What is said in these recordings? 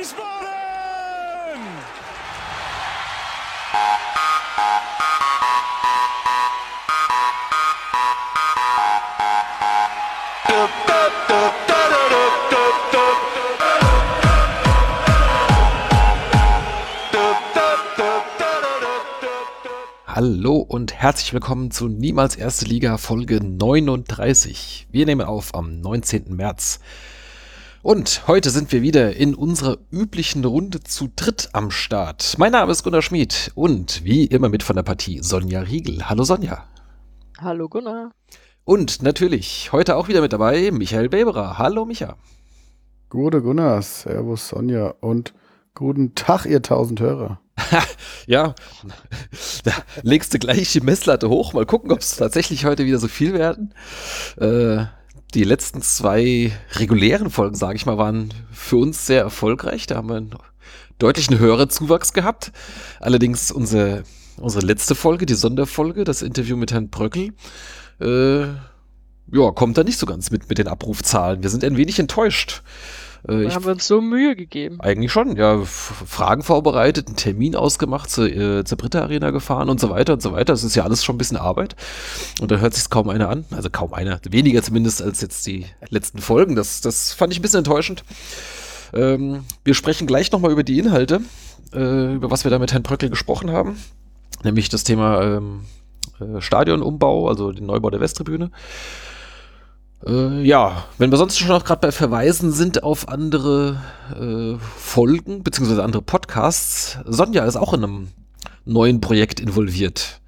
Wiesbaden! Hallo und herzlich willkommen zu Niemals Erste Liga Folge 39. Wir nehmen auf am 19. März. Und heute sind wir wieder in unserer üblichen Runde zu dritt am Start. Mein Name ist Gunnar Schmid und wie immer mit von der Partie Sonja Riegel. Hallo Sonja. Hallo Gunnar. Und natürlich heute auch wieder mit dabei Michael Beberer. Hallo Micha. Gute Gunnar, Servus Sonja und guten Tag ihr tausend Hörer. ja, da legst du gleich die Messlatte hoch. Mal gucken, ob es tatsächlich heute wieder so viel werden. Äh, die letzten zwei regulären Folgen, sage ich mal, waren für uns sehr erfolgreich. Da haben wir einen deutlichen höheren Zuwachs gehabt. Allerdings unsere, unsere letzte Folge, die Sonderfolge, das Interview mit Herrn Bröckel, äh, ja, kommt da nicht so ganz mit mit den Abrufzahlen. Wir sind ein wenig enttäuscht. Äh, da haben wir uns so Mühe gegeben. Eigentlich schon, ja. Fragen vorbereitet, einen Termin ausgemacht, zur, äh, zur Britta Arena gefahren und so weiter und so weiter. Das ist ja alles schon ein bisschen Arbeit. Und da hört sich kaum einer an. Also kaum einer. Weniger zumindest als jetzt die letzten Folgen. Das, das fand ich ein bisschen enttäuschend. Ähm, wir sprechen gleich nochmal über die Inhalte, äh, über was wir da mit Herrn Bröckel gesprochen haben. Nämlich das Thema ähm, äh, Stadionumbau, also den Neubau der Westtribüne. Äh, ja, wenn wir sonst schon noch gerade bei Verweisen sind auf andere äh, Folgen, beziehungsweise andere Podcasts, Sonja ist auch in einem neuen Projekt involviert.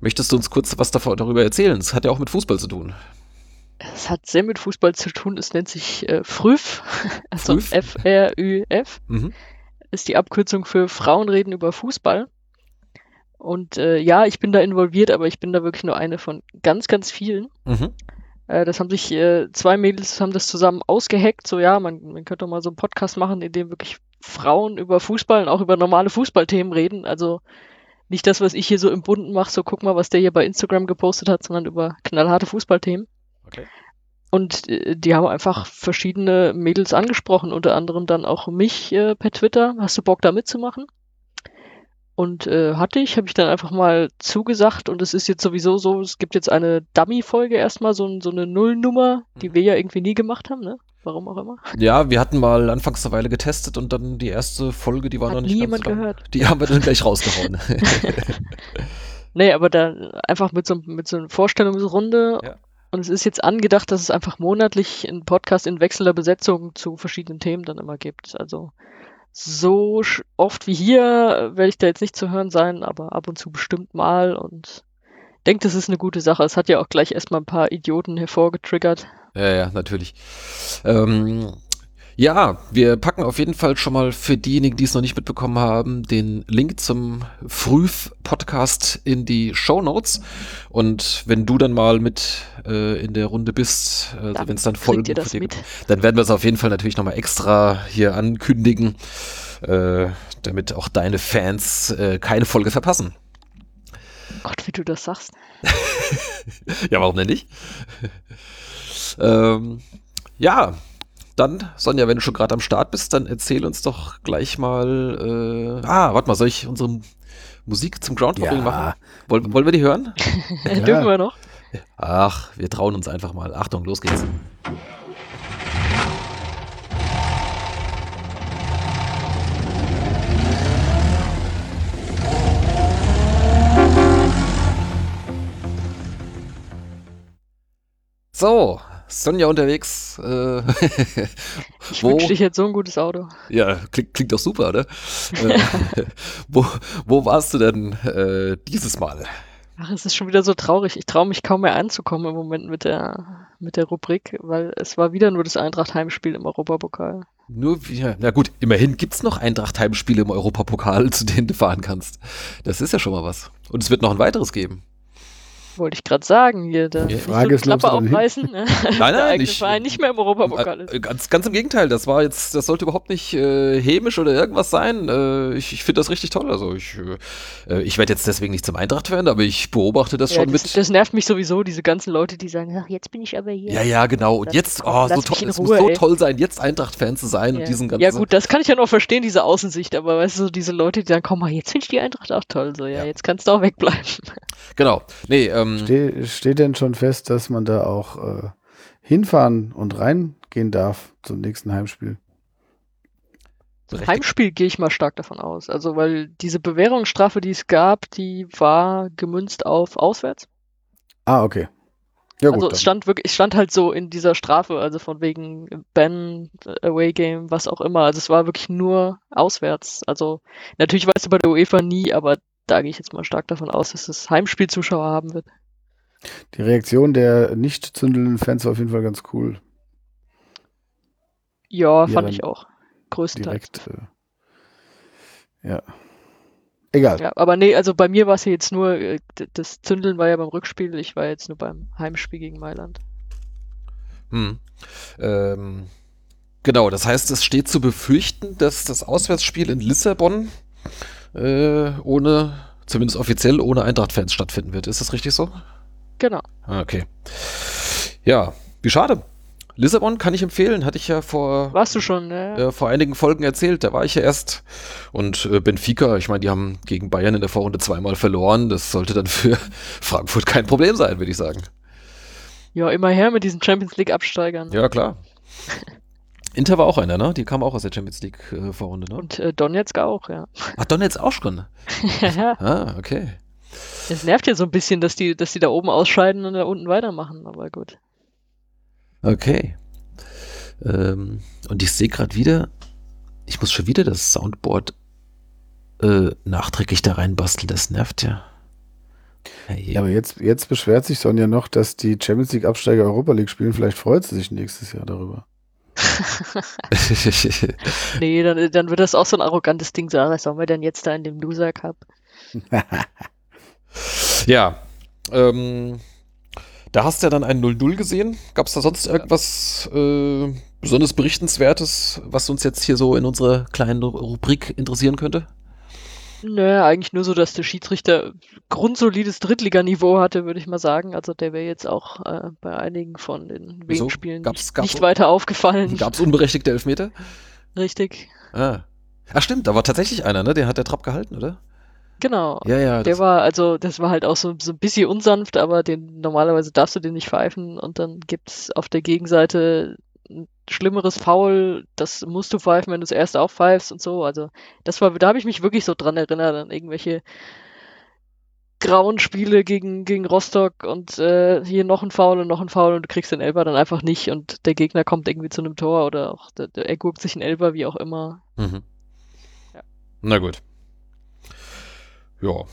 Möchtest du uns kurz was davor, darüber erzählen? Es hat ja auch mit Fußball zu tun. Es hat sehr mit Fußball zu tun. Es nennt sich äh, FRÜF, also F-R-Ü-F. Mhm. Ist die Abkürzung für Frauen reden über Fußball. Und äh, ja, ich bin da involviert, aber ich bin da wirklich nur eine von ganz, ganz vielen. Mhm. Äh, das haben sich äh, zwei Mädels haben das zusammen ausgeheckt. So ja, man, man könnte doch mal so einen Podcast machen, in dem wirklich Frauen über Fußball und auch über normale Fußballthemen reden. Also nicht das, was ich hier so im Bunden mache, so guck mal, was der hier bei Instagram gepostet hat, sondern über knallharte Fußballthemen. Okay. Und äh, die haben einfach verschiedene Mädels angesprochen, unter anderem dann auch mich äh, per Twitter. Hast du Bock da mitzumachen? Und äh, hatte ich, habe ich dann einfach mal zugesagt und es ist jetzt sowieso so, es gibt jetzt eine Dummy-Folge erstmal, so, so eine Nullnummer, die mhm. wir ja irgendwie nie gemacht haben, ne? Warum auch immer. Ja, wir hatten mal anfangs eine Weile getestet und dann die erste Folge, die war Hat noch nicht nie jemand so gehört. Die haben wir dann gleich rausgehauen. nee, aber da einfach mit so, mit so einer Vorstellungsrunde ja. Und es ist jetzt angedacht, dass es einfach monatlich einen Podcast in wechselnder Besetzung zu verschiedenen Themen dann immer gibt. Also so oft wie hier äh, werde ich da jetzt nicht zu hören sein, aber ab und zu bestimmt mal und denke, das ist eine gute Sache. Es hat ja auch gleich erstmal ein paar Idioten hervorgetriggert. Ja, ja, natürlich. Ähm, ja, wir packen auf jeden Fall schon mal für diejenigen, die es noch nicht mitbekommen haben, den Link zum Früh-Podcast in die Show Notes. Und wenn du dann mal mit äh, in der Runde bist, also wenn es dann Folgen mit? dann werden wir es auf jeden Fall natürlich nochmal extra hier ankündigen, äh, damit auch deine Fans äh, keine Folge verpassen. Gott, wie du das sagst. ja, warum denn nicht? ähm, ja, dann, Sonja, wenn du schon gerade am Start bist, dann erzähl uns doch gleich mal. Äh, ah, warte mal, soll ich unsere Musik zum Groundhopping ja. machen? Woll, wollen wir die hören? ja. Dürfen wir noch? Ach, wir trauen uns einfach mal. Achtung, los geht's. So, Sonja unterwegs. Äh, ich wünsche dich jetzt so ein gutes Auto. Ja, klingt, klingt doch super, ne? Äh, wo, wo warst du denn äh, dieses Mal? Ach, es ist schon wieder so traurig. Ich traue mich kaum mehr anzukommen im Moment mit der, mit der Rubrik, weil es war wieder nur das Eintracht-Heimspiel im Europapokal. Nur, ja, na gut, immerhin gibt es noch Eintracht-Heimspiele im Europapokal, zu denen du fahren kannst. Das ist ja schon mal was. Und es wird noch ein weiteres geben. Wollte ich gerade sagen, hier, da die Frage ist, Klappe aufreißen. Ne? nein, nein, der nicht. Verein nicht mehr im Europapokal ist. Äh, ganz, ganz im Gegenteil, das war jetzt, das sollte überhaupt nicht äh, hämisch oder irgendwas sein. Äh, ich ich finde das richtig toll. Also ich, äh, ich werde jetzt deswegen nicht zum Eintracht-Fan, aber ich beobachte das ja, schon das, mit. Das nervt mich sowieso, diese ganzen Leute, die sagen, ach, jetzt bin ich aber hier. Ja, ja, genau. Und jetzt, oh, so toll, es muss so ey. toll sein, jetzt Eintracht-Fan zu sein ja. und diesen ganzen. Ja, gut, das kann ich ja noch verstehen, diese Außensicht, aber weißt du, diese Leute, die sagen, komm mal, jetzt finde ich die Eintracht auch toll. So, ja, ja. jetzt kannst du auch wegbleiben. Genau. Nee, ähm, Ste steht denn schon fest, dass man da auch äh, hinfahren und reingehen darf zum nächsten Heimspiel? Heimspiel gehe ich mal stark davon aus. Also, weil diese Bewährungsstrafe, die es gab, die war gemünzt auf auswärts. Ah, okay. Ja, also gut, es stand wirklich, es stand halt so in dieser Strafe, also von wegen Ben, Away Game, was auch immer. Also es war wirklich nur auswärts. Also natürlich weißt du bei der UEFA nie, aber da gehe ich jetzt mal stark davon aus, dass es Heimspielzuschauer haben wird. Die Reaktion der nicht zündelnden Fans war auf jeden Fall ganz cool. Ja, Die fand ich auch. Größtenteils. Direkt, äh, ja. Egal. Ja, aber nee, also bei mir war es ja jetzt nur, äh, das Zündeln war ja beim Rückspiel, ich war jetzt nur beim Heimspiel gegen Mailand. Hm. Ähm, genau, das heißt, es steht zu befürchten, dass das Auswärtsspiel in Lissabon äh, ohne, zumindest offiziell, ohne Eintracht-Fans stattfinden wird. Ist das richtig so? Genau. Ah, okay. Ja, wie schade. Lissabon kann ich empfehlen, hatte ich ja vor. Warst du schon, ne? Äh, vor einigen Folgen erzählt, da war ich ja erst. Und äh, Benfica, ich meine, die haben gegen Bayern in der Vorrunde zweimal verloren. Das sollte dann für Frankfurt kein Problem sein, würde ich sagen. Ja, immer her mit diesen Champions League-Absteigern. Ja, klar. Inter war auch einer, ne? Die kam auch aus der Champions League äh, ne? Und äh, Donetsk auch, ja. Ach, Donetsk auch schon? ja. Ah, okay. Es nervt ja so ein bisschen, dass die, dass die da oben ausscheiden und da unten weitermachen, aber gut. Okay. Ähm, und ich sehe gerade wieder, ich muss schon wieder das Soundboard äh, nachträglich da reinbasteln, das nervt ja. Hey. Ja, aber jetzt, jetzt beschwert sich Sonja noch, dass die Champions League Absteiger Europa League spielen. Vielleicht freut sie sich nächstes Jahr darüber. nee, dann, dann wird das auch so ein arrogantes Ding sagen. Was sollen wir denn jetzt da in dem Loser Cup? ja, ähm, da hast du ja dann ein 0-0 gesehen. Gab es da sonst irgendwas äh, besonders Berichtenswertes, was uns jetzt hier so in unserer kleinen Rubrik interessieren könnte? Naja, eigentlich nur so, dass der Schiedsrichter grundsolides Drittliganiveau hatte, würde ich mal sagen. Also der wäre jetzt auch äh, bei einigen von den wenigen so, Spielen gab's, nicht, nicht weiter aufgefallen. Gab es unberechtigte Elfmeter? Richtig. Ah. Ach stimmt, da war tatsächlich einer, ne? Der hat der Trapp gehalten, oder? Genau. Ja, ja. Der war, also, das war halt auch so, so ein bisschen unsanft, aber den, normalerweise darfst du den nicht pfeifen und dann gibt es auf der Gegenseite ein schlimmeres Foul, das musst du pfeifen, wenn du es erst auch pfeifst und so. Also, das war, da habe ich mich wirklich so dran erinnert, an irgendwelche grauen Spiele gegen, gegen Rostock und äh, hier noch ein Foul und noch ein Foul und du kriegst den Elber dann einfach nicht und der Gegner kommt irgendwie zu einem Tor oder auch der, der, er guckt sich einen Elber, wie auch immer. Mhm. Ja. Na gut. Ja.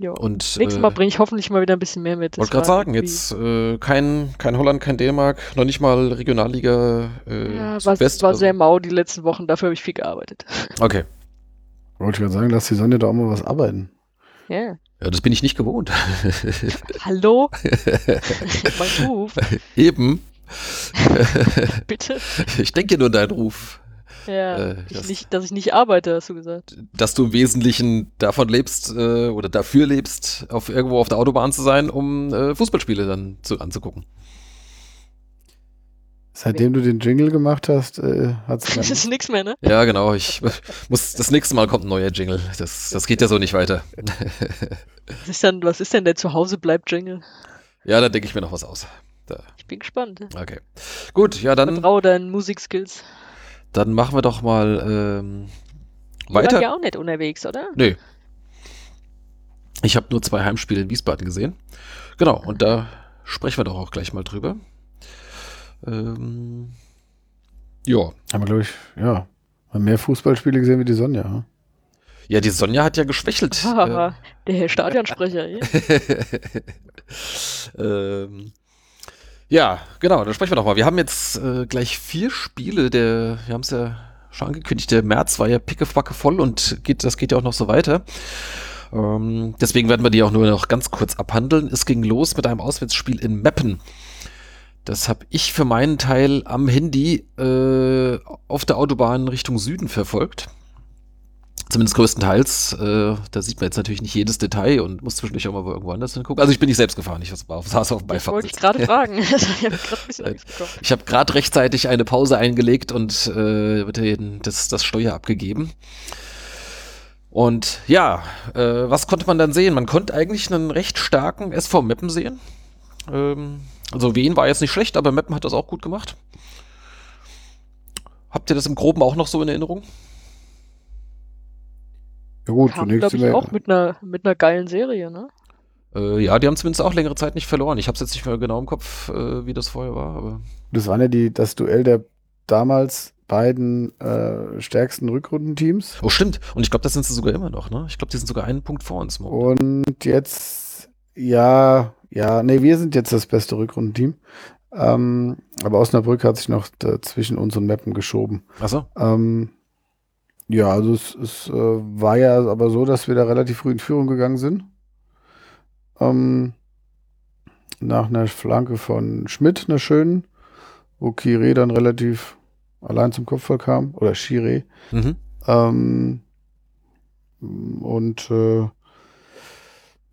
Ja. Und, Nächstes Mal äh, bringe ich hoffentlich mal wieder ein bisschen mehr mit. Wollte gerade sagen, jetzt äh, kein, kein Holland, kein Dänemark, noch nicht mal Regionalliga. Äh, ja, war, war sehr mau die letzten Wochen, dafür habe ich viel gearbeitet. Okay. Wollte ich gerade sagen, lass die Sonne da auch mal was arbeiten. Ja. Ja, das bin ich nicht gewohnt. Hallo? mein Ruf. Eben. Bitte? Ich denke nur an deinen Ruf. Ja, äh, dass, nicht, dass ich nicht arbeite, hast du gesagt. Dass du im Wesentlichen davon lebst äh, oder dafür lebst, auf irgendwo auf der Autobahn zu sein, um äh, Fußballspiele dann zu, anzugucken. Seitdem du den Jingle gemacht hast, äh, hat es. Das ist nichts mehr, ne? Ja, genau. Ich muss, das nächste Mal kommt ein neuer Jingle. Das, das geht ja so nicht weiter. was, ist dann, was ist denn der Zuhause bleibt Jingle? Ja, da denke ich mir noch was aus. Da. Ich bin gespannt. Okay. Gut, ja, dann. Vertraue deinen Musikskills. Dann machen wir doch mal ähm, weiter. Ihr ja auch nicht unterwegs, oder? Nö. Ich habe nur zwei Heimspiele in Wiesbaden gesehen. Genau, und da sprechen wir doch auch gleich mal drüber. Ähm, ja. Haben wir, glaube ich, ja, mehr Fußballspiele gesehen wie die Sonja. Hm? Ja, die Sonja hat ja geschwächelt. Ah, der Stadionsprecher. ähm, ja, genau, dann sprechen wir nochmal. Wir haben jetzt äh, gleich vier Spiele, der, wir haben es ja schon angekündigt, der März war ja pickefacke voll und geht, das geht ja auch noch so weiter. Ähm, deswegen werden wir die auch nur noch ganz kurz abhandeln. Es ging los mit einem Auswärtsspiel in Meppen. Das habe ich für meinen Teil am Handy äh, auf der Autobahn Richtung Süden verfolgt. Zumindest größtenteils. Äh, da sieht man jetzt natürlich nicht jedes Detail und muss zwischendurch auch mal irgendwo anders hingucken. Also ich bin nicht selbst gefahren, ich war auf, saß auf dem Beifahrt. wollte ich gerade fragen. ich habe gerade rechtzeitig eine Pause eingelegt und äh, den, das, das Steuer abgegeben. Und ja, äh, was konnte man dann sehen? Man konnte eigentlich einen recht starken SV Meppen sehen. Ähm, also Wien war jetzt nicht schlecht, aber Meppen hat das auch gut gemacht. Habt ihr das im Groben auch noch so in Erinnerung? Ja gut, Kam, zunächst ich, auch mit einer, mit einer geilen Serie, ne? Äh, ja, die haben zumindest auch längere Zeit nicht verloren. Ich habe es jetzt nicht mehr genau im Kopf, äh, wie das vorher war. Aber das war ja die, das Duell der damals beiden äh, stärksten Rückrundenteams. Oh, stimmt. Und ich glaube, das sind sie sogar immer noch, ne? Ich glaube, die sind sogar einen Punkt vor uns. Momentan. Und jetzt, ja, ja, nee, wir sind jetzt das beste Rückrundenteam. Ähm, aber Osnabrück hat sich noch zwischen uns und Meppen geschoben. Achso. Ähm, ja, also es, es äh, war ja aber so, dass wir da relativ früh in Führung gegangen sind. Ähm, nach einer Flanke von Schmidt, einer schönen, wo Kire dann relativ allein zum Kopfball kam. Oder Shire. Mhm. Ähm, und äh,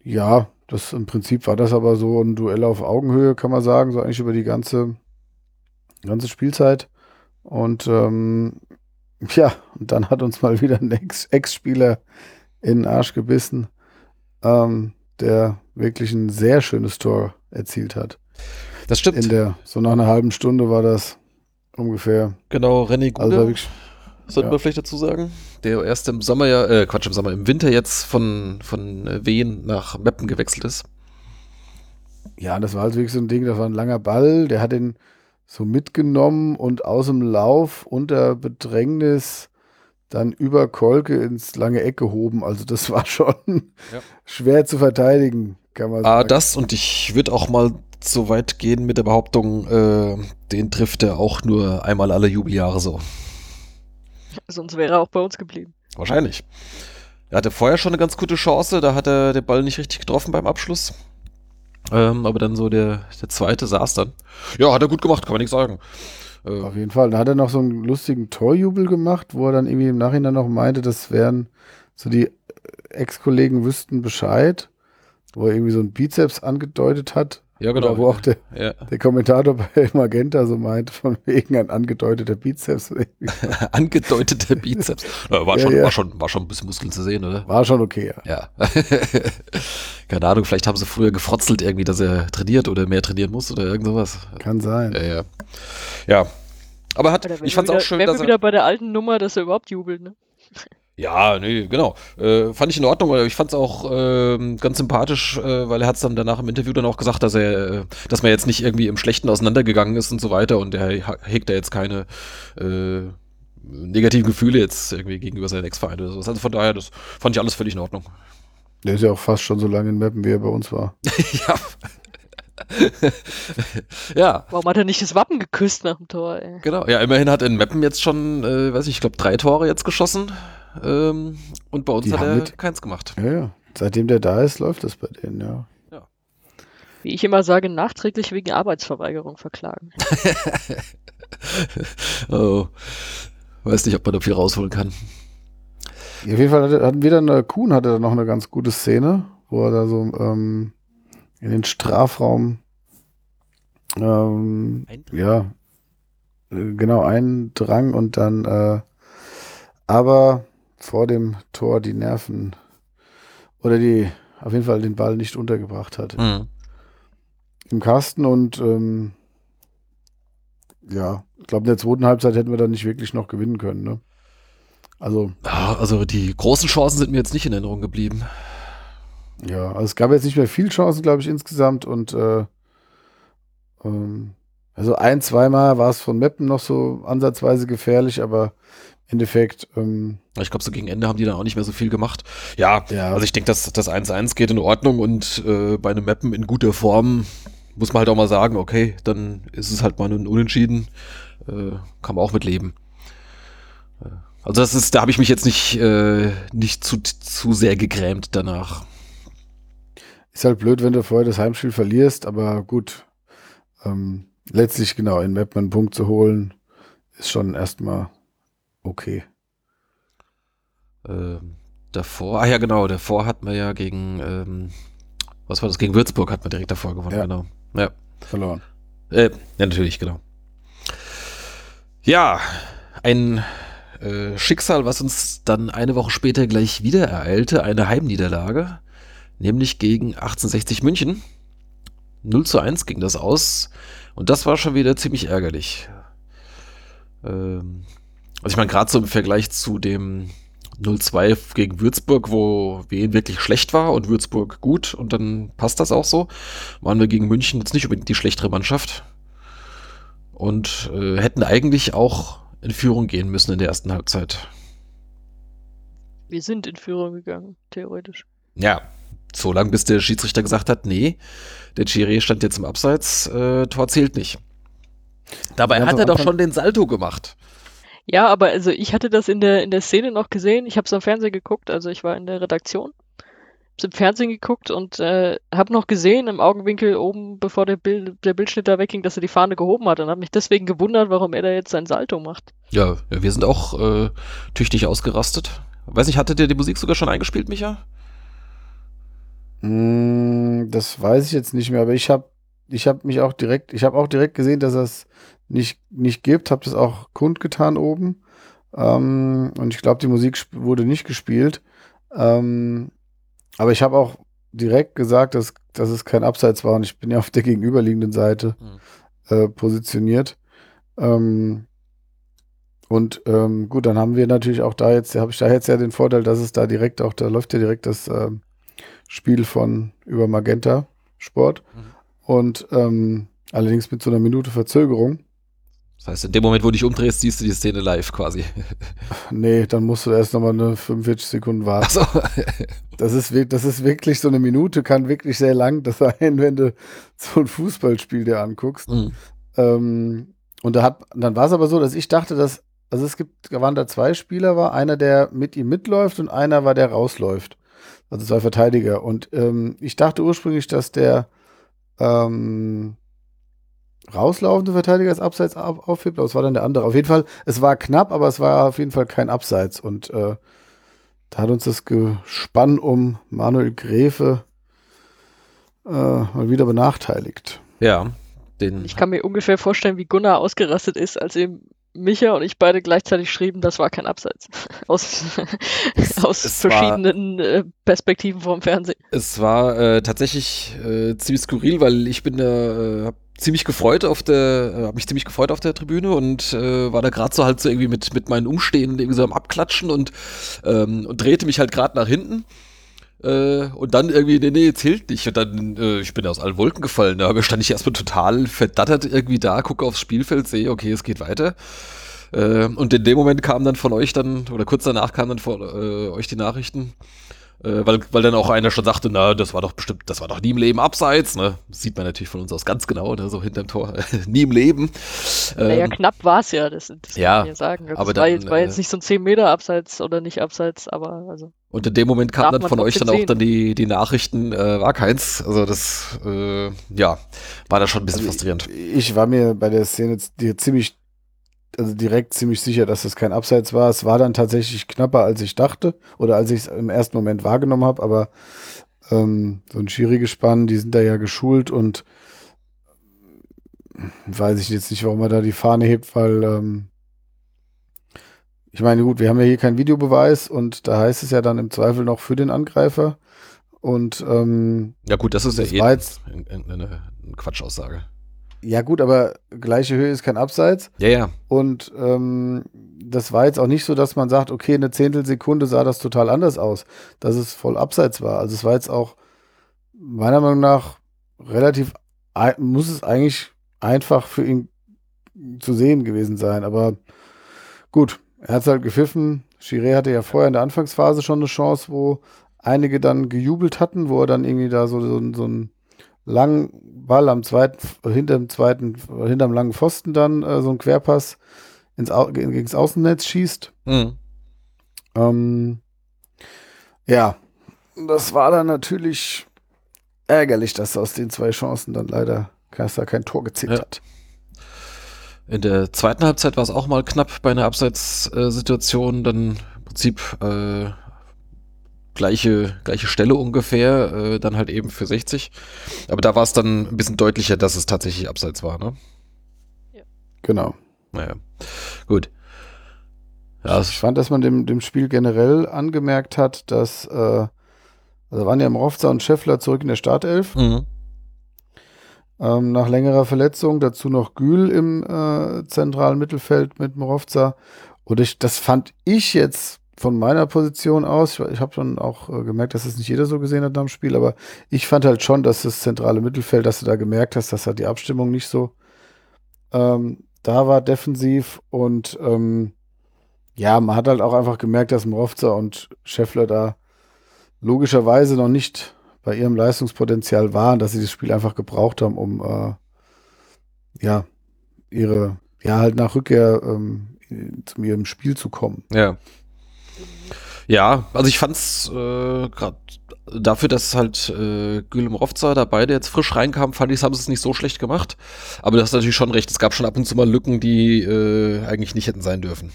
ja, das im Prinzip war das aber so ein Duell auf Augenhöhe, kann man sagen, so eigentlich über die ganze, ganze Spielzeit. Und ähm, ja, und dann hat uns mal wieder ein Ex-Spieler in den Arsch gebissen, ähm, der wirklich ein sehr schönes Tor erzielt hat. Das stimmt. In der, so nach einer halben Stunde war das ungefähr. Genau, René Gude. Also sollten ja. wir vielleicht dazu sagen. Der erst im Sommer ja, äh, Quatsch, im Sommer, im Winter jetzt von, von äh, Wien nach Meppen gewechselt ist. Ja, das war halt wirklich so ein Ding, das war ein langer Ball, der hat den so mitgenommen und aus dem Lauf unter Bedrängnis dann über Kolke ins lange Eck gehoben. Also das war schon ja. schwer zu verteidigen, kann man ah, sagen. Ah, das und ich würde auch mal so weit gehen mit der Behauptung, äh, den trifft er auch nur einmal alle Jubeljahre so. Sonst wäre er auch bei uns geblieben. Wahrscheinlich. Er hatte vorher schon eine ganz gute Chance, da hat er den Ball nicht richtig getroffen beim Abschluss. Ähm, aber dann so der, der zweite saß dann. Ja, hat er gut gemacht, kann man nichts sagen. Äh, Auf jeden Fall. Da hat er noch so einen lustigen Torjubel gemacht, wo er dann irgendwie im Nachhinein noch meinte, das wären so die Ex-Kollegen wüssten Bescheid, wo er irgendwie so einen Bizeps angedeutet hat. Ja, genau. Oder wo auch der, ja. der Kommentator bei Magenta so meint, von wegen ein angedeuteter Bizeps. angedeuteter Bizeps. War, ja, schon, ja. War, schon, war schon ein bisschen Muskeln zu sehen, oder? War schon okay, ja. Ja. Keine Ahnung, vielleicht haben sie früher gefrotzelt irgendwie, dass er trainiert oder mehr trainieren muss oder irgend sowas. Kann sein. Ja, ja. Ja. Aber hat, ich fand's wieder, auch schön, dass er. wieder bei der alten Nummer, dass er überhaupt jubelt, ne? Ja, nee, genau. Äh, fand ich in Ordnung, aber ich fand es auch äh, ganz sympathisch, äh, weil er hat es dann danach im Interview dann auch gesagt, dass er, äh, dass man jetzt nicht irgendwie im Schlechten auseinandergegangen ist und so weiter und er hegt da jetzt keine äh, negativen Gefühle jetzt irgendwie gegenüber seinen Ex-Verein oder sowas. Also von daher, das fand ich alles völlig in Ordnung. Der ist ja auch fast schon so lange in Mappen, wie er bei uns war. ja. ja. Warum hat er nicht das Wappen geküsst nach dem Tor? Ey? Genau, ja, immerhin hat er in Mappen jetzt schon, äh, weiß ich, ich glaube, drei Tore jetzt geschossen. Ähm, und bei uns Die hat er mit, keins gemacht. Ja, ja. Seitdem der da ist, läuft das bei denen, ja. ja. Wie ich immer sage, nachträglich wegen Arbeitsverweigerung verklagen. oh. Weiß nicht, ob man da viel rausholen kann. Ja, auf jeden Fall hatte, hatten wir dann, äh, Kuhn hatte da noch eine ganz gute Szene, wo er da so ähm, in den Strafraum ähm, ja, äh, genau, eindrang und dann äh, aber vor dem Tor die Nerven oder die auf jeden Fall den Ball nicht untergebracht hat. Mhm. Im Kasten und ähm, ja, ich glaube, in der zweiten Halbzeit hätten wir dann nicht wirklich noch gewinnen können. Ne? Also, ja, also die großen Chancen sind mir jetzt nicht in Erinnerung geblieben. Ja, also es gab jetzt nicht mehr viel Chancen, glaube ich, insgesamt und äh, ähm, also ein, zweimal war es von Meppen noch so ansatzweise gefährlich, aber Endeffekt. Ähm, ich glaube, so gegen Ende haben die dann auch nicht mehr so viel gemacht. Ja, ja. also ich denke, dass das 1-1 geht in Ordnung und äh, bei einem Mappen in guter Form muss man halt auch mal sagen, okay, dann ist es halt mal ein Unentschieden. Äh, kann man auch mit leben. Äh, Also das ist, da habe ich mich jetzt nicht, äh, nicht zu, zu sehr gegrämt danach. Ist halt blöd, wenn du vorher das Heimspiel verlierst, aber gut. Ähm, letztlich genau in Map einen Punkt zu holen, ist schon erstmal okay. Ähm, davor, ah ja genau, davor hat man ja gegen, ähm, was war das, gegen Würzburg hat man direkt davor gewonnen, ja. genau. Ja. Verloren. Äh, ja, natürlich, genau. Ja, ein äh, Schicksal, was uns dann eine Woche später gleich wieder ereilte, eine Heimniederlage, nämlich gegen 1860 München. 0 zu 1 ging das aus und das war schon wieder ziemlich ärgerlich. Ähm, also ich meine, gerade so im Vergleich zu dem 0-2 gegen Würzburg, wo Wien wirklich schlecht war und Würzburg gut und dann passt das auch so, waren wir gegen München jetzt nicht unbedingt die schlechtere Mannschaft und äh, hätten eigentlich auch in Führung gehen müssen in der ersten Halbzeit. Wir sind in Führung gegangen, theoretisch. Ja, so lange bis der Schiedsrichter gesagt hat, nee, der Chiré stand jetzt im Abseits, äh, Tor zählt nicht. Dabei hat er doch schon den Salto gemacht. Ja, aber also ich hatte das in der, in der Szene noch gesehen. Ich habe es am Fernsehen geguckt, also ich war in der Redaktion. Hab's im Fernsehen geguckt und äh, habe noch gesehen im Augenwinkel oben, bevor der, Bild, der Bildschnitt da wegging, dass er die Fahne gehoben hat und habe mich deswegen gewundert, warum er da jetzt sein Salto macht. Ja, wir sind auch äh, tüchtig ausgerastet. Weiß nicht, hattet ihr die Musik sogar schon eingespielt, Micha? Mm, das weiß ich jetzt nicht mehr, aber ich habe ich hab mich auch direkt, ich habe auch direkt gesehen, dass es nicht, nicht gibt, habe das auch kundgetan oben. Ähm, und ich glaube, die Musik wurde nicht gespielt. Ähm, aber ich habe auch direkt gesagt, dass, dass es kein Abseits war und ich bin ja auf der gegenüberliegenden Seite mhm. äh, positioniert. Ähm, und ähm, gut, dann haben wir natürlich auch da jetzt, habe ich da jetzt ja den Vorteil, dass es da direkt auch, da läuft ja direkt das äh, Spiel von über Magenta Sport. Mhm. Und ähm, allerdings mit so einer Minute Verzögerung. Das heißt, in dem Moment, wo du dich umdrehst, siehst du die Szene live quasi. Nee, dann musst du erst nochmal eine 45 Sekunden warten. So. das, ist, das ist wirklich so eine Minute, kann wirklich sehr lang sein, wenn du so ein Fußballspiel dir anguckst. Mhm. Ähm, und da hat, dann war es aber so, dass ich dachte, dass, also es gibt, waren da zwei Spieler, war einer, der mit ihm mitläuft und einer war, der rausläuft. Also zwei Verteidiger. Und ähm, ich dachte ursprünglich, dass der ähm, rauslaufende Verteidiger das Abseits aufhebt, aber es war dann der andere. Auf jeden Fall, es war knapp, aber es war auf jeden Fall kein Abseits. Und äh, da hat uns das Gespann um Manuel Gräfe äh, mal wieder benachteiligt. Ja, den. Ich kann mir ungefähr vorstellen, wie Gunnar ausgerastet ist, als ihm Micha und ich beide gleichzeitig schrieben, das war kein Abseits. aus, aus es verschiedenen war, äh, Perspektiven vom Fernsehen. Es war äh, tatsächlich äh, ziemlich skurril, weil ich bin da, äh, ziemlich gefreut auf der, äh, habe mich ziemlich gefreut auf der Tribüne und äh, war da gerade so halt so irgendwie mit, mit meinen Umstehenden irgendwie so am Abklatschen und, ähm, und drehte mich halt gerade nach hinten. Äh, und dann irgendwie, nee, nee, zählt nicht. Und dann, äh, ich bin aus allen Wolken gefallen. Da stand ich erstmal total verdattert irgendwie da, gucke aufs Spielfeld, sehe, okay, es geht weiter. Äh, und in dem Moment kam dann von euch dann, oder kurz danach kamen dann von äh, euch die Nachrichten, äh, weil, weil dann auch einer schon sagte, na, das war doch bestimmt, das war doch nie im Leben abseits, ne? Das sieht man natürlich von uns aus ganz genau, ne? so hinterm Tor, nie im Leben. Naja, ähm, knapp war es ja, das, das ja, kann ich sagen. Das aber war, dann, jetzt, war jetzt äh, nicht so ein 10 Meter abseits oder nicht abseits, aber also. Und in dem Moment kamen dann von euch dann auch dann die, die Nachrichten, äh, war keins. Also das, äh, ja, war da schon ein bisschen also frustrierend. Ich, ich war mir bei der Szene ziemlich also direkt ziemlich sicher, dass das kein Abseits war. Es war dann tatsächlich knapper, als ich dachte oder als ich es im ersten Moment wahrgenommen habe, aber ähm, so ein Schiri-Gespann, die sind da ja geschult und weiß ich jetzt nicht, warum er da die Fahne hebt, weil ähm, ich meine, gut, wir haben ja hier keinen Videobeweis und da heißt es ja dann im Zweifel noch für den Angreifer. Und ähm, ja gut, das ist ja eh eine, eine Quatschaussage. Ja, gut, aber gleiche Höhe ist kein Abseits. Ja, ja. Und ähm, das war jetzt auch nicht so, dass man sagt, okay, eine Zehntelsekunde sah das total anders aus, dass es voll Abseits war. Also es war jetzt auch meiner Meinung nach relativ, muss es eigentlich einfach für ihn zu sehen gewesen sein. Aber gut, er hat es halt gepfiffen. Chiré hatte ja vorher in der Anfangsphase schon eine Chance, wo einige dann gejubelt hatten, wo er dann irgendwie da so, so, so ein langen Ball am zweiten, hinterm zweiten, hinterm langen Pfosten dann äh, so ein Querpass ins Au gegens Außennetz schießt. Mhm. Ähm, ja, das war dann natürlich ärgerlich, dass aus den zwei Chancen dann leider Kaiser kein Tor gezählt ja. hat. In der zweiten Halbzeit war es auch mal knapp bei einer Abseitssituation, dann im Prinzip äh, gleiche, gleiche Stelle ungefähr, äh, dann halt eben für 60. Aber da war es dann ein bisschen deutlicher, dass es tatsächlich abseits war, ne? Ja. Genau. Naja, gut. Ja, ich fand, dass man dem, dem Spiel generell angemerkt hat, dass, äh, also waren ja Mrovza und Scheffler zurück in der Startelf. Mhm. Ähm, nach längerer Verletzung, dazu noch Gül im äh, zentralen Mittelfeld mit Mrovza. Und ich, das fand ich jetzt von meiner Position aus, ich, ich habe schon auch äh, gemerkt, dass es nicht jeder so gesehen hat dem Spiel, aber ich fand halt schon, dass das zentrale Mittelfeld, dass du da gemerkt hast, dass halt die Abstimmung nicht so ähm, da war defensiv und ähm, ja, man hat halt auch einfach gemerkt, dass Mrovza und Scheffler da logischerweise noch nicht bei ihrem Leistungspotenzial waren, dass sie das Spiel einfach gebraucht haben, um äh, ja, ihre, ja, halt nach Rückkehr ähm, zu ihrem Spiel zu kommen. Ja. Ja, also ich fand's äh, gerade dafür, dass halt äh, Gülüm Rovza da beide jetzt frisch reinkam, fand ich, haben sie es nicht so schlecht gemacht. Aber du hast natürlich schon recht, es gab schon ab und zu mal Lücken, die äh, eigentlich nicht hätten sein dürfen.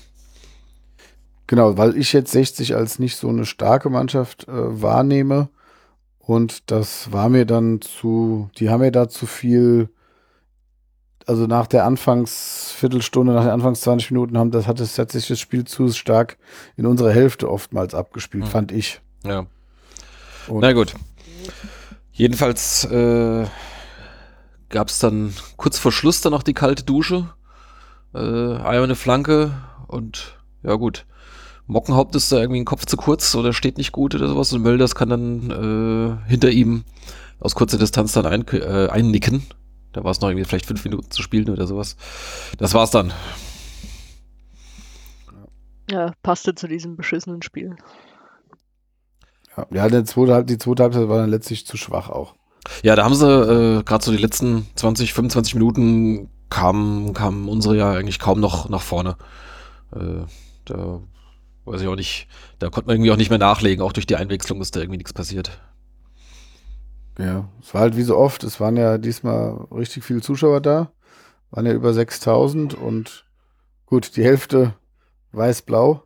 Genau, weil ich jetzt 60 als nicht so eine starke Mannschaft äh, wahrnehme. Und das war mir dann zu, die haben mir da zu viel, also nach der Anfangsviertelstunde, nach den Anfangs 20 Minuten haben das, hat es tatsächlich das Spiel zu stark in unserer Hälfte oftmals abgespielt, hm. fand ich. Ja. Und Na gut. Jedenfalls äh, gab es dann kurz vor Schluss dann noch die kalte Dusche. Äh, einmal eine Flanke und ja gut. Mockenhaupt ist da irgendwie ein Kopf zu kurz oder steht nicht gut oder sowas und Mölders kann dann äh, hinter ihm aus kurzer Distanz dann ein, äh, einnicken. Da war es noch irgendwie vielleicht fünf Minuten zu spielen oder sowas. Das war's dann. Ja, passte zu diesem beschissenen Spiel. Ja, ja die, zweite, die zweite Halbzeit war dann letztlich zu schwach auch. Ja, da haben sie äh, gerade so die letzten 20, 25 Minuten kamen kam unsere ja eigentlich kaum noch nach vorne. Äh, da Weiß ich auch nicht. Da konnte man irgendwie auch nicht mehr nachlegen. Auch durch die Einwechslung ist da irgendwie nichts passiert. Ja, es war halt wie so oft. Es waren ja diesmal richtig viele Zuschauer da. Waren ja über 6000 und gut, die Hälfte weiß-blau.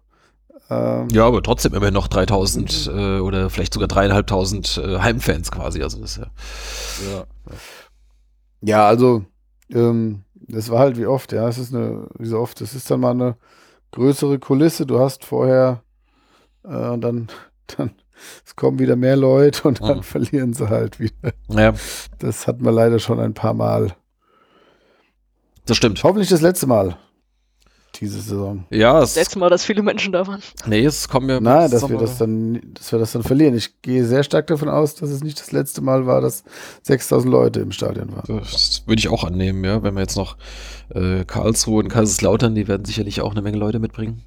Ähm, ja, aber trotzdem immerhin noch 3000 äh, oder vielleicht sogar dreieinhalbtausend äh, Heimfans quasi. Also das ja. Ja, ja also ähm, das war halt wie oft, ja. Es ist eine, wie so oft, es ist dann mal eine größere Kulisse. Du hast vorher äh, und dann, dann es kommen wieder mehr Leute und dann mhm. verlieren sie halt wieder. Ja. Das hat man leider schon ein paar Mal. Das stimmt. Hoffentlich das letzte Mal diese Saison. Ja, das letzte Mal, dass viele Menschen da waren. Nee, es kommen ja. Nein, dass wir das dann, dass wir das dann verlieren. Ich gehe sehr stark davon aus, dass es nicht das letzte Mal war, dass 6000 Leute im Stadion waren. Das würde ich auch annehmen, ja. Wenn wir jetzt noch äh, Karlsruhe und Kaiserslautern, die werden sicherlich auch eine Menge Leute mitbringen.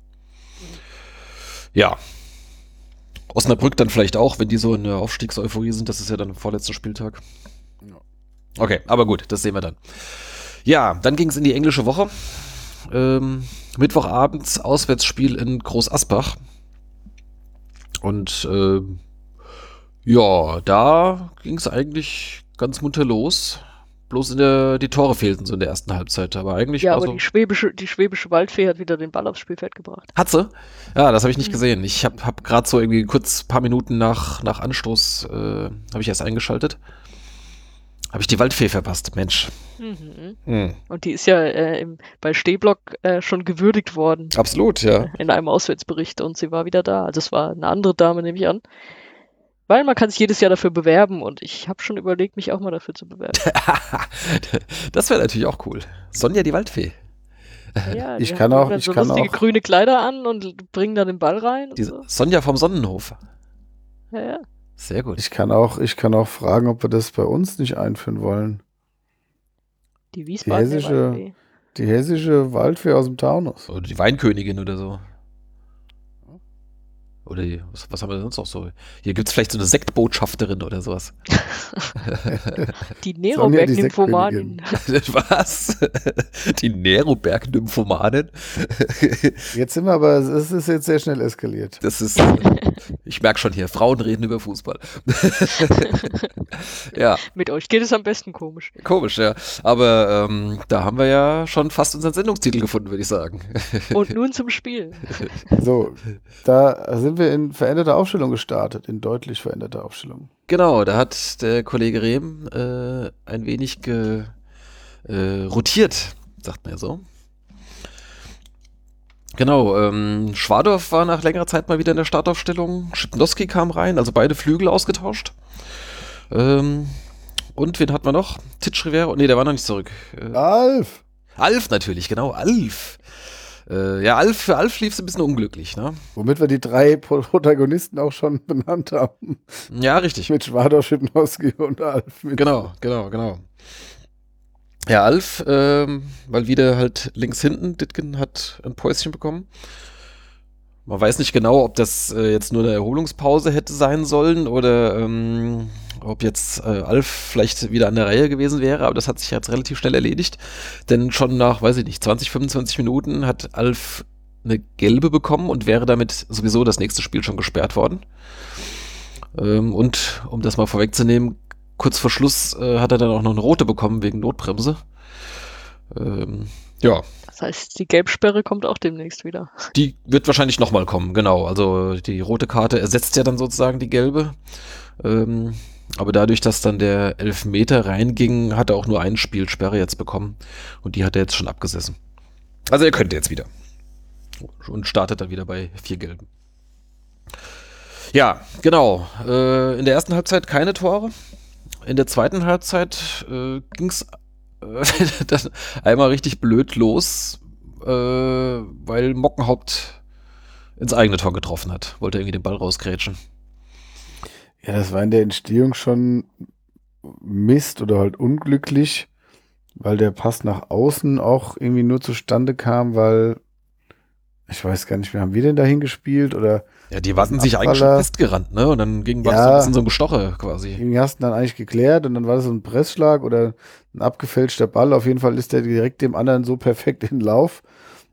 Ja. Osnabrück dann vielleicht auch, wenn die so in der Aufstiegseuphorie sind. Das ist ja dann vorletzter Spieltag. Okay, aber gut, das sehen wir dann. Ja, dann ging es in die englische Woche ähm, Mittwochabends Auswärtsspiel in Groß Asbach. Und äh, ja, da ging es eigentlich ganz munter los. Bloß der, die Tore fehlten so in der ersten Halbzeit, aber eigentlich. Ja, aber so die, schwäbische, die schwäbische Waldfee hat wieder den Ball aufs Spielfeld gebracht. Hat sie? Ja, das habe ich nicht mhm. gesehen. Ich habe hab, hab gerade so irgendwie kurz paar Minuten nach, nach Anstoß äh, habe ich erst eingeschaltet. Habe ich die Waldfee verpasst, Mensch. Mhm. Mhm. Und die ist ja äh, im, bei Stehblock äh, schon gewürdigt worden. Absolut, ja. In einem Auswärtsbericht und sie war wieder da. Also es war eine andere Dame, nehme ich an. Weil man kann sich jedes Jahr dafür bewerben und ich habe schon überlegt, mich auch mal dafür zu bewerben. das wäre natürlich auch cool. Sonja die Waldfee. Ja, ich kann auch, ich so kann lustige auch. grüne Kleider an und bringen dann den Ball rein. Die so. Sonja vom Sonnenhof. Ja, ja. Sehr gut. Ich kann auch, ich kann auch fragen, ob wir das bei uns nicht einführen wollen. Die Wiesbaden. Die hessische, Waldfee. die hessische Waldfee aus dem Taunus. Oder die Weinkönigin oder so. Oder was, was, haben wir sonst noch so? Hier gibt es vielleicht so eine Sektbotschafterin oder sowas. die Neroberg-Nymphomanin. was? Die Neroberg-Nymphomanin? jetzt sind wir aber, es ist jetzt sehr schnell eskaliert. Das ist, ich merke schon hier, Frauen reden über Fußball. ja. Mit euch geht es am besten komisch. Komisch, ja. Aber ähm, da haben wir ja schon fast unseren Sendungstitel gefunden, würde ich sagen. Und nun zum Spiel. So, da sind wir in veränderter Aufstellung gestartet, in deutlich veränderter Aufstellung. Genau, da hat der Kollege Rehm äh, ein wenig ge, äh, rotiert, sagt man ja so. Genau, ähm, Schwadorf war nach längerer Zeit mal wieder in der Startaufstellung. Schipnowski kam rein, also beide Flügel ausgetauscht. Ähm, und wen hat man noch? Titsch Rivero? Nee, der war noch nicht zurück. Äh, Alf! Alf natürlich, genau, Alf. Äh, ja, Alf, für Alf lief es ein bisschen unglücklich, ne? Womit wir die drei Protagonisten auch schon benannt haben. Ja, richtig. Mit Schwador, Schipnowski und Alf. Genau, genau, genau. Ja, Alf, ähm, weil wieder halt links hinten, Ditgen hat ein Päuschen bekommen. Man weiß nicht genau, ob das äh, jetzt nur eine Erholungspause hätte sein sollen oder ähm, ob jetzt äh, Alf vielleicht wieder an der Reihe gewesen wäre, aber das hat sich jetzt relativ schnell erledigt. Denn schon nach, weiß ich nicht, 20, 25 Minuten hat Alf eine gelbe bekommen und wäre damit sowieso das nächste Spiel schon gesperrt worden. Ähm, und um das mal vorwegzunehmen, kurz vor Schluss äh, hat er dann auch noch eine rote bekommen wegen Notbremse. Ähm, ja. Das heißt, die Gelbsperre kommt auch demnächst wieder. Die wird wahrscheinlich nochmal kommen, genau. Also die rote Karte ersetzt ja dann sozusagen die gelbe. Ähm, aber dadurch, dass dann der Elfmeter reinging, hat er auch nur eine Spielsperre jetzt bekommen. Und die hat er jetzt schon abgesessen. Also er könnte jetzt wieder. Und startet dann wieder bei vier Gelben. Ja, genau. Äh, in der ersten Halbzeit keine Tore. In der zweiten Halbzeit äh, ging es äh, einmal richtig blöd los, äh, weil Mockenhaupt ins eigene Tor getroffen hat. Wollte irgendwie den Ball rausgrätschen. Ja, das war in der Entstehung schon Mist oder halt unglücklich, weil der Pass nach außen auch irgendwie nur zustande kam, weil ich weiß gar nicht, wie haben wir denn dahin gespielt oder ja, die warten sich eigentlich schon festgerannt, ne? Und dann ging was ja, so ein bisschen so ein Gestoche quasi. Irgendwie hast du dann eigentlich geklärt und dann war das so ein Pressschlag oder ein abgefälschter Ball. Auf jeden Fall ist der direkt dem anderen so perfekt in Lauf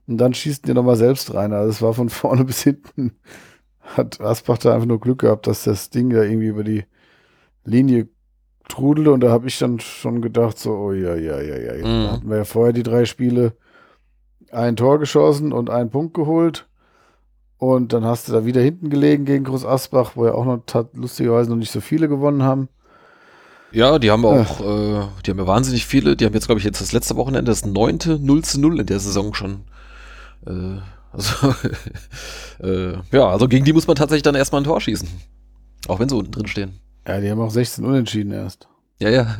und dann schießt der nochmal selbst rein. Also es war von vorne bis hinten hat Asbach da einfach nur Glück gehabt, dass das Ding da irgendwie über die Linie trudelte und da habe ich dann schon gedacht, so, oh ja, ja, ja, ja. Mhm. Da hatten wir ja vorher die drei Spiele ein Tor geschossen und einen Punkt geholt. Und dann hast du da wieder hinten gelegen gegen Groß Asbach, wo ja auch noch lustigerweise noch nicht so viele gewonnen haben. Ja, die haben auch, äh, die haben ja wahnsinnig viele. Die haben jetzt, glaube ich, jetzt das letzte Wochenende das neunte 0 zu 0 in der Saison schon. Äh, also, äh, ja, also gegen die muss man tatsächlich dann erstmal ein Tor schießen. Auch wenn sie unten drin stehen. Ja, die haben auch 16 Unentschieden erst. Ja, ja.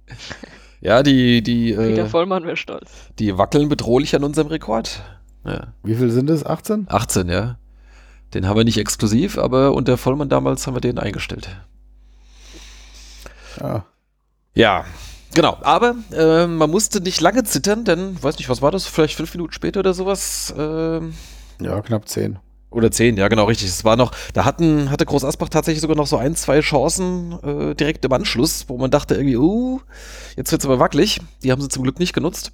ja, die, die. Äh, Peter Vollmann wäre stolz. Die wackeln bedrohlich an unserem Rekord. Ja. Wie viel sind es? 18? 18, ja. Den haben wir nicht exklusiv, aber unter Vollmann damals haben wir den eingestellt. Ja. Ja, Genau, aber äh, man musste nicht lange zittern, denn, weiß nicht, was war das, vielleicht fünf Minuten später oder sowas? Äh, ja, knapp zehn. Oder zehn, ja, genau, richtig. Es war noch, da hatten, hatte Groß Asbach tatsächlich sogar noch so ein, zwei Chancen äh, direkt im Anschluss, wo man dachte irgendwie, uh, jetzt wird's aber wackelig. Die haben sie zum Glück nicht genutzt.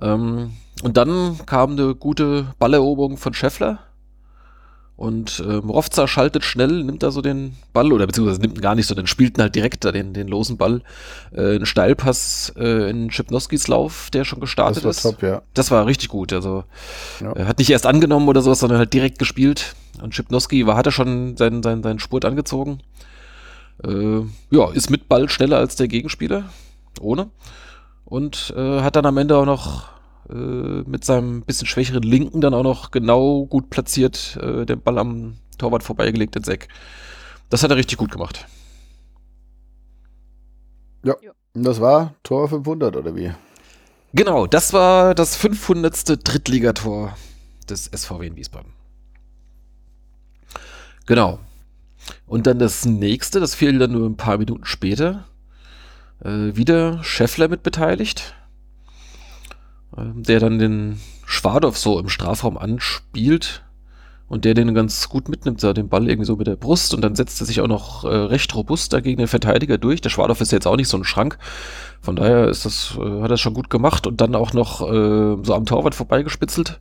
Ähm, und dann kam eine gute Balleroberung von Scheffler und äh, Rovza schaltet schnell, nimmt da so den Ball, oder beziehungsweise nimmt ihn gar nicht, sondern spielt ihn halt direkt da den, den losen Ball. Äh, ein Steilpass äh, in Schipnowskis Lauf, der schon gestartet das war ist. Top, ja. Das war richtig gut. Also ja. er hat nicht erst angenommen oder sowas, sondern halt direkt gespielt. Und Schipnowski war, hat er schon seinen, seinen, seinen Spurt angezogen. Äh, ja, ist mit Ball schneller als der Gegenspieler. Ohne. Und äh, hat dann am Ende auch noch äh, mit seinem bisschen schwächeren Linken dann auch noch genau gut platziert, äh, den Ball am Torwart vorbeigelegt ins Eck. Das hat er richtig gut gemacht. Ja, und das war Tor 500 oder wie? Genau, das war das 500. Drittligator des SVW in Wiesbaden. Genau. Und dann das nächste, das fiel dann nur ein paar Minuten später. Äh, wieder Scheffler mit beteiligt. Ähm, der dann den Schwadorf so im Strafraum anspielt und der den ganz gut mitnimmt, da den Ball irgendwie so mit der Brust und dann setzt er sich auch noch äh, recht robust dagegen den Verteidiger durch. Der Schwadorf ist jetzt auch nicht so ein Schrank. Von daher ist das, äh, hat er schon gut gemacht und dann auch noch äh, so am Torwart vorbeigespitzelt.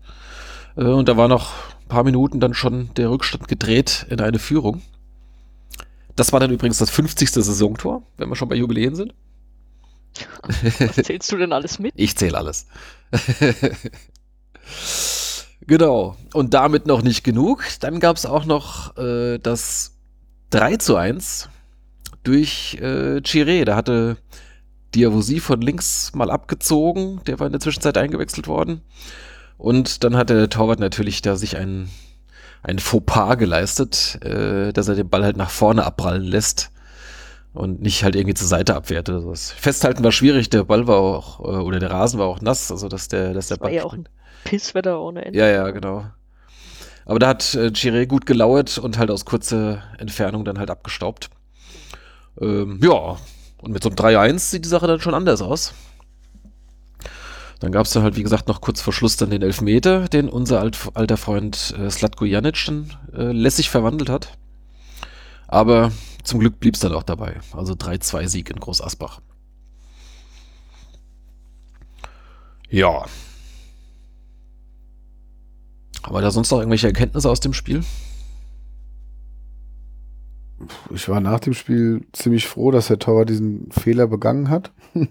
Äh, und da war noch ein paar Minuten dann schon der Rückstand gedreht in eine Führung. Das war dann übrigens das 50. Saisontor, wenn wir schon bei Jubiläen sind. Was zählst du denn alles mit? Ich zähle alles. Genau. Und damit noch nicht genug. Dann gab es auch noch äh, das 3 zu 1 durch äh, Chiré. Da hatte Diavosi von links mal abgezogen. Der war in der Zwischenzeit eingewechselt worden. Und dann hat der Torwart natürlich da sich ein, ein Fauxpas geleistet, äh, dass er den Ball halt nach vorne abprallen lässt und nicht halt irgendwie zur Seite abwehrt oder sowas. Festhalten war schwierig, der Ball war auch, äh, oder der Rasen war auch nass, also dass der, dass der Ball. War ja auch ein Pisswetter ohne Ende. Ja, ja, genau. Aber da hat äh, Chiré gut gelauert und halt aus kurzer Entfernung dann halt abgestaubt. Ähm, ja, und mit so einem 3-1 sieht die Sache dann schon anders aus. Dann gab es dann halt, wie gesagt, noch kurz vor Schluss dann den Elfmeter, den unser alt, alter Freund äh, Slatko Janic dann äh, lässig verwandelt hat. Aber zum Glück blieb es dann auch dabei. Also 3-2-Sieg in Groß Asbach. Ja, haben wir da sonst noch irgendwelche Erkenntnisse aus dem Spiel? Ich war nach dem Spiel ziemlich froh, dass der Torwart diesen Fehler begangen hat.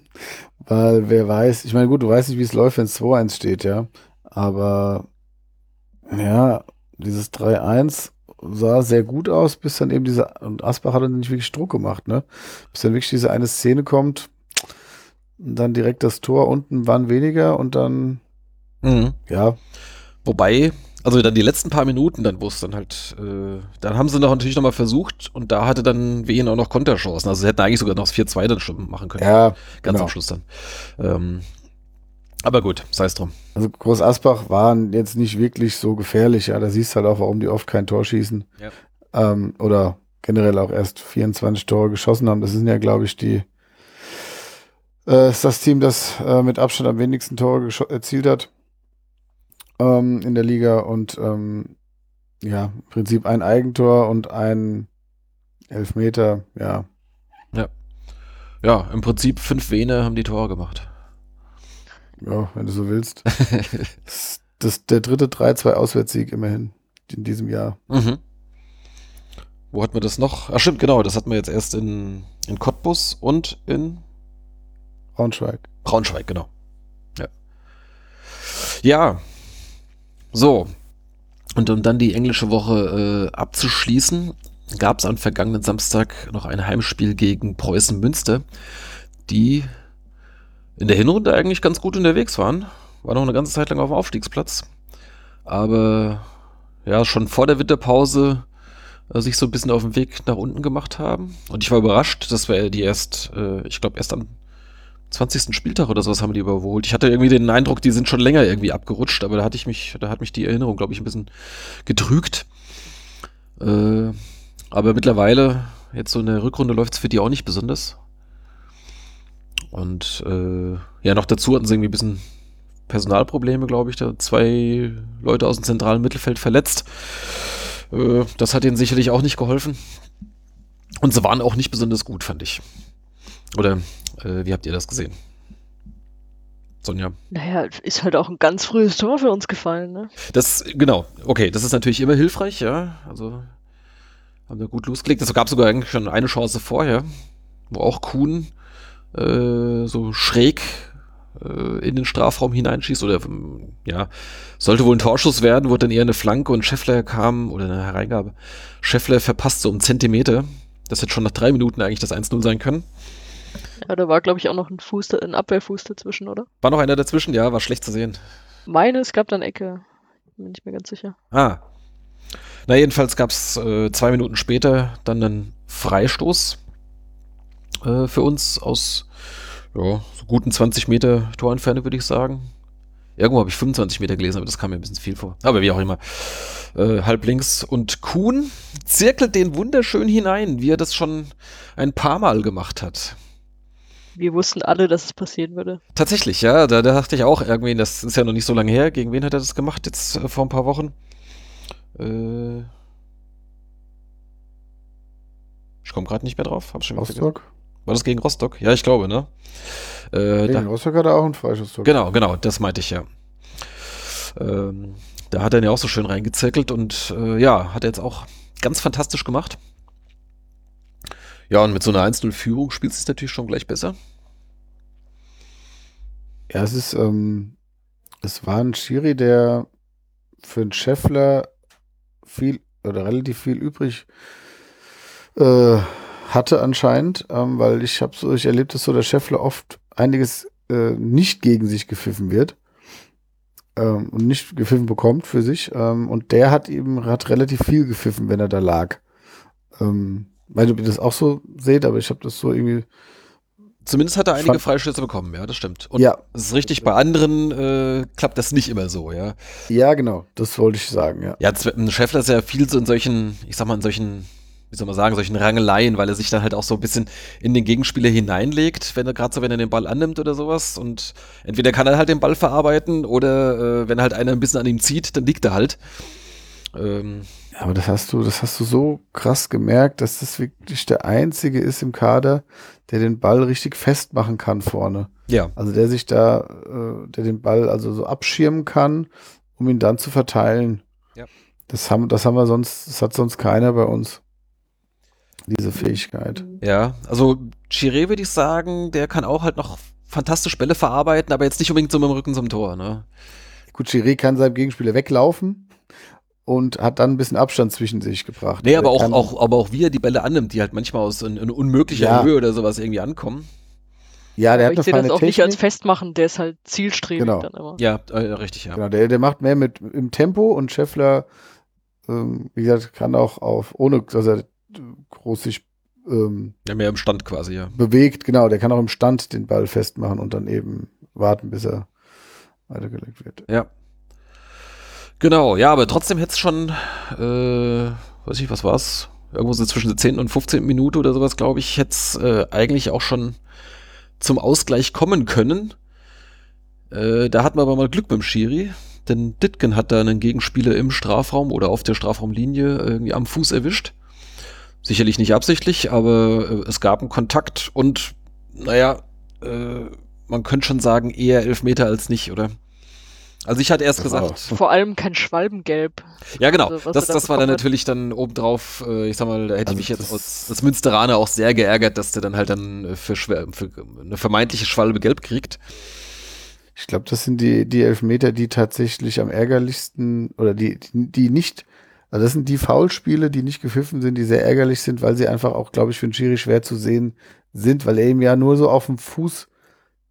Weil wer weiß, ich meine, gut, du weißt nicht, wie es läuft, wenn es 2-1 steht, ja. Aber ja, dieses 3-1 sah sehr gut aus, bis dann eben diese, und Asbach hat dann nicht wirklich Druck gemacht, ne? Bis dann wirklich diese eine Szene kommt, und dann direkt das Tor unten waren weniger und dann, mhm. ja, Wobei, also dann die letzten paar Minuten, dann wo es dann halt, äh, dann haben sie noch natürlich nochmal versucht und da hatte dann Wien auch noch Konterchancen. Also sie hätten eigentlich sogar noch das 4-2 dann schon machen können. Ja. Ganz genau. am Schluss dann. Ähm, aber gut, sei es drum. Also Groß Asbach waren jetzt nicht wirklich so gefährlich, ja. Da siehst du halt auch, warum die oft kein Tor schießen. Ja. Ähm, oder generell auch erst 24 Tore geschossen haben. Das sind ja, glaube ich, die äh, ist das Team, das äh, mit Abstand am wenigsten Tore erzielt hat ähm, in der Liga und ähm, ja, im Prinzip ein Eigentor und ein Elfmeter, ja. Ja. Ja, im Prinzip fünf Vene haben die Tore gemacht. Ja, wenn du so willst. das, das, der dritte 3-2-Auswärtssieg immerhin in diesem Jahr. Mhm. Wo hat man das noch? Ach stimmt, genau, das hatten wir jetzt erst in, in Cottbus und in Braunschweig. Braunschweig, genau. Ja. Ja, so. Und um dann die englische Woche äh, abzuschließen, gab es am vergangenen Samstag noch ein Heimspiel gegen Preußen Münster, die in der Hinrunde eigentlich ganz gut unterwegs waren. War noch eine ganze Zeit lang auf dem Aufstiegsplatz. Aber ja, schon vor der Winterpause äh, sich so ein bisschen auf den Weg nach unten gemacht haben. Und ich war überrascht, dass wir die erst, äh, ich glaube, erst am 20. Spieltag oder sowas haben die überholt. Ich hatte irgendwie den Eindruck, die sind schon länger irgendwie abgerutscht, aber da hatte ich mich, da hat mich die Erinnerung, glaube ich, ein bisschen getrügt. Äh, aber mittlerweile, jetzt so in der Rückrunde läuft es für die auch nicht besonders. Und äh, ja, noch dazu hatten sie irgendwie ein bisschen Personalprobleme, glaube ich. Da zwei Leute aus dem zentralen Mittelfeld verletzt. Äh, das hat ihnen sicherlich auch nicht geholfen. Und sie waren auch nicht besonders gut, fand ich. Oder äh, wie habt ihr das gesehen? Sonja? Naja, ist halt auch ein ganz frühes Tor für uns gefallen, ne? Das, genau. Okay, das ist natürlich immer hilfreich, ja. Also haben wir gut losgelegt. Es gab sogar eigentlich schon eine Chance vorher, wo auch Kuhn äh, so schräg äh, in den Strafraum hineinschießt oder ja, sollte wohl ein Torschuss werden, wurde dann eher eine Flanke und Scheffler kam oder eine Hereingabe. Scheffler verpasst so einen Zentimeter. Das hätte schon nach drei Minuten eigentlich das 1-0 sein können. Ja, da war, glaube ich, auch noch ein, Fuß, ein Abwehrfuß dazwischen, oder? War noch einer dazwischen? Ja, war schlecht zu sehen. Meine, es gab dann Ecke. Bin ich mir ganz sicher. Ah. Na, jedenfalls gab es äh, zwei Minuten später dann einen Freistoß äh, für uns aus ja, so guten 20 Meter Torentferne, würde ich sagen. Irgendwo habe ich 25 Meter gelesen, aber das kam mir ein bisschen viel vor. Aber wie auch immer. Äh, halb links. Und Kuhn zirkelt den wunderschön hinein, wie er das schon ein paar Mal gemacht hat wir wussten alle, dass es passieren würde. Tatsächlich, ja. Da, da dachte ich auch irgendwie, das ist ja noch nicht so lange her. Gegen wen hat er das gemacht jetzt äh, vor ein paar Wochen? Äh, ich komme gerade nicht mehr drauf. Hab's schon Rostock? War das gegen Rostock? Ja, ich glaube, ne? Äh, gegen da, Rostock hat er auch einen Freischuss. Genau, genau, das meinte ich ja. Ähm, da hat er ja auch so schön reingezirkelt und äh, ja, hat er jetzt auch ganz fantastisch gemacht. Ja, und mit so einer 1-0-Führung spielt es natürlich schon gleich besser. Ja, es ist, ähm, es war ein Schiri, der für einen Scheffler viel oder relativ viel übrig äh, hatte anscheinend, ähm, weil ich habe so, ich erlebe das so, dass Scheffler oft einiges äh, nicht gegen sich gepfiffen wird ähm, und nicht gepfiffen bekommt für sich. Ähm, und der hat eben hat relativ viel gepfiffen, wenn er da lag. Ähm, weiß nicht, ob ihr das auch so seht, aber ich habe das so irgendwie. Zumindest hat er einige Freischüsse bekommen, ja, das stimmt. Und ja. es ist richtig, bei anderen äh, klappt das nicht immer so, ja. Ja, genau, das wollte ich sagen, ja. Ja, Scheffler ist ja viel so in solchen, ich sag mal, in solchen wie soll man sagen, solchen Rangeleien, weil er sich dann halt auch so ein bisschen in den Gegenspieler hineinlegt, wenn er gerade so, wenn er den Ball annimmt oder sowas. Und entweder kann er halt den Ball verarbeiten oder äh, wenn halt einer ein bisschen an ihm zieht, dann liegt er halt. Ähm, ja, aber das hast du, das hast du so krass gemerkt, dass das wirklich der einzige ist im Kader, der den Ball richtig festmachen kann vorne. Ja. Also der sich da, äh, der den Ball also so abschirmen kann, um ihn dann zu verteilen. Ja. Das haben, das haben wir sonst, das hat sonst keiner bei uns diese Fähigkeit. Ja, also Chiré würde ich sagen, der kann auch halt noch fantastisch Bälle verarbeiten, aber jetzt nicht unbedingt so mit dem Rücken zum Tor, ne? Gut, Chiré kann seinem Gegenspieler weglaufen und hat dann ein bisschen Abstand zwischen sich gebracht. Nee, aber auch, auch, aber auch wie er die Bälle annimmt, die halt manchmal aus in, in unmöglicher ja. Höhe oder sowas irgendwie ankommen. Ja, der aber hat ich sehe das auch Technik. nicht als Festmachen, der ist halt zielstrebig genau. dann immer. Ja, äh, richtig, ja. Genau, der, der macht mehr mit im Tempo und Scheffler, ähm, wie gesagt, kann auch auf, ohne dass er groß sich ähm, ja, mehr im Stand quasi, ja. Bewegt, genau. Der kann auch im Stand den Ball festmachen und dann eben warten, bis er weitergelegt wird. Ja. Genau, ja, aber trotzdem hätte es schon, äh, weiß ich, was war's? Irgendwo so zwischen der 10. und 15. Minute oder sowas, glaube ich, hätte es äh, eigentlich auch schon zum Ausgleich kommen können. Äh, da hatten wir aber mal Glück beim Schiri, denn Ditken hat da einen Gegenspieler im Strafraum oder auf der Strafraumlinie irgendwie am Fuß erwischt. Sicherlich nicht absichtlich, aber äh, es gab einen Kontakt und naja, äh, man könnte schon sagen, eher Elfmeter als nicht, oder? Also ich hatte erst gesagt. Vor allem kein Schwalbengelb. Ja, genau. Also, das, das war dann natürlich dann obendrauf, äh, ich sag mal, da hätte also ich mich jetzt als, als Münsteraner auch sehr geärgert, dass der dann halt dann für, schwer, für eine vermeintliche Schwalbe gelb kriegt. Ich glaube, das sind die, die Elfmeter, die tatsächlich am ärgerlichsten oder die, die, die nicht also das sind die Foulspiele, die nicht gepfiffen sind, die sehr ärgerlich sind, weil sie einfach auch, glaube ich, für den Schiri schwer zu sehen sind, weil er ihm ja nur so auf den Fuß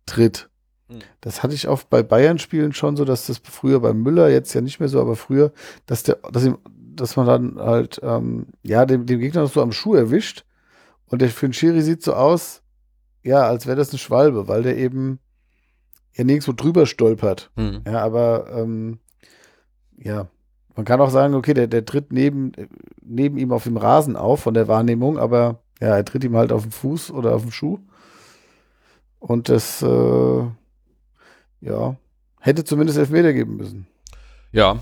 tritt. Hm. Das hatte ich oft bei Bayern-Spielen schon so, dass das früher bei Müller, jetzt ja nicht mehr so, aber früher, dass der, dass ihm, dass man dann halt, ähm, ja, dem, dem Gegner so am Schuh erwischt. Und der für den Schiri sieht so aus, ja, als wäre das eine Schwalbe, weil der eben ja nirgendwo drüber stolpert. Mhm. Ja, aber ähm, ja, man kann auch sagen, okay, der, der tritt neben, neben ihm auf dem Rasen auf von der Wahrnehmung, aber ja, er tritt ihm halt auf den Fuß oder auf den Schuh. Und das, äh, ja, hätte zumindest Elfmeter geben müssen. Ja,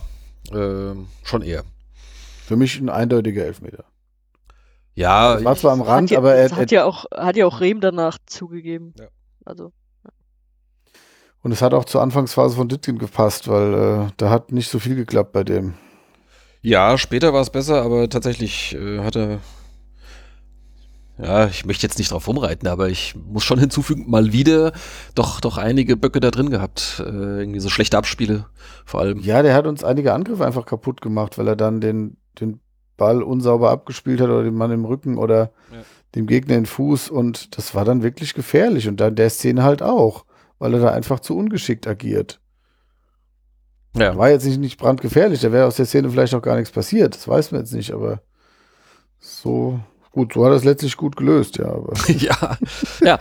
äh, schon eher. Für mich ein eindeutiger Elfmeter. Ja, das war zwar am Rand, ja, aber er hat ja auch hat ja auch Rehm danach zugegeben. Ja. Also und es hat auch zur Anfangsphase von Ditkin gepasst, weil äh, da hat nicht so viel geklappt bei dem. Ja, später war es besser, aber tatsächlich äh, hat er. Ja, ich möchte jetzt nicht drauf rumreiten, aber ich muss schon hinzufügen, mal wieder doch, doch einige Böcke da drin gehabt. Äh, irgendwie so schlechte Abspiele vor allem. Ja, der hat uns einige Angriffe einfach kaputt gemacht, weil er dann den, den Ball unsauber abgespielt hat oder den Mann im Rücken oder ja. dem Gegner in den Fuß und das war dann wirklich gefährlich und dann der Szene halt auch weil er da einfach zu ungeschickt agiert. Ja. War jetzt nicht, nicht brandgefährlich, da wäre aus der Szene vielleicht auch gar nichts passiert, das weiß man jetzt nicht, aber so gut, so hat er es letztlich gut gelöst, ja. Aber. ja, ja.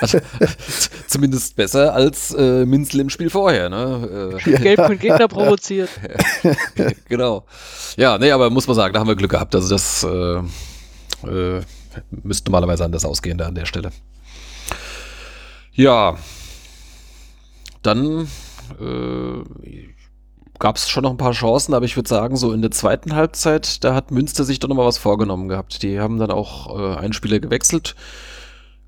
Also, zumindest besser als äh, Minzel im Spiel vorher, ne? Äh, Gelb von Gegner provoziert. genau. Ja, nee, aber muss man sagen, da haben wir Glück gehabt. Also das äh, äh, müsste normalerweise anders ausgehen da an der Stelle. Ja, dann äh, gab es schon noch ein paar Chancen, aber ich würde sagen, so in der zweiten Halbzeit, da hat Münster sich doch nochmal was vorgenommen gehabt. Die haben dann auch äh, einen Spieler gewechselt,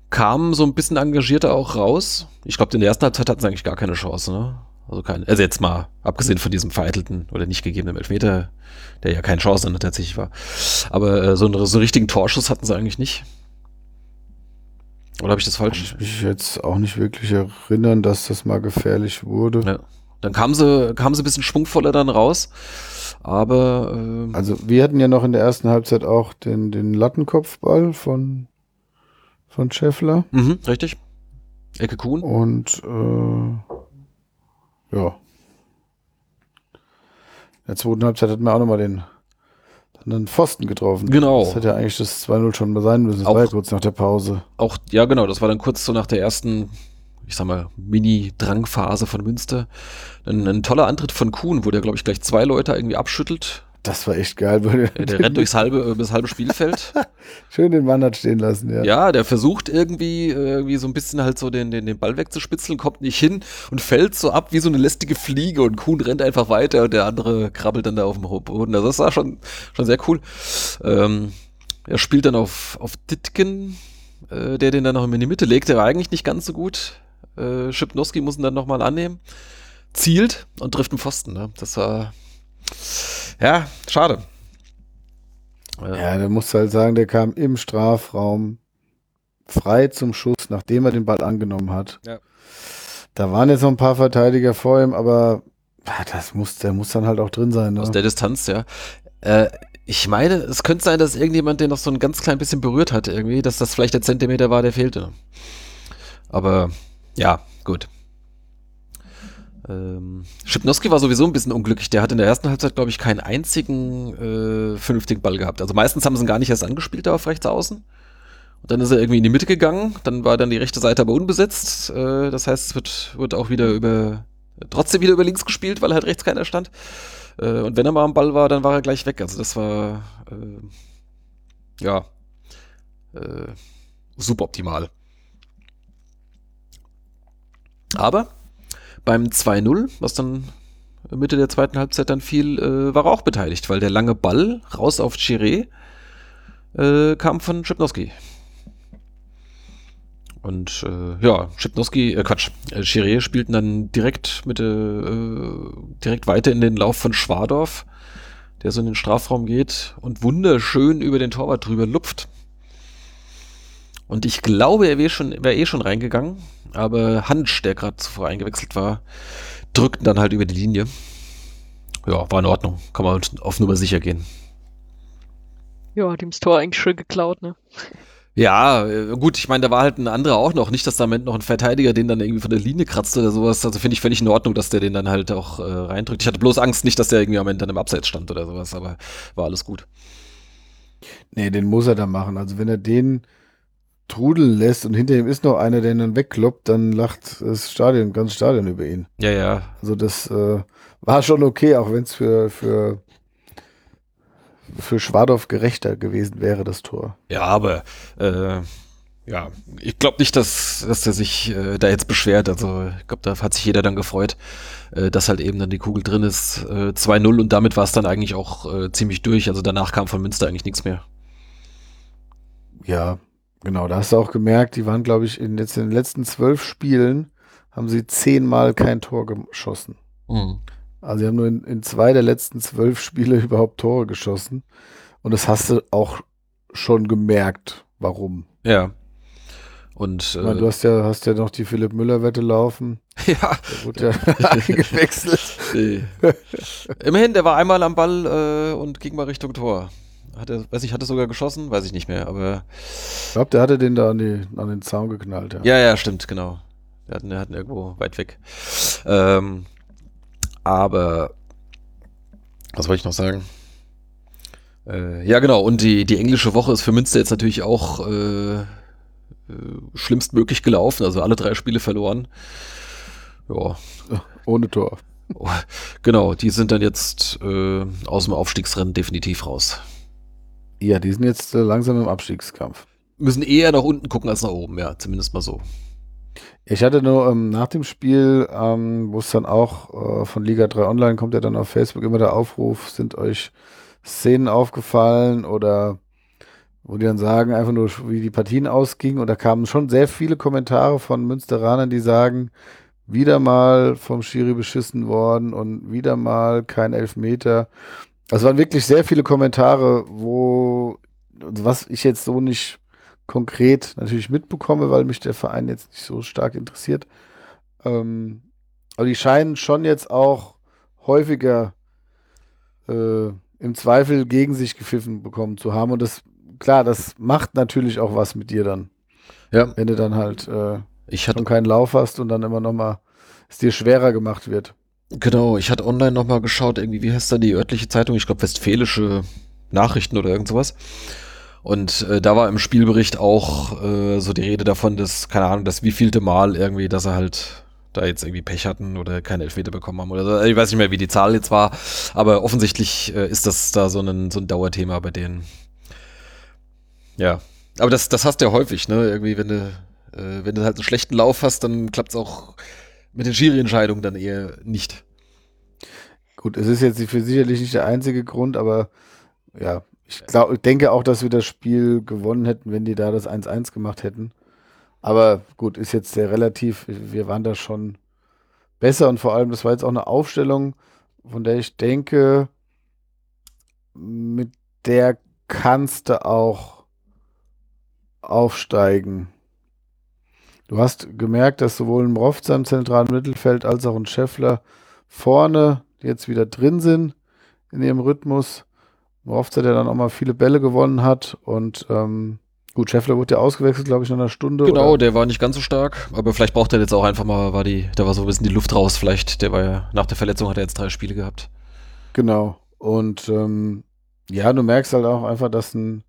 kamen so ein bisschen engagierter auch raus. Ich glaube, in der ersten Halbzeit hatten sie eigentlich gar keine Chance, ne? Also kein, also jetzt mal, abgesehen von diesem vereitelten oder nicht gegebenen Elfmeter, der ja keine Chance dann tatsächlich war. Aber äh, so, einen, so einen richtigen Torschuss hatten sie eigentlich nicht. Oder habe ich das falsch? Kann ich mich jetzt auch nicht wirklich erinnern, dass das mal gefährlich wurde. Ja. Dann kamen sie, kamen sie ein bisschen schwungvoller dann raus. Aber. Äh also, wir hatten ja noch in der ersten Halbzeit auch den, den Lattenkopfball von, von Scheffler. Mhm, richtig. Ecke Kuhn. Und äh, ja. In der zweiten Halbzeit hatten wir auch nochmal den einen Pfosten getroffen. Genau. Das hätte ja eigentlich das 2-0 schon sein müssen. Das auch, war ja kurz nach der Pause. Auch, ja, genau. Das war dann kurz so nach der ersten, ich sag mal, Mini-Drangphase von Münster. Ein, ein, toller Antritt von Kuhn, wo der, glaube ich, gleich zwei Leute irgendwie abschüttelt das war echt geil. Der, der rennt durchs halbe, das halbe Spielfeld. Schön den Mann hat stehen lassen, ja. Ja, der versucht irgendwie, irgendwie so ein bisschen halt so den, den, den Ball wegzuspitzeln, kommt nicht hin und fällt so ab wie so eine lästige Fliege und Kuhn rennt einfach weiter und der andere krabbelt dann da auf dem Boden. Also das war schon, schon sehr cool. Ähm, er spielt dann auf, auf Ditken, äh, der den dann noch in die Mitte legt. Der war eigentlich nicht ganz so gut. Äh, Schipnowski muss ihn dann nochmal annehmen. Zielt und trifft einen Pfosten. Ne? Das war ja, schade. Ja, da musst du halt sagen, der kam im Strafraum frei zum Schuss, nachdem er den Ball angenommen hat. Ja. Da waren jetzt noch ein paar Verteidiger vor ihm, aber das muss, der muss dann halt auch drin sein. Ne? Aus der Distanz, ja. Äh, ich meine, es könnte sein, dass irgendjemand den noch so ein ganz klein bisschen berührt hat, irgendwie, dass das vielleicht der Zentimeter war, der fehlte. Aber ja, gut. Ähm, Schipnowski war sowieso ein bisschen unglücklich. Der hat in der ersten Halbzeit, glaube ich, keinen einzigen äh, vernünftigen Ball gehabt. Also meistens haben sie ihn gar nicht erst angespielt da auf rechts außen. Und dann ist er irgendwie in die Mitte gegangen. Dann war dann die rechte Seite aber unbesetzt. Äh, das heißt, es wird, wird auch wieder über, trotzdem wieder über links gespielt, weil halt rechts keiner stand. Äh, und wenn er mal am Ball war, dann war er gleich weg. Also das war, äh, ja, äh, suboptimal. Aber beim 2-0, was dann Mitte der zweiten Halbzeit dann fiel, äh, war er auch beteiligt, weil der lange Ball raus auf Chiré äh, kam von Schipnowski. Und äh, ja, Schipnowski, äh, Quatsch, äh, Chiré spielten dann direkt mit äh, direkt weiter in den Lauf von Schwadorf, der so in den Strafraum geht und wunderschön über den Torwart drüber lupft. Und ich glaube, er wäre schon, wär eh schon reingegangen. Aber Hansch, der gerade zuvor eingewechselt war, drückten dann halt über die Linie. Ja, war in Ordnung. Kann man auf Nummer sicher gehen. Ja, hat ihm das Tor eigentlich schön geklaut, ne? Ja, äh, gut, ich meine, da war halt ein anderer auch noch. Nicht, dass da noch ein Verteidiger den dann irgendwie von der Linie kratzt oder sowas. Also finde ich völlig in Ordnung, dass der den dann halt auch äh, reindrückt. Ich hatte bloß Angst, nicht, dass der irgendwie am Ende dann im Abseits stand oder sowas, aber war alles gut. Nee, den muss er dann machen. Also wenn er den trudeln lässt und hinter ihm ist noch einer, der ihn dann wegkloppt, dann lacht das Stadion, ganz Stadion über ihn. Ja, ja. Also das äh, war schon okay, auch wenn es für, für, für Schwadorf gerechter gewesen wäre, das Tor. Ja, aber äh, ja, ich glaube nicht, dass, dass er sich äh, da jetzt beschwert. Also ich glaube, da hat sich jeder dann gefreut, äh, dass halt eben dann die Kugel drin ist. Äh, 2-0 und damit war es dann eigentlich auch äh, ziemlich durch. Also danach kam von Münster eigentlich nichts mehr. Ja, Genau, da hast du auch gemerkt, die waren, glaube ich, in, jetzt in den letzten zwölf Spielen haben sie zehnmal kein Tor geschossen. Mhm. Also sie haben nur in, in, zwei der letzten zwölf Spiele überhaupt Tore geschossen. Und das hast du auch schon gemerkt, warum. Ja. Und äh, meine, du hast ja, hast ja noch die Philipp Müller-Wette laufen. Ja. Der wurde ja eingewechselt. Immerhin, der war einmal am Ball äh, und ging mal Richtung Tor. Hat er, weiß ich, hat er sogar geschossen? Weiß ich nicht mehr, aber. Ich glaube, der hatte den da an, die, an den Zaun geknallt, ja. Ja, ja, stimmt, genau. Der hat, der hat ihn irgendwo weit weg. Ähm, aber, was wollte ich noch sagen? Äh, ja, genau, und die, die englische Woche ist für Münster jetzt natürlich auch äh, äh, schlimmstmöglich gelaufen, also alle drei Spiele verloren. Ja. Ohne Tor. Genau, die sind dann jetzt äh, aus dem Aufstiegsrennen definitiv raus. Ja, die sind jetzt äh, langsam im Abstiegskampf. Müssen eher nach unten gucken als nach oben, ja, zumindest mal so. Ich hatte nur ähm, nach dem Spiel, ähm, wo es dann auch äh, von Liga 3 Online kommt ja dann auf Facebook immer der Aufruf, sind euch Szenen aufgefallen oder wo die dann sagen, einfach nur, wie die Partien ausgingen. Und da kamen schon sehr viele Kommentare von Münsteranern, die sagen, wieder mal vom Schiri beschissen worden und wieder mal kein Elfmeter. Also waren wirklich sehr viele Kommentare, wo, was ich jetzt so nicht konkret natürlich mitbekomme, weil mich der Verein jetzt nicht so stark interessiert. Ähm, aber die scheinen schon jetzt auch häufiger äh, im Zweifel gegen sich gepfiffen bekommen zu haben. Und das, klar, das macht natürlich auch was mit dir dann. Ja. Wenn du dann halt äh, ich hatte, schon keinen Lauf hast und dann immer nochmal es dir schwerer gemacht wird. Genau, ich hatte online nochmal geschaut, irgendwie, wie heißt da die örtliche Zeitung? Ich glaube, Westfälische Nachrichten oder irgend sowas. Und äh, da war im Spielbericht auch äh, so die Rede davon, dass, keine Ahnung, das wievielte Mal irgendwie, dass er halt da jetzt irgendwie Pech hatten oder keine Elfmeter bekommen haben oder so. Ich weiß nicht mehr, wie die Zahl jetzt war, aber offensichtlich äh, ist das da so ein, so ein Dauerthema bei denen. Ja. Aber das, das hast du ja häufig, ne? Irgendwie, wenn du, äh, wenn du halt einen schlechten Lauf hast, dann klappt es auch mit den Schiri-Entscheidungen dann eher nicht. Gut, es ist jetzt für sicherlich nicht der einzige Grund, aber ja, ich, glaub, ich denke auch, dass wir das Spiel gewonnen hätten, wenn die da das 1-1 gemacht hätten. Aber gut, ist jetzt sehr relativ. Wir waren da schon besser und vor allem, das war jetzt auch eine Aufstellung, von der ich denke, mit der kannst du auch aufsteigen. Du hast gemerkt, dass sowohl ein Mrovza im zentralen Mittelfeld als auch ein Scheffler vorne jetzt wieder drin sind in ihrem Rhythmus. Mrovza, der dann auch mal viele Bälle gewonnen hat und ähm, Gut, Scheffler wurde ja ausgewechselt, glaube ich, in einer Stunde. Genau, oder? der war nicht ganz so stark, aber vielleicht braucht er jetzt auch einfach mal, war die, da war so ein bisschen die Luft raus, vielleicht, der war ja, nach der Verletzung hat er jetzt drei Spiele gehabt. Genau. Und ähm, ja, du merkst halt auch einfach, dass ein,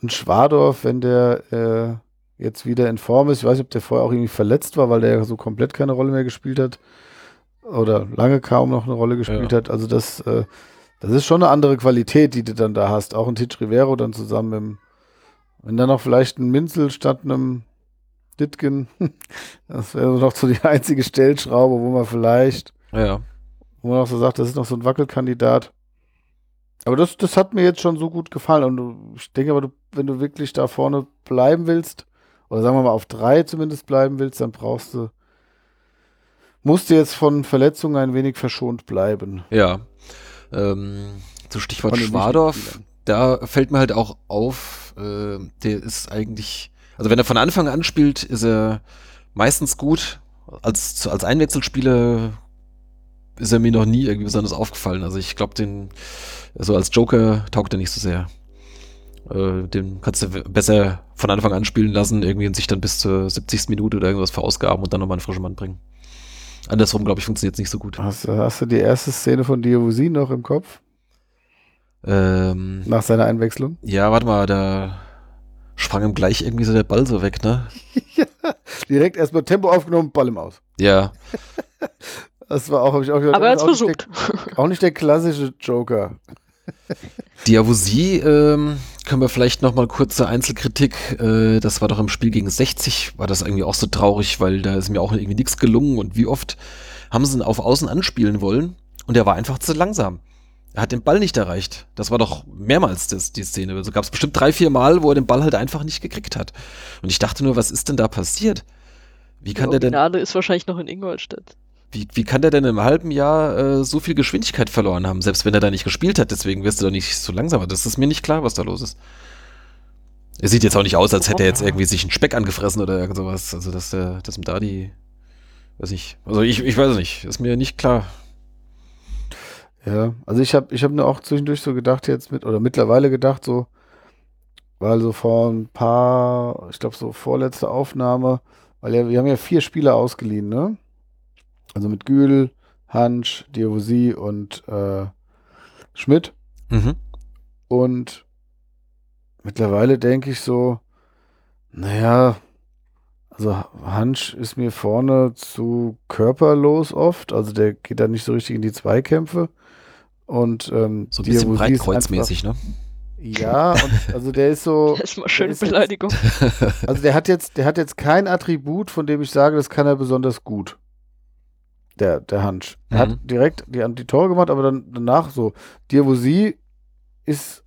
ein Schwadorf, wenn der äh, jetzt wieder in Form ist, ich weiß nicht, ob der vorher auch irgendwie verletzt war, weil der ja so komplett keine Rolle mehr gespielt hat. Oder lange kaum noch eine Rolle gespielt ja. hat. Also das, äh, das ist schon eine andere Qualität, die du dann da hast. Auch ein Titch Rivero dann zusammen dem wenn dann noch vielleicht ein Minzel statt einem Ditgen, das wäre noch so die einzige Stellschraube, wo man vielleicht, ja. wo man auch so sagt, das ist noch so ein Wackelkandidat. Aber das, das hat mir jetzt schon so gut gefallen. Und du, ich denke aber, du, wenn du wirklich da vorne bleiben willst, oder sagen wir mal auf drei zumindest bleiben willst, dann brauchst du, musst du jetzt von Verletzungen ein wenig verschont bleiben. Ja. Ähm, zu Stichwort Schwadorf, da fällt mir halt auch auf, äh, der ist eigentlich, also wenn er von Anfang an spielt, ist er meistens gut. Als, als Einwechselspieler ist er mir noch nie irgendwie besonders aufgefallen. Also ich glaube, den, so als Joker taugt er nicht so sehr. Äh, den kannst du besser von Anfang an spielen lassen, irgendwie und sich dann bis zur 70. Minute oder irgendwas verausgaben und dann nochmal einen frischen Mann bringen. Andersrum, glaube ich, funktioniert es nicht so gut. Hast, hast, du die erste Szene von Diavosi noch im Kopf? Ähm, Nach seiner Einwechslung? Ja, warte mal, da sprang ihm gleich irgendwie so der Ball so weg, ne? ja, direkt erstmal Tempo aufgenommen, Ball im Aus. Ja. das war auch, habe ich auch gehört. Aber er hat versucht. Der, auch nicht der klassische Joker. Diavosie ähm, können wir vielleicht noch mal kurze Einzelkritik. Äh, das war doch im Spiel gegen 60, war das irgendwie auch so traurig, weil da ist mir auch irgendwie nichts gelungen und wie oft haben sie ihn auf Außen anspielen wollen und er war einfach zu langsam. Er hat den Ball nicht erreicht. Das war doch mehrmals das, die Szene. Also gab es bestimmt drei, vier Mal, wo er den Ball halt einfach nicht gekriegt hat. Und ich dachte nur, was ist denn da passiert? Wie kann der denn. Der ist wahrscheinlich noch in Ingolstadt. Wie, wie kann der denn im halben Jahr äh, so viel Geschwindigkeit verloren haben, selbst wenn er da nicht gespielt hat? Deswegen wirst du doch nicht so langsam. Das ist mir nicht klar, was da los ist. Er sieht jetzt auch nicht aus, als hätte er jetzt irgendwie sich einen Speck angefressen oder sowas. Also, dass der, dass ihm da die. Weiß ich. Also, ich, ich weiß nicht. Ist mir nicht klar. Ja, also ich habe ich hab nur auch zwischendurch so gedacht jetzt mit, oder mittlerweile gedacht so, weil so vor ein paar, ich glaube so vorletzte Aufnahme, weil ja, wir haben ja vier Spieler ausgeliehen, ne? Also mit Gül, Hansch, Diavosi und äh, Schmidt. Mhm. Und mittlerweile denke ich so, naja, also Hansch ist mir vorne zu körperlos oft, also der geht da nicht so richtig in die Zweikämpfe. Und ähm, so ein bisschen Breitkreuzmäßig, ne? Ja, und also der ist so. Das ist mal schöne Beleidigung. Jetzt, also der hat jetzt, der hat jetzt kein Attribut, von dem ich sage, das kann er besonders gut. Der, der Hansch. Er mhm. hat direkt die, die Tore gemacht, aber dann danach so. Diavosi ist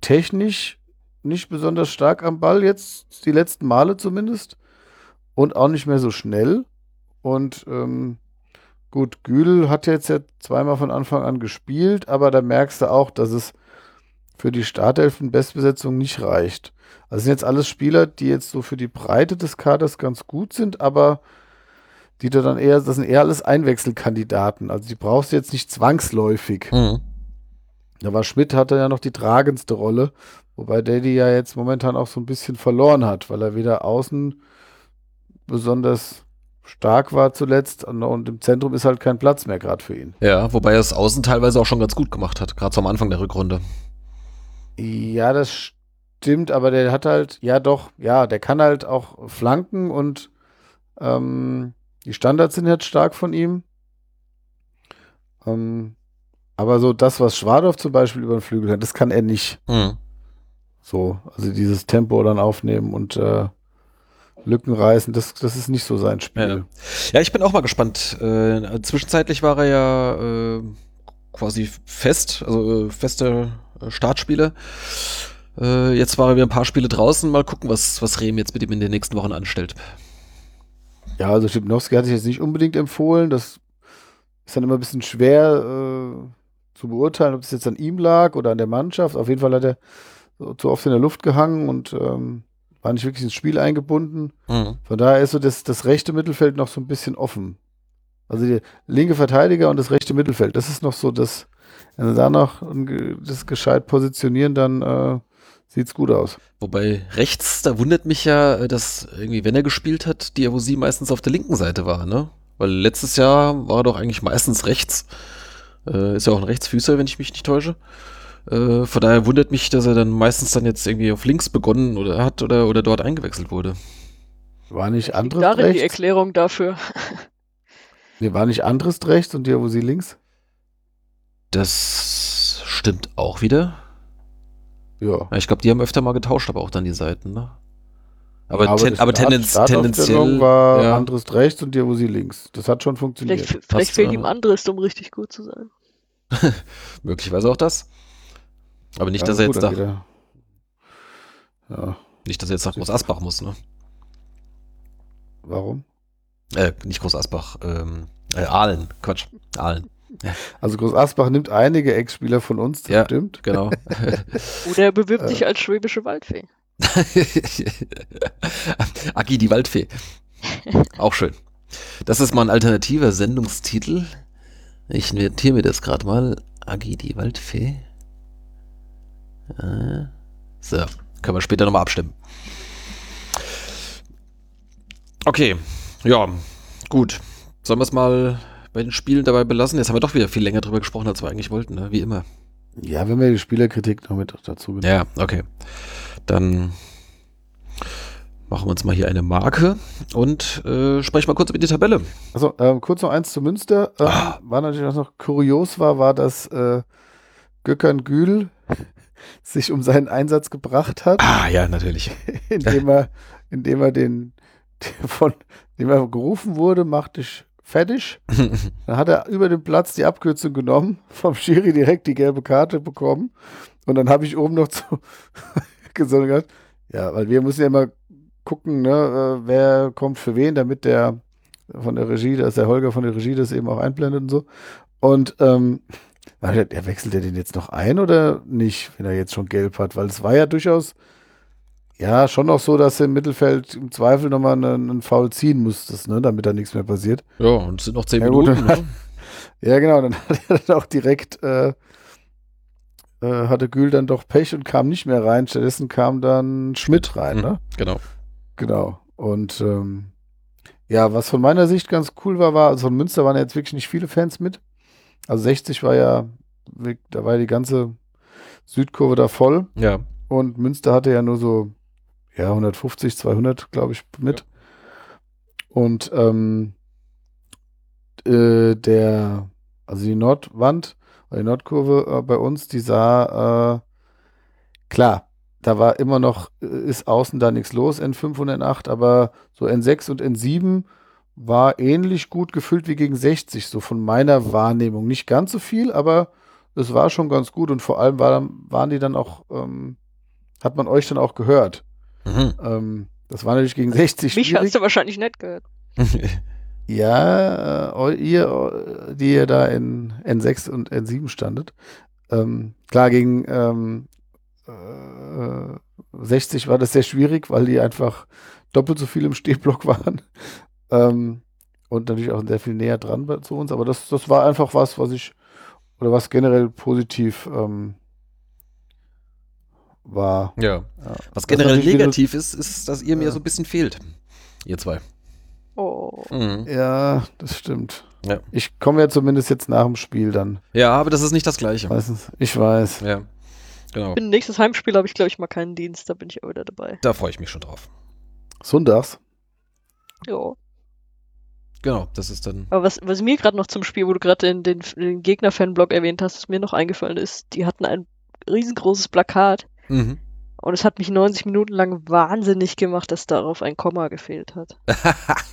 technisch nicht besonders stark am Ball, jetzt die letzten Male zumindest. Und auch nicht mehr so schnell. Und ähm, gut, Gül hat jetzt ja zweimal von Anfang an gespielt, aber da merkst du auch, dass es für die Startelfen Bestbesetzung nicht reicht. Also sind jetzt alles Spieler, die jetzt so für die Breite des Kaders ganz gut sind, aber die da dann eher, das sind eher alles Einwechselkandidaten. Also die brauchst du jetzt nicht zwangsläufig. Mhm. Da war Schmidt hatte ja noch die tragendste Rolle, wobei Daddy ja jetzt momentan auch so ein bisschen verloren hat, weil er wieder außen besonders stark war zuletzt und im Zentrum ist halt kein Platz mehr gerade für ihn. Ja, wobei er es außen teilweise auch schon ganz gut gemacht hat, gerade zum Anfang der Rückrunde. Ja, das stimmt, aber der hat halt, ja doch, ja, der kann halt auch flanken und ähm, die Standards sind jetzt stark von ihm. Ähm, aber so das, was Schwadorf zum Beispiel über den Flügel hat, das kann er nicht. Mhm. So, also dieses Tempo dann aufnehmen und äh, Lücken reißen, das, das ist nicht so sein Spiel. Ja, ja ich bin auch mal gespannt. Äh, zwischenzeitlich war er ja äh, quasi fest, also äh, feste Startspiele. Äh, jetzt war er wieder ein paar Spiele draußen. Mal gucken, was, was Rehm jetzt mit ihm in den nächsten Wochen anstellt. Ja, also Schipnowski hat sich jetzt nicht unbedingt empfohlen. Das ist dann immer ein bisschen schwer äh, zu beurteilen, ob es jetzt an ihm lag oder an der Mannschaft. Auf jeden Fall hat er so zu oft in der Luft gehangen und ähm, war nicht wirklich ins Spiel eingebunden. Mhm. Von daher ist so das, das rechte Mittelfeld noch so ein bisschen offen. Also der linke Verteidiger und das rechte Mittelfeld, das ist noch so das, wenn sie da noch das gescheit positionieren, dann äh, sieht's gut aus. Wobei rechts, da wundert mich ja, dass irgendwie, wenn er gespielt hat, die Avosie meistens auf der linken Seite war, ne? Weil letztes Jahr war er doch eigentlich meistens rechts. Äh, ist ja auch ein Rechtsfüßer, wenn ich mich nicht täusche. Äh, von daher wundert mich, dass er dann meistens dann jetzt irgendwie auf links begonnen oder hat oder, oder dort eingewechselt wurde. War nicht anderes Darin rechts? die Erklärung dafür. nee, war nicht anderes rechts und die wo sie links? Das stimmt auch wieder. Ja. Ich glaube, die haben öfter mal getauscht, aber auch dann die Seiten, ne? Aber, aber, ten, aber tendenz, tendenziell war ja. Andres rechts und wo sie links. Das hat schon funktioniert. Vielleicht, vielleicht fehlt ihm Andres, um richtig gut zu sein. Möglicherweise auch das. Aber nicht, ja, dass er jetzt da. Ja. Nicht, dass er jetzt nach Groß Asbach muss, ne? Warum? Äh, nicht Groß Asbach, ähm, äh, Aalen, Quatsch, Aalen. Also Groß Asbach nimmt einige Ex-Spieler von uns, das ja, stimmt. Genau. Oder er bewirbt sich als schwäbische Waldfee. Agi die Waldfee. Auch schön. Das ist mal ein alternativer Sendungstitel. Ich notiere mir das gerade mal. Agi die Waldfee. Äh, so, können wir später nochmal abstimmen. Okay, ja, gut. Sollen wir es mal bei den Spielen dabei belassen? Jetzt haben wir doch wieder viel länger drüber gesprochen, als wir eigentlich wollten, ne? wie immer. Ja, wenn wir die Spielerkritik noch mit dazu genommen. Ja, okay. Dann machen wir uns mal hier eine Marke und äh, sprechen mal kurz über die Tabelle. Also ähm, kurz noch eins zu Münster. Ähm, ah. War natürlich auch noch kurios war, war, dass äh, Gökhan Gül sich um seinen Einsatz gebracht hat. Ah, ja, natürlich. indem er, indem er den, von, dem er gerufen wurde, macht dich fertig. Dann hat er über den Platz die Abkürzung genommen, vom Schiri direkt die gelbe Karte bekommen. Und dann habe ich oben noch zu gesungen, ja, weil wir müssen ja immer gucken, ne, äh, wer kommt für wen, damit der von der Regie, dass der Holger von der Regie das eben auch einblendet und so. Und ähm, er wechselt er den jetzt noch ein oder nicht, wenn er jetzt schon gelb hat? Weil es war ja durchaus, ja, schon noch so, dass er im Mittelfeld im Zweifel nochmal einen, einen Foul ziehen musstest, ne, damit da nichts mehr passiert. Ja, und es sind noch zehn ja, Minuten. Gut, ne? ja, genau, dann hat er dann auch direkt, äh, äh, hatte Gül dann doch Pech und kam nicht mehr rein. Stattdessen kam dann Schmidt rein, mhm, ne? Genau. Genau. Und ähm, ja, was von meiner Sicht ganz cool war, war, also von Münster waren ja jetzt wirklich nicht viele Fans mit. Also 60 war ja, da war die ganze Südkurve da voll. Ja. Und Münster hatte ja nur so, ja, 150, 200, glaube ich, mit. Ja. Und ähm, äh, der, also die Nordwand, die Nordkurve äh, bei uns, die sah, äh, klar, da war immer noch, äh, ist außen da nichts los, N5 und N8, aber so N6 und N7 war ähnlich gut gefüllt wie gegen 60, so von meiner Wahrnehmung. Nicht ganz so viel, aber es war schon ganz gut und vor allem war, waren die dann auch, ähm, hat man euch dann auch gehört. Mhm. Ähm, das war natürlich gegen 60 Mich schwierig. hast du wahrscheinlich nicht gehört. ja, äh, ihr, die ihr da in N6 und N7 standet. Ähm, klar, gegen ähm, äh, 60 war das sehr schwierig, weil die einfach doppelt so viel im Stehblock waren. Ähm, und natürlich auch sehr viel näher dran zu uns. Aber das, das war einfach was, was ich, oder was generell positiv ähm, war. Ja. ja. Was generell negativ ist, ist, dass ihr mir so ein bisschen fehlt. Ihr zwei. Oh. Mhm. Ja, das stimmt. Ja. Ich komme ja zumindest jetzt nach dem Spiel dann. Ja, aber das ist nicht das Gleiche. Meistens. Ich weiß. Ja. Genau. Bin nächstes Heimspiel habe ich, glaube ich, mal keinen Dienst, da bin ich auch wieder dabei. Da freue ich mich schon drauf. Sonntags? Ja. Genau, das ist dann. Aber was, was mir gerade noch zum Spiel, wo du gerade den, den, den Gegner-Fanblog erwähnt hast, was mir noch eingefallen ist, die hatten ein riesengroßes Plakat. Mhm. Und es hat mich 90 Minuten lang wahnsinnig gemacht, dass darauf ein Komma gefehlt hat.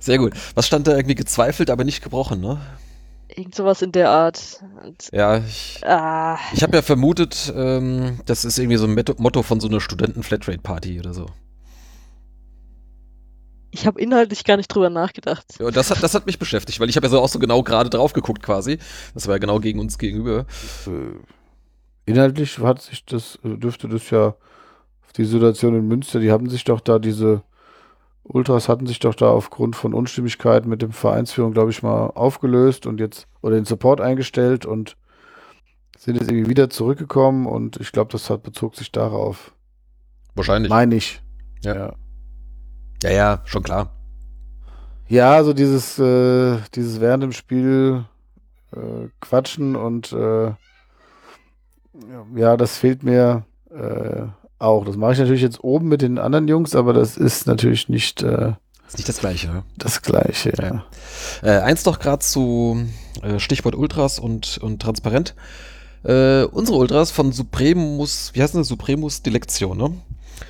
Sehr gut. Was stand da irgendwie gezweifelt, aber nicht gebrochen, ne? Irgend sowas in der Art. Und, ja, ich, ah. ich habe ja vermutet, ähm, das ist irgendwie so ein Motto von so einer Studenten-Flatrate-Party oder so. Ich habe inhaltlich gar nicht drüber nachgedacht. Ja, das hat, das hat mich beschäftigt, weil ich habe ja so auch so genau gerade drauf geguckt quasi. Das war ja genau gegen uns gegenüber. Äh, inhaltlich hat sich das, dürfte das ja auf die Situation in Münster, die haben sich doch da diese Ultras hatten sich doch da aufgrund von Unstimmigkeiten mit dem Vereinsführung, glaube ich, mal aufgelöst und jetzt oder den Support eingestellt und sind jetzt irgendwie wieder zurückgekommen und ich glaube, das hat bezog sich darauf. Wahrscheinlich. Meine ich. Ja. ja. Ja, ja, schon klar. Ja, so dieses, äh, dieses während dem Spiel äh, quatschen und äh, ja, das fehlt mir äh, auch. Das mache ich natürlich jetzt oben mit den anderen Jungs, aber das ist natürlich nicht. Äh, ist nicht das Gleiche. Ne? Das Gleiche, ja. ja. Äh, eins doch gerade zu äh, Stichwort Ultras und, und transparent. Äh, unsere Ultras von Supremus, wie heißt das? Supremus Dilektion, ne?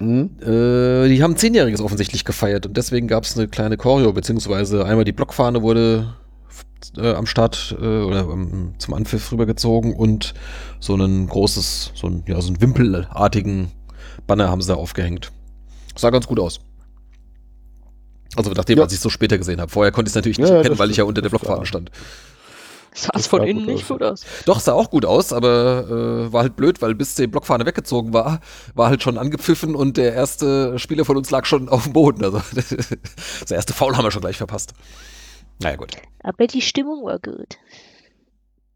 Mhm. Äh, die haben Zehnjähriges offensichtlich gefeiert und deswegen gab es eine kleine Choreo, beziehungsweise einmal die Blockfahne wurde äh, am Start äh, oder ähm, zum Anpfiff rübergezogen und so ein großes, so ein, ja, so ein wimpelartigen Banner haben sie da aufgehängt. Sah ganz gut aus. Also nachdem, ja. was ich so später gesehen habe. Vorher konnte ich es natürlich nicht ja, erkennen, weil ich ja unter der Blockfahne stand. Sah es von innen nicht gut aus. Doch, sah auch gut aus, aber äh, war halt blöd, weil bis die Blockfahne weggezogen war, war halt schon angepfiffen und der erste Spieler von uns lag schon auf dem Boden. Also das erste Foul haben wir schon gleich verpasst. Naja, gut. Aber die Stimmung war gut.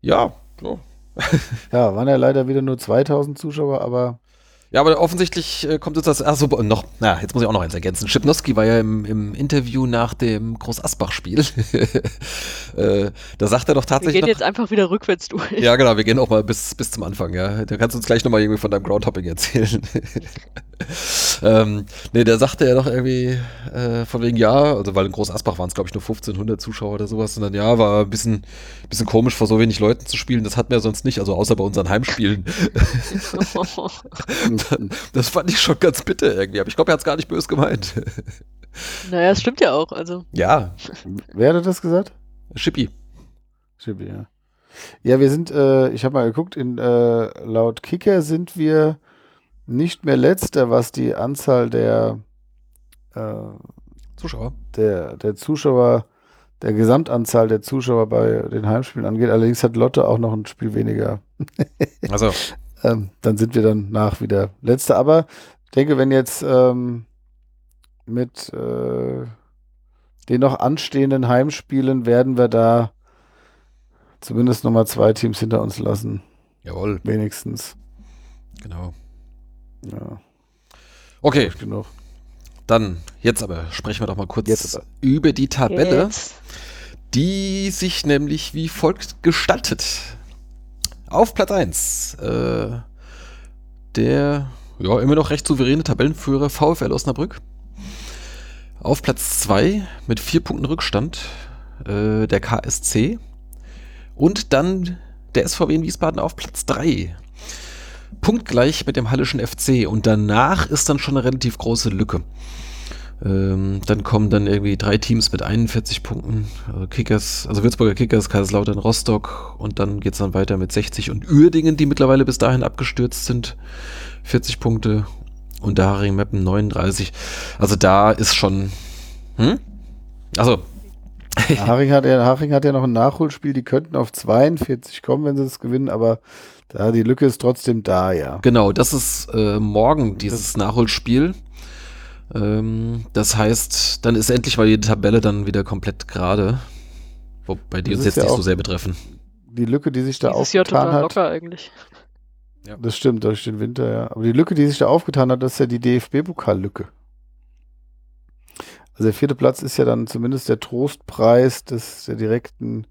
Ja, so. ja, waren ja leider wieder nur 2000 Zuschauer, aber ja, aber offensichtlich äh, kommt jetzt das. Achso, noch, na, jetzt muss ich auch noch eins ergänzen. Schipnowski war ja im, im Interview nach dem Groß-Asbach-Spiel. äh, da sagt er doch tatsächlich. Wir gehen noch, jetzt einfach wieder rückwärts durch. Ja, genau, wir gehen auch mal bis, bis zum Anfang, ja. Da kannst du uns gleich nochmal irgendwie von deinem Groundhopping erzählen. ähm, nee, der sagte ja doch irgendwie äh, von wegen, ja, also weil in Groß-Asbach waren es, glaube ich, nur 1500 Zuschauer oder sowas. Und dann, ja, war ein bisschen, bisschen komisch, vor so wenig Leuten zu spielen. Das hatten wir sonst nicht, also außer bei unseren Heimspielen. das fand ich schon ganz bitter irgendwie. Aber ich glaube, er hat es gar nicht böse gemeint. Naja, es stimmt ja auch. Also. Ja. Wer hat das gesagt? Schippi. Schippi, ja. Ja, wir sind, äh, ich habe mal geguckt, in, äh, laut Kicker sind wir nicht mehr letzter, was die Anzahl der äh, Zuschauer. Der, der Zuschauer, der Gesamtanzahl der Zuschauer bei den Heimspielen angeht. Allerdings hat Lotte auch noch ein Spiel weniger. Also. ähm, dann sind wir dann nach wieder letzter. Aber ich denke, wenn jetzt ähm, mit äh, den noch anstehenden Heimspielen werden wir da zumindest nochmal zwei Teams hinter uns lassen. Jawohl. Wenigstens. Genau. Ja. Okay. Genug. Dann, jetzt aber, sprechen wir doch mal kurz über die Tabelle, jetzt. die sich nämlich wie folgt gestaltet. Auf Platz 1, äh, der ja, immer noch recht souveräne Tabellenführer VfL Osnabrück. Auf Platz 2 mit vier Punkten Rückstand äh, der KSC. Und dann der SVW in Wiesbaden auf Platz 3 punktgleich mit dem Hallischen FC und danach ist dann schon eine relativ große Lücke. Ähm, dann kommen dann irgendwie drei Teams mit 41 Punkten. Also Kickers, also Würzburger Kickers, Kaiserslautern, Rostock und dann geht es dann weiter mit 60 und Uerdingen, die mittlerweile bis dahin abgestürzt sind. 40 Punkte und Daring Meppen 39. Also da ist schon. Hm? Also. Haring hat, ja, Haring hat ja noch ein Nachholspiel, die könnten auf 42 kommen, wenn sie es gewinnen, aber da die Lücke ist trotzdem da, ja. Genau, das ist äh, morgen dieses Nachholspiel. Ähm, das heißt, dann ist endlich mal die Tabelle dann wieder komplett gerade. Wobei die das uns jetzt ja nicht so sehr betreffen. Die Lücke, die sich da Dieses aufgetan hat. locker eigentlich. Ja. Das stimmt, durch den Winter, ja. Aber die Lücke, die sich da aufgetan hat, das ist ja die DFB-Pokal-Lücke. Also der vierte Platz ist ja dann zumindest der Trostpreis des der direkten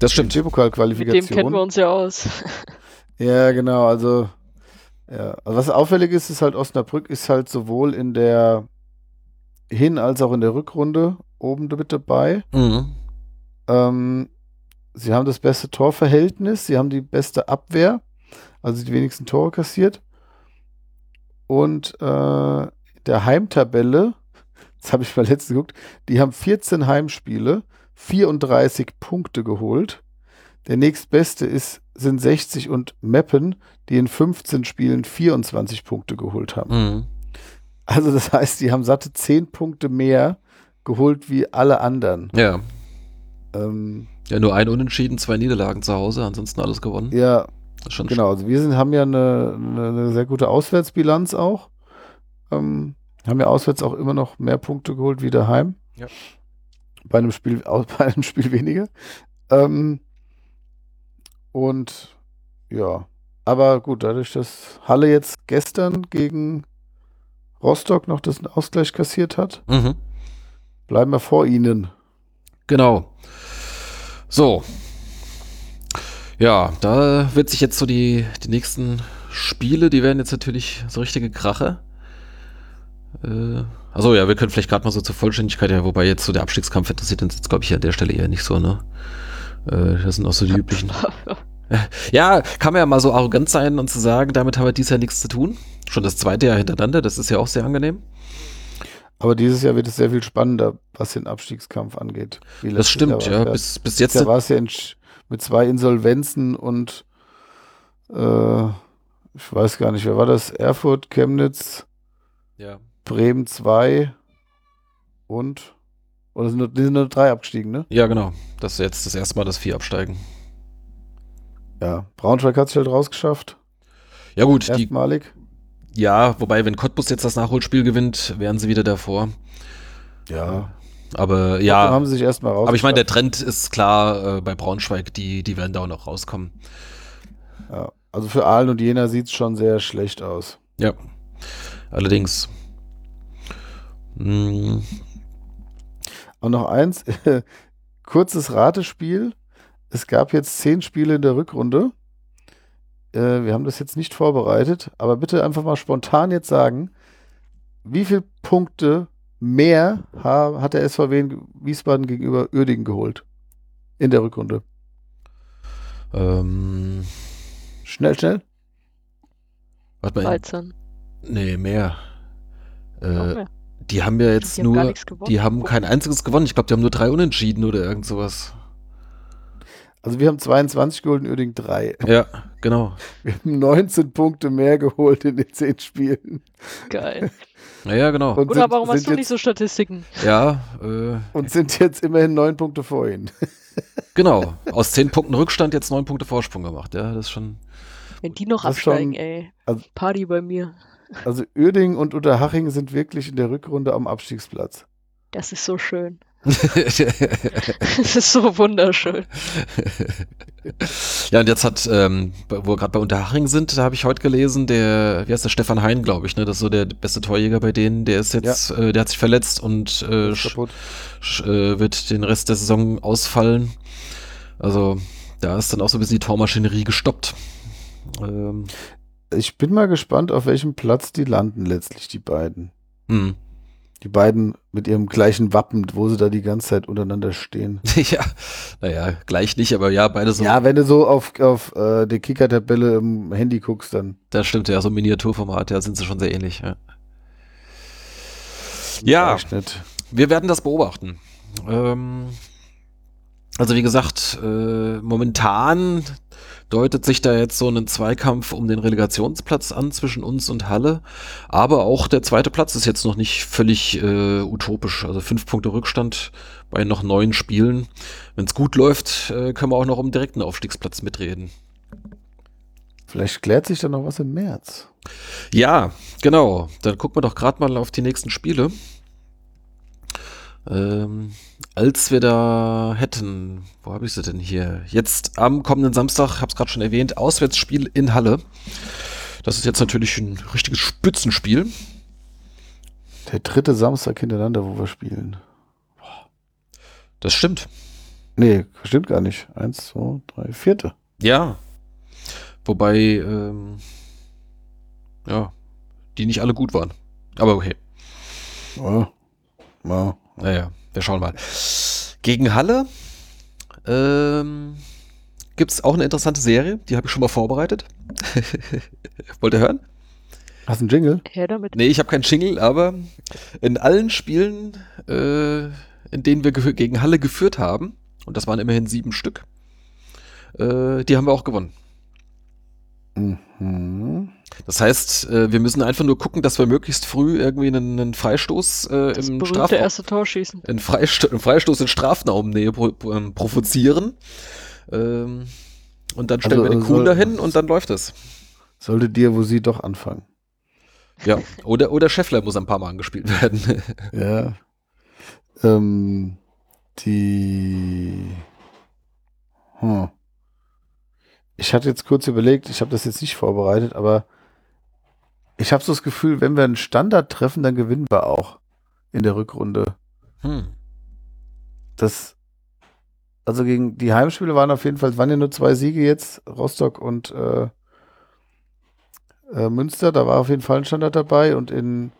das stimmt. DFB-Pokal-Qualifikation. Mit dem kennen wir uns ja aus. ja, genau. Also ja, also was auffällig ist, ist halt Osnabrück ist halt sowohl in der Hin- als auch in der Rückrunde oben mit dabei. Mhm. Ähm, sie haben das beste Torverhältnis, sie haben die beste Abwehr, also die wenigsten Tore kassiert. Und äh, der Heimtabelle, das habe ich mal letztens geguckt, die haben 14 Heimspiele, 34 Punkte geholt. Der nächstbeste ist, sind 60 und Meppen, die in 15 Spielen 24 Punkte geholt haben. Mhm. Also das heißt, die haben satte 10 Punkte mehr geholt wie alle anderen. Ja. Ähm, ja, nur ein Unentschieden, zwei Niederlagen zu Hause, ansonsten alles gewonnen. Ja, genau. Also wir sind, haben ja eine, eine, eine sehr gute Auswärtsbilanz auch. Ähm, haben ja auswärts auch immer noch mehr Punkte geholt wie daheim. Ja. Bei einem Spiel, bei einem Spiel weniger. Ähm, und ja, aber gut, dadurch, dass Halle jetzt gestern gegen Rostock noch das Ausgleich kassiert hat, mhm. bleiben wir vor ihnen. Genau. So. Ja, da wird sich jetzt so die, die nächsten Spiele, die werden jetzt natürlich so richtige Krache. Äh, also ja, wir können vielleicht gerade mal so zur Vollständigkeit, ja, wobei jetzt so der Abstiegskampf interessiert uns jetzt, glaube ich, an der Stelle eher nicht so, ne? Äh, das sind auch so die üblichen. Ja, kann man ja mal so arrogant sein und zu sagen, damit haben wir dieses Jahr nichts zu tun. Schon das zweite Jahr hintereinander, das ist ja auch sehr angenehm. Aber dieses Jahr wird es sehr viel spannender, was den Abstiegskampf angeht. Das stimmt, ja. Bis, bis jetzt. Da war es ja mit zwei Insolvenzen und äh, ich weiß gar nicht, wer war das? Erfurt, Chemnitz, ja. Bremen 2 und oder sind nur, die sind nur drei abgestiegen, ne? Ja, genau. Das ist jetzt das erste Mal, dass vier absteigen. Ja, Braunschweig hat es halt rausgeschafft. Ja, gut. Erstmalig. Die, ja, wobei, wenn Cottbus jetzt das Nachholspiel gewinnt, wären sie wieder davor. Ja. Aber ja. Dann haben sie sich erstmal raus. Aber ich meine, der Trend ist klar äh, bei Braunschweig, die, die werden da auch noch rauskommen. Ja, also für Aalen und Jena sieht es schon sehr schlecht aus. Ja. Allerdings. Hm. Und noch eins, kurzes Ratespiel. Es gab jetzt zehn Spiele in der Rückrunde. Äh, wir haben das jetzt nicht vorbereitet, aber bitte einfach mal spontan jetzt sagen, wie viele Punkte mehr hat der SVW in Wiesbaden gegenüber Uerdingen geholt in der Rückrunde? Ähm, schnell, schnell. Warte mal. 13. Nee, mehr. Äh, mehr. Die haben ja jetzt die nur, haben die haben kein einziges gewonnen. Ich glaube, die haben nur drei Unentschieden oder irgend sowas. Also wir haben 22 geholt in Uerdingen 3. Ja, genau. Wir haben 19 Punkte mehr geholt in den 10 Spielen. Geil. Ja, genau. Und Oder sind, warum hast du jetzt, nicht so Statistiken? Ja. Äh, und sind jetzt immerhin 9 Punkte vor ihnen. genau. Aus 10 Punkten Rückstand jetzt 9 Punkte Vorsprung gemacht. Ja, das ist schon. Wenn die noch absteigen, schon, ey. Also, Party bei mir. Also Uerdingen und Unterhaching sind wirklich in der Rückrunde am Abstiegsplatz. Das ist so schön. Es ist so wunderschön. ja, und jetzt hat, ähm, wo wir gerade bei Unterhaching sind, da habe ich heute gelesen, der, wie heißt der, Stefan Hein, glaube ich, ne? Das ist so der beste Torjäger bei denen, der ist jetzt, ja. äh, der hat sich verletzt und äh, äh, wird den Rest der Saison ausfallen. Also, da ist dann auch so ein bisschen die Tormaschinerie gestoppt. Ähm, ich bin mal gespannt, auf welchem Platz die landen letztlich, die beiden. Hm. Die beiden mit ihrem gleichen Wappen, wo sie da die ganze Zeit untereinander stehen. ja, naja, gleich nicht, aber ja, beide so. Ja, wenn du so auf, auf äh, die Kicker-Tabelle im Handy guckst, dann. Das stimmt, ja, so Miniaturformat, ja, sind sie schon sehr ähnlich. Ja, ja wir werden das beobachten. Ähm, also wie gesagt, äh, momentan deutet sich da jetzt so ein Zweikampf um den Relegationsplatz an zwischen uns und Halle. Aber auch der zweite Platz ist jetzt noch nicht völlig äh, utopisch. Also fünf Punkte Rückstand bei noch neun Spielen. Wenn es gut läuft, äh, können wir auch noch um direkten Aufstiegsplatz mitreden. Vielleicht klärt sich dann noch was im März. Ja, genau. Dann gucken wir doch gerade mal auf die nächsten Spiele. Ähm, als wir da hätten, wo habe ich sie denn hier? Jetzt am kommenden Samstag, habe es gerade schon erwähnt, Auswärtsspiel in Halle. Das ist jetzt natürlich ein richtiges Spitzenspiel. Der dritte Samstag hintereinander, wo wir spielen. Das stimmt. Nee, stimmt gar nicht. Eins, zwei, drei, vierte. Ja. Wobei, ähm, ja, die nicht alle gut waren. Aber okay. Ja. ja. Naja, wir schauen mal. Gegen Halle ähm, gibt es auch eine interessante Serie, die habe ich schon mal vorbereitet. Wollt ihr hören? Hast du einen Jingle? Her damit. Nee, ich habe keinen Jingle, aber in allen Spielen, äh, in denen wir gegen Halle geführt haben, und das waren immerhin sieben Stück, äh, die haben wir auch gewonnen. Mhm. Das heißt, äh, wir müssen einfach nur gucken, dass wir möglichst früh irgendwie einen, einen Freistoß äh, das im Strafraum. erste Tor schießen. Einen, Freisto einen Freistoß in Strafraumnähe pro ähm, provozieren. Ähm, und dann stellen also, wir den Kuhn dahin und dann läuft es. Sollte dir, wo sie doch anfangen. Ja, oder, oder Scheffler muss ein paar Mal angespielt werden. ja. Ähm, die. Hm. Ich hatte jetzt kurz überlegt, ich habe das jetzt nicht vorbereitet, aber ich habe so das Gefühl, wenn wir einen Standard treffen, dann gewinnen wir auch in der Rückrunde. Hm. Das, also gegen die Heimspiele waren auf jeden Fall, es waren ja nur zwei Siege jetzt, Rostock und äh, äh, Münster, da war auf jeden Fall ein Standard dabei und in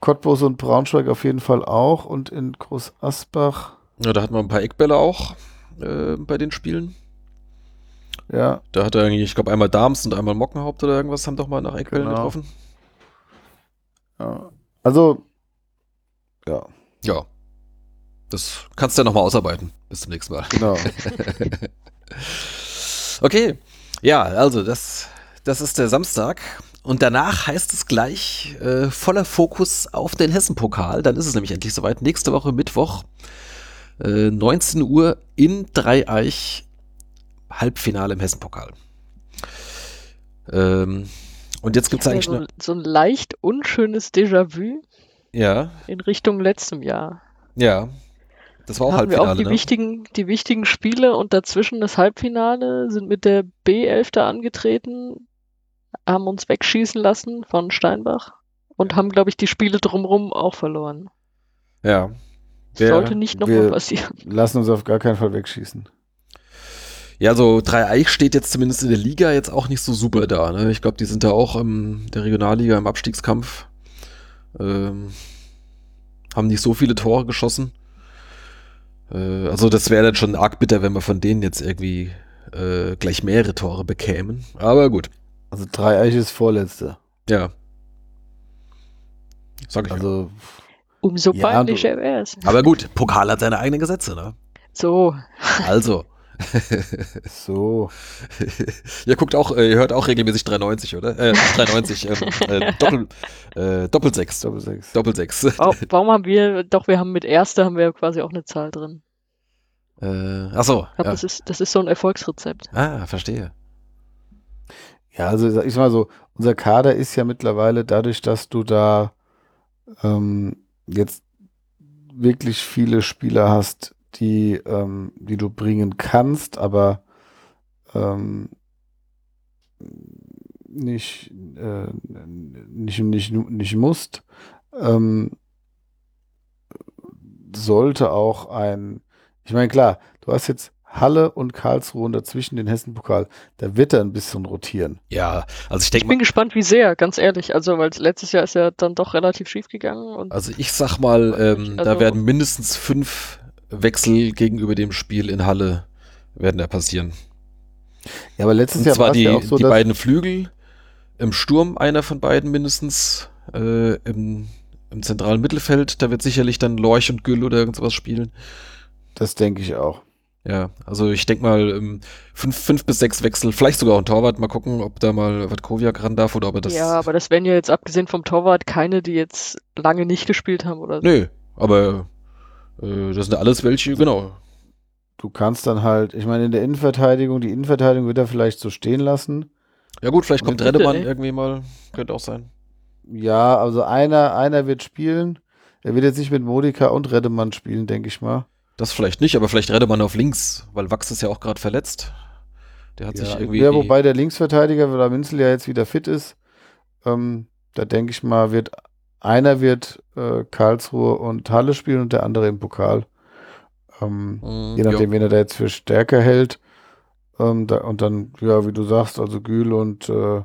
Cottbus und Braunschweig auf jeden Fall auch und in Groß Asbach. Ja, da hatten wir ein paar Eckbälle auch äh, bei den Spielen. Ja. Da hat er eigentlich, ich glaube, einmal Darms und einmal Mockenhaupt oder irgendwas haben doch mal nach Eckbällen genau. getroffen. Ja. Also, ja. Ja. Das kannst du ja nochmal ausarbeiten. Bis zum nächsten Mal. Genau. okay. Ja, also das, das ist der Samstag. Und danach heißt es gleich äh, voller Fokus auf den Hessen-Pokal. Dann ist es nämlich endlich soweit. Nächste Woche Mittwoch, äh, 19 Uhr in Dreieich Halbfinale im Hessenpokal. Ähm, und jetzt gibt es eigentlich so, so, ein leicht unschönes Déjà-vu. Ja. In Richtung letztem Jahr. Ja. Das war auch haben Halbfinale. Wir auch die, ne? wichtigen, die wichtigen Spiele und dazwischen das Halbfinale sind mit der B11 da angetreten, haben uns wegschießen lassen von Steinbach und haben, glaube ich, die Spiele drumherum auch verloren. Ja. Das sollte nicht nochmal passieren. Lassen uns auf gar keinen Fall wegschießen. Ja, so Dreieich steht jetzt zumindest in der Liga jetzt auch nicht so super da. Ne? Ich glaube, die sind da auch in der Regionalliga im Abstiegskampf. Ähm, haben nicht so viele Tore geschossen. Äh, also das wäre dann schon arg bitter, wenn wir von denen jetzt irgendwie äh, gleich mehrere Tore bekämen. Aber gut. Also Dreieich ist Vorletzte. Ja. Sag ich also, Umso ja, peinlicher wäre es. Aber gut, Pokal hat seine eigenen Gesetze, ne? So. Also. So. ihr guckt auch, ihr hört auch regelmäßig 390, oder? Äh, 390, ähm, äh, Doppel, äh, Doppelsechs. Doppelsechs. Doppelsechs. Oh, warum haben wir, doch, wir haben mit Erster haben wir quasi auch eine Zahl drin. Äh, ach so. Ich glaub, ja. das, ist, das ist so ein Erfolgsrezept. Ah, verstehe. Ja, also ich sag mal so, unser Kader ist ja mittlerweile dadurch, dass du da ähm, jetzt wirklich viele Spieler hast, die, ähm, die du bringen kannst, aber ähm, nicht, äh, nicht, nicht, nicht musst, ähm, sollte auch ein, ich meine, klar, du hast jetzt Halle und Karlsruhe und dazwischen den Hessen-Pokal. Da wird er ein bisschen rotieren. Ja, also ich denke Ich bin gespannt, wie sehr, ganz ehrlich. Also, weil letztes Jahr ist ja dann doch relativ schief gegangen. Und Also ich sag mal, ähm, Also- da werden mindestens fünf Wechsel gegenüber dem Spiel in Halle werden da passieren. Ja, aber letztes Und Jahr zwar war es die, ja auch so, die dass beiden Flügel, im Sturm einer von beiden mindestens, äh, im, im zentralen Mittelfeld, da wird sicherlich dann Lorch und Güll oder irgend sowas spielen. das denke ich auch. Ja, also ich denke mal ähm, fünf, fünf bis sechs Wechsel, vielleicht sogar auch ein Torwart. Mal gucken, ob da mal Watkowiak ran darf oder ob er das. ja, aber das wären ja jetzt abgesehen vom Torwart keine, die jetzt lange nicht gespielt haben oder so. Nö, aber das sind alles welche, genau. Du kannst dann halt, ich meine, in der Innenverteidigung, die Innenverteidigung wird er vielleicht so stehen lassen. Ja gut, vielleicht kommt Redemann ey. irgendwie mal, könnte auch sein. Ja, also einer, einer wird spielen. Er wird jetzt nicht mit Modika und Redemann spielen, denke ich mal. Das vielleicht nicht, aber vielleicht Redemann auf links, weil Wachs ist ja auch gerade verletzt. Der hat sich Ja, irgendwie. ja, wobei der Linksverteidiger, weil der Minzel ja jetzt wieder fit ist, ähm, da denke ich mal, wird einer wird äh, Karlsruhe und Halle spielen und der andere im Pokal. Ähm, Mm, je nachdem, ja. wen er da jetzt für stärker hält. Ähm, da, und dann, ja, wie du sagst, also Gül und äh,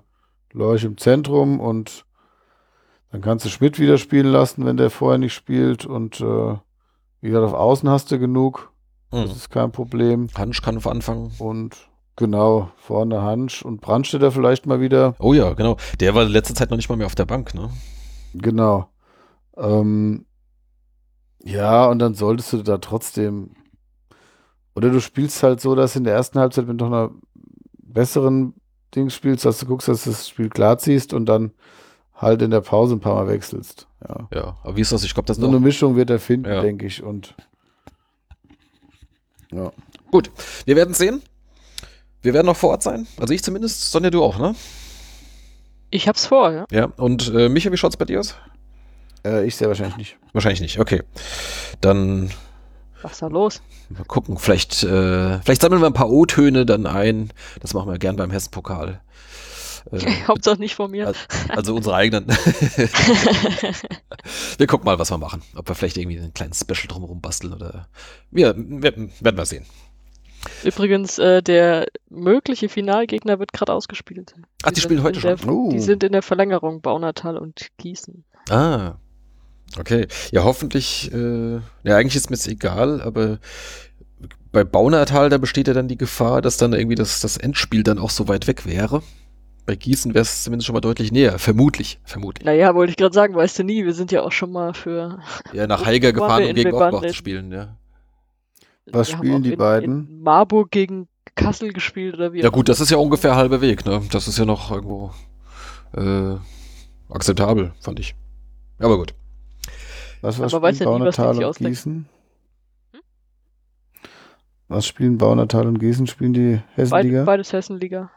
Leuch im Zentrum und dann kannst du Schmidt wieder spielen lassen, wenn der vorher nicht spielt. Und äh, wie gesagt, auf Außen hast du genug. Das Mhm. ist kein Problem. Hansch kann auf Anfang. Und genau, vorne Hansch und Brandstätter vielleicht mal wieder. Oh ja, genau. Der war letzte Zeit noch nicht mal mehr auf der Bank, ne? Genau. Ähm, ja, und dann solltest du da trotzdem. Oder du spielst halt so, dass in der ersten Halbzeit mit noch einer besseren Ding spielst, dass du guckst, dass du das Spiel klar ziehst und dann halt in der Pause ein paar Mal wechselst. Ja. Ja, aber wie ist das? Ich glaube, das So eine Mischung wird er finden, Ja. denke ich. Und ja. Gut, wir werden sehen. Wir werden noch vor Ort sein. Also ich zumindest. Sonja, du auch, ne? Ich hab's vor, ja. Ja. Und äh, Micha, wie schaut's bei dir aus? Äh, ich sehr wahrscheinlich nicht. Wahrscheinlich nicht. Okay. Dann Was ist da los? mal gucken. Vielleicht, äh, vielleicht sammeln wir ein paar O-Töne dann ein. Das machen wir gern beim Hessen-Pokal. Äh, Hauptsache nicht von mir. also unsere eigenen. wir gucken mal, was wir machen. Ob wir vielleicht irgendwie einen kleinen Special drumherum basteln oder. Wir, wir werden wir sehen. Übrigens, äh, der mögliche Finalgegner wird gerade ausgespielt. Ach, die sind spielen heute in der, schon. Oh. Die sind in der Verlängerung, Baunatal und Gießen. Ah, okay. Ja, hoffentlich, äh, ja, eigentlich ist mir es egal, aber bei Baunatal, da besteht ja dann die Gefahr, dass dann irgendwie das, das Endspiel dann auch so weit weg wäre. Bei Gießen wäre es zumindest schon mal deutlich näher. Vermutlich, vermutlich. Naja, wollte ich gerade sagen, weißt du nie, wir sind ja auch schon mal für. Ja, nach waren gefahren, um gegen Offenbach zu spielen, ja. Was spielen die in, beiden? In Marburg gegen Kassel gespielt oder wie Ja gut, das ist ja ungefähr halber Weg, ne? Das ist ja noch irgendwo äh, akzeptabel, fand ich. Aber gut. Was, was Aber weiß spielen ja nie, was die Baunatal und. Gießen? Was spielen Baunatal und Gießen? Spielen die Beid, Hessenliga? beides Hessenliga.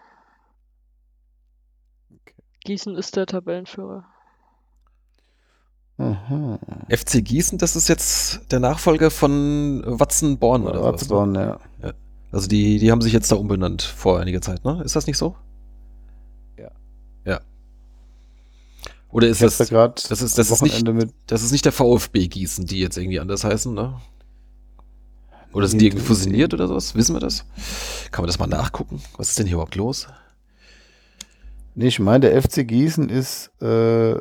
Gießen ist der Tabellenführer. Aha. FC Gießen, das ist jetzt der Nachfolger von Watzenborn oder sowas, ne? Ratzeborn, ja. Also die, die haben sich jetzt da umbenannt vor einiger Zeit, ne? Ist das nicht so? Ja. Ja. Oder ist das, da gerade das ist, das ist nicht, das ist nicht der VfB Gießen, die jetzt irgendwie anders heißen, ne? Oder sind die irgendwie fusioniert oder sowas? Wissen wir das? Kann man das mal nachgucken? Was ist denn hier überhaupt los? Nee, ich meine, der FC Gießen ist äh,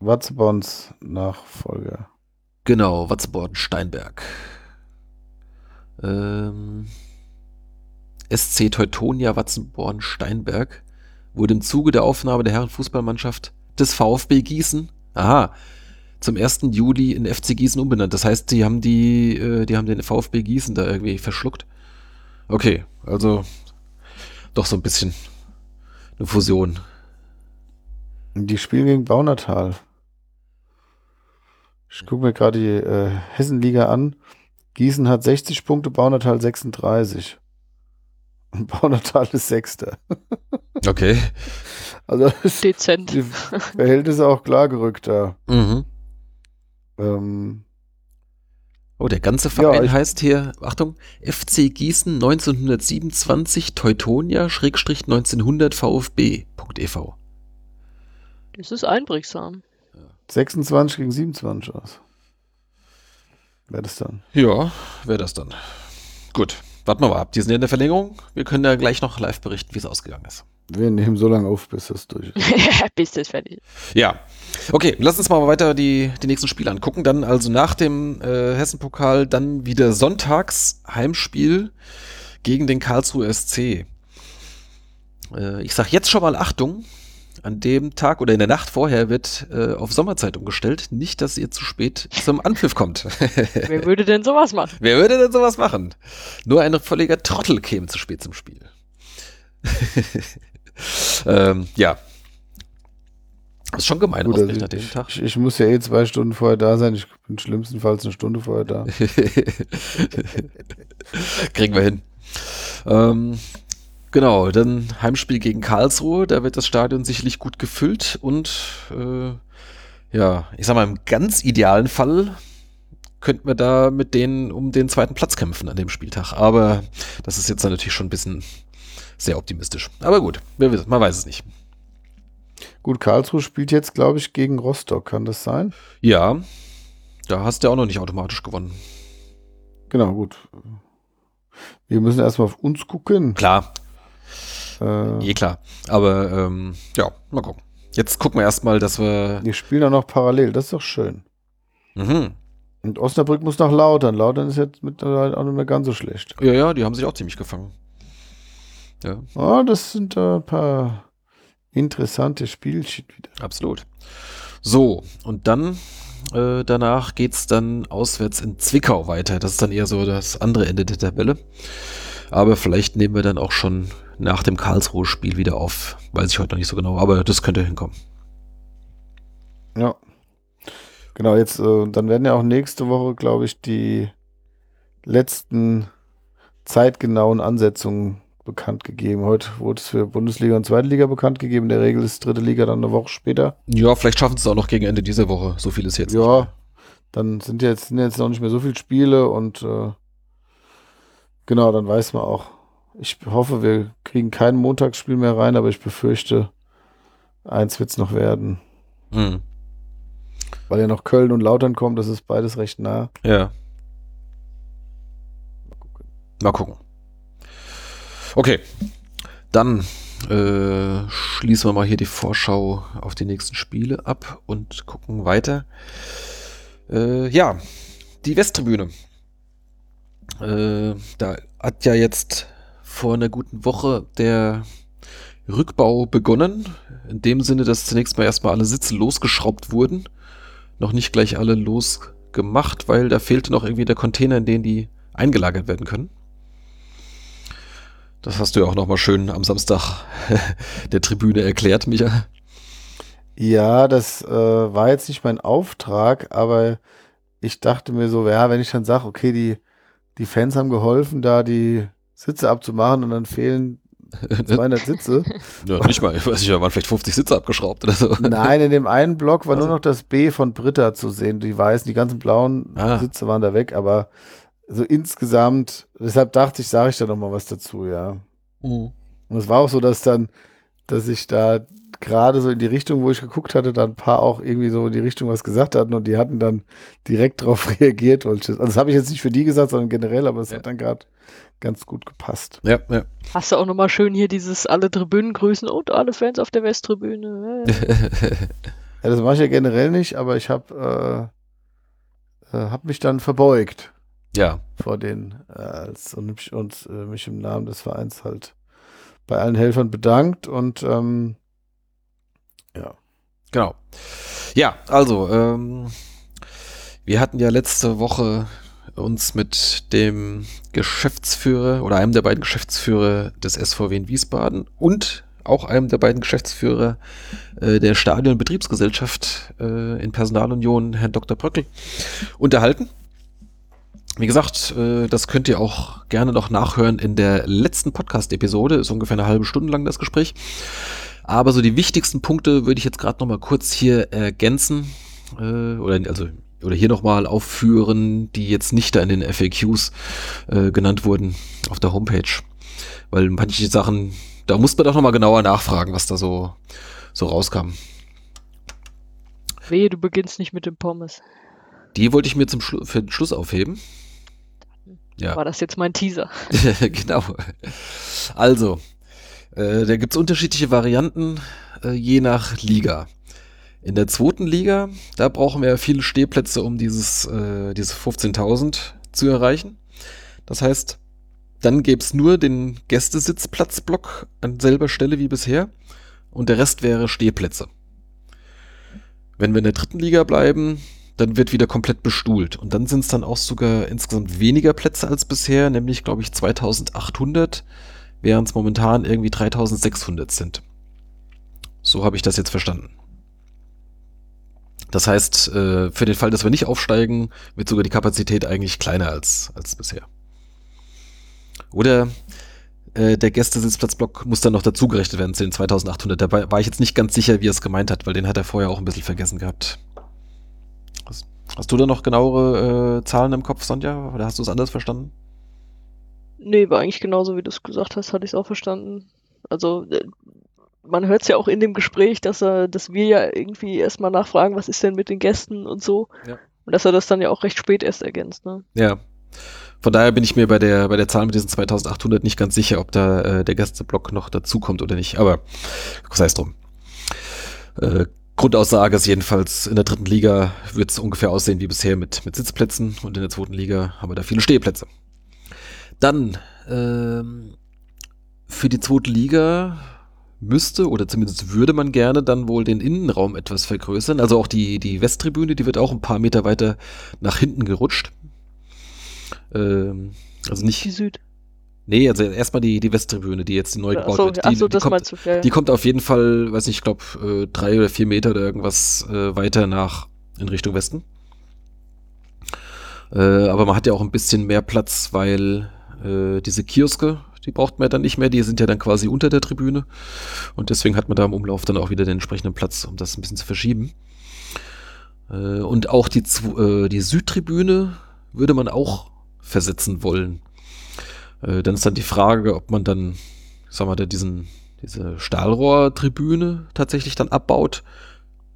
Watzeborns Nachfolger. Genau, Watzeborn Steinberg. Ähm, SC Teutonia Watzenborn Steinberg wurde im Zuge der Aufnahme der Herrenfußballmannschaft des VfB Gießen, aha, zum 1. Juli in FC Gießen umbenannt. Das heißt, die haben die, äh, die haben den VfB Gießen da irgendwie verschluckt. Okay, also doch so ein bisschen eine Fusion. Die spielen gegen Baunatal. Ich gucke mir gerade die äh, Hessenliga an. Gießen hat 60 Punkte, Baunatal 36. Und Baunatal ist Sechster. Okay. Also ist Dezent. die Verhältnisse auch klar gerückt da. Mhm. Ähm, Oh, der ganze Ja, Verein ich- heißt hier, Achtung, FC Gießen 1927 Teutonia Schrägstrich 1900 VfB.ev. Das ist einprägsam. 26 gegen 27 aus. Wäre das dann. Ja, wäre das dann. gut. Warten wir mal ab. Die sind ja in der Verlängerung. Wir können ja gleich noch live berichten, wie es ausgegangen ist. Wir nehmen so lange auf, bis das durch ist. bis das fertig ist. Ja. Okay, lass uns mal weiter die, die nächsten Spiele angucken. Dann also nach dem äh, Hessen-Pokal dann wieder sonntags Heimspiel gegen den Karlsruhe SC. Äh, ich sag jetzt schon mal Achtung. An dem Tag oder in der Nacht vorher wird äh, auf Sommerzeit umgestellt. Nicht, dass ihr zu spät zum Anpfiff kommt. Wer würde denn sowas machen? Wer würde denn sowas machen? Nur ein völliger Trottel käme zu spät zum Spiel. ähm, ja. Das ist schon gemein Gut, also ich, dem Tag. Ich, ich, muss ja eh zwei Stunden vorher da sein. Ich bin schlimmstenfalls eine Stunde vorher da. Kriegen wir hin. Ähm, genau, dann Heimspiel gegen Karlsruhe. Da wird das Stadion sicherlich gut gefüllt und äh, ja, ich sag mal, im ganz idealen Fall könnten wir da mit denen um den zweiten Platz kämpfen an dem Spieltag. Aber das ist jetzt natürlich schon ein bisschen sehr optimistisch. Aber gut, man weiß es nicht. Gut, Karlsruhe spielt jetzt, glaube ich, gegen Rostock. Kann das sein? Ja, da hast du auch noch nicht automatisch gewonnen. Genau, gut. Wir müssen erstmal auf uns gucken. Klar. Äh, eh klar. Aber ähm, ja, mal gucken. Jetzt gucken wir erstmal, dass wir. Wir spielen ja noch parallel, das ist doch schön. Mhm. Und Osnabrück muss nach Lautern. Lautern ist jetzt mittlerweile auch nicht mehr ganz so schlecht. Ja, ja, die haben sich auch ziemlich gefangen. Ja. Oh, das sind ein paar interessante Spielchen wieder. Absolut. So, und dann äh, danach geht es dann auswärts in Zwickau weiter. Das ist dann eher so das andere Ende der Tabelle. Aber vielleicht nehmen wir dann auch schon nach dem Karlsruhe-Spiel wieder auf. Weiß ich heute noch nicht so genau, aber das könnte hinkommen. Ja. Genau, jetzt, äh, dann werden ja auch nächste Woche, glaube ich, die letzten zeitgenauen Ansetzungen bekannt gegeben. Heute wurde es für Bundesliga und Zweite Liga bekannt gegeben. In der Regel ist dritte Liga dann eine Woche später. Ja, vielleicht schaffen sie es auch noch gegen Ende dieser Woche. So viel ist jetzt. Ja, dann sind jetzt, sind jetzt noch nicht mehr so viele Spiele und äh, genau, dann weiß man auch. Ich hoffe, wir kriegen kein Montagsspiel mehr rein, aber ich befürchte, eins wird es noch werden. Hm. Weil ja noch Köln und Lautern kommen, das ist beides recht nah. Ja. Mal gucken. Mal gucken. Okay, dann äh, schließen wir mal hier die Vorschau auf die nächsten Spiele ab und gucken weiter. Äh, ja, die Westtribüne. Äh, da hat ja jetzt vor einer guten Woche der Rückbau begonnen. In dem Sinne, dass zunächst mal erstmal alle Sitze losgeschraubt wurden. Noch nicht gleich alle losgemacht, weil da fehlte noch irgendwie der Container, in den die eingelagert werden können. Das hast du ja auch nochmal schön am Samstag der Tribüne erklärt, Micha. Ja, das äh, war jetzt nicht mein Auftrag, aber ich dachte mir so, ja, wenn ich dann sage, okay, die, die Fans haben geholfen, da die Sitze abzumachen und dann fehlen 200 Sitze. Ja, nicht mal, ich weiß nicht, da waren vielleicht 50 Sitze abgeschraubt oder so. Nein, in dem einen Block war also. nur noch das B von Britta zu sehen. Die weißen, die ganzen blauen ah. Sitze waren da weg, aber so insgesamt, deshalb dachte ich, sage ich da nochmal was dazu, ja. Mhm. Und es war auch so, dass dann, dass ich da gerade so in die Richtung, wo ich geguckt hatte, dann ein paar auch irgendwie so in die Richtung was gesagt hatten und die hatten dann direkt darauf reagiert. Also das habe ich jetzt nicht für die gesagt, sondern generell, aber es ja. hat dann gerade ganz gut gepasst. Ja, ja. Hast du auch nochmal schön hier dieses alle Tribünen grüßen und alle Fans auf der Westtribüne. ja, das mache ich ja generell nicht, aber ich habe äh, äh, hab mich dann verbeugt. Ja. Vor den, äh, als, und mich, und, äh, mich im Namen des Vereins halt bei allen Helfern bedankt und ähm, ja. Genau. Ja, also, ähm, wir hatten ja letzte Woche uns mit dem Geschäftsführer oder einem der beiden Geschäftsführer des SVW in Wiesbaden und auch einem der beiden Geschäftsführer äh, der Stadionbetriebsgesellschaft äh, in Personalunion, Herrn Dr. Bröckel, unterhalten. Wie gesagt, äh, das könnt ihr auch gerne noch nachhören in der letzten Podcast-Episode. Ist ungefähr eine halbe Stunde lang das Gespräch. Aber so die wichtigsten Punkte würde ich jetzt gerade noch mal kurz hier ergänzen. Äh, oder also oder hier nochmal aufführen, die jetzt nicht da in den FAQs äh, genannt wurden auf der Homepage. Weil manche Sachen, da muss man doch nochmal genauer nachfragen, was da so, so rauskam. Wehe, du beginnst nicht mit dem Pommes. Die wollte ich mir zum Schlu für den Schluss aufheben. Ja. War das jetzt mein Teaser? genau. Also, äh, da gibt es unterschiedliche Varianten, äh, je nach Liga. In der zweiten Liga, da brauchen wir viele Stehplätze, um dieses, äh, diese 15.000 zu erreichen. Das heißt, dann gäbe es nur den Gästesitzplatzblock an selber Stelle wie bisher und der Rest wäre Stehplätze. Wenn wir in der dritten Liga bleiben, dann wird wieder komplett bestuhlt. Und dann sind es dann auch sogar insgesamt weniger Plätze als bisher, nämlich glaube ich 2800, während es momentan irgendwie 3600 sind. So habe ich das jetzt verstanden. Das heißt, äh, für den Fall, dass wir nicht aufsteigen, wird sogar die Kapazität eigentlich kleiner als, als bisher. Oder äh, der Gästesitzplatzblock muss dann noch dazugerechnet werden zu den 2800. Da war ich jetzt nicht ganz sicher, wie er es gemeint hat, weil den hat er vorher auch ein bisschen vergessen gehabt. Hast, hast du da noch genauere äh, Zahlen im Kopf, Sonja? Oder hast du es anders verstanden? Nee, war eigentlich genauso, wie du es gesagt hast, hatte ich es auch verstanden. Also äh, man hört es ja auch in dem Gespräch, dass er, dass wir ja irgendwie erstmal nachfragen, was ist denn mit den Gästen und so. Ja. Und dass er das dann ja auch recht spät erst ergänzt, ne? Ja. Von daher bin ich mir bei der, bei der Zahl mit diesen 2800 nicht ganz sicher, ob da äh, der Gästeblock noch dazukommt oder nicht. Aber sei es drum. Äh, Grundaussage ist jedenfalls, in der dritten Liga wird es ungefähr aussehen wie bisher mit, mit Sitzplätzen und in der zweiten Liga haben wir da viele Stehplätze. Dann ähm, für die zweite Liga müsste oder zumindest würde man gerne dann wohl den Innenraum etwas vergrößern. Also auch die, die Westtribüne, die wird auch ein paar Meter weiter nach hinten gerutscht. Ähm, also nicht. Die Süd. Nee, also erstmal die, die Westtribüne, die jetzt neu gebaut so, wird. Die, so, die, das kommt, meinst du, ja. die kommt auf jeden Fall, weiß nicht, ich glaube, äh, drei oder vier Meter oder irgendwas äh, weiter nach in Richtung Westen. Äh, aber man hat ja auch ein bisschen mehr Platz, weil diese Kioske, die braucht man ja dann nicht mehr, die sind ja dann quasi unter der Tribüne. Und deswegen hat man da im Umlauf dann auch wieder den entsprechenden Platz, um das ein bisschen zu verschieben. Äh, und auch die, äh, die Südtribüne würde man auch versetzen wollen. Äh, dann ist dann die Frage, ob man dann, sagen wir mal, diesen, diese Stahlrohrtribüne tatsächlich dann abbaut,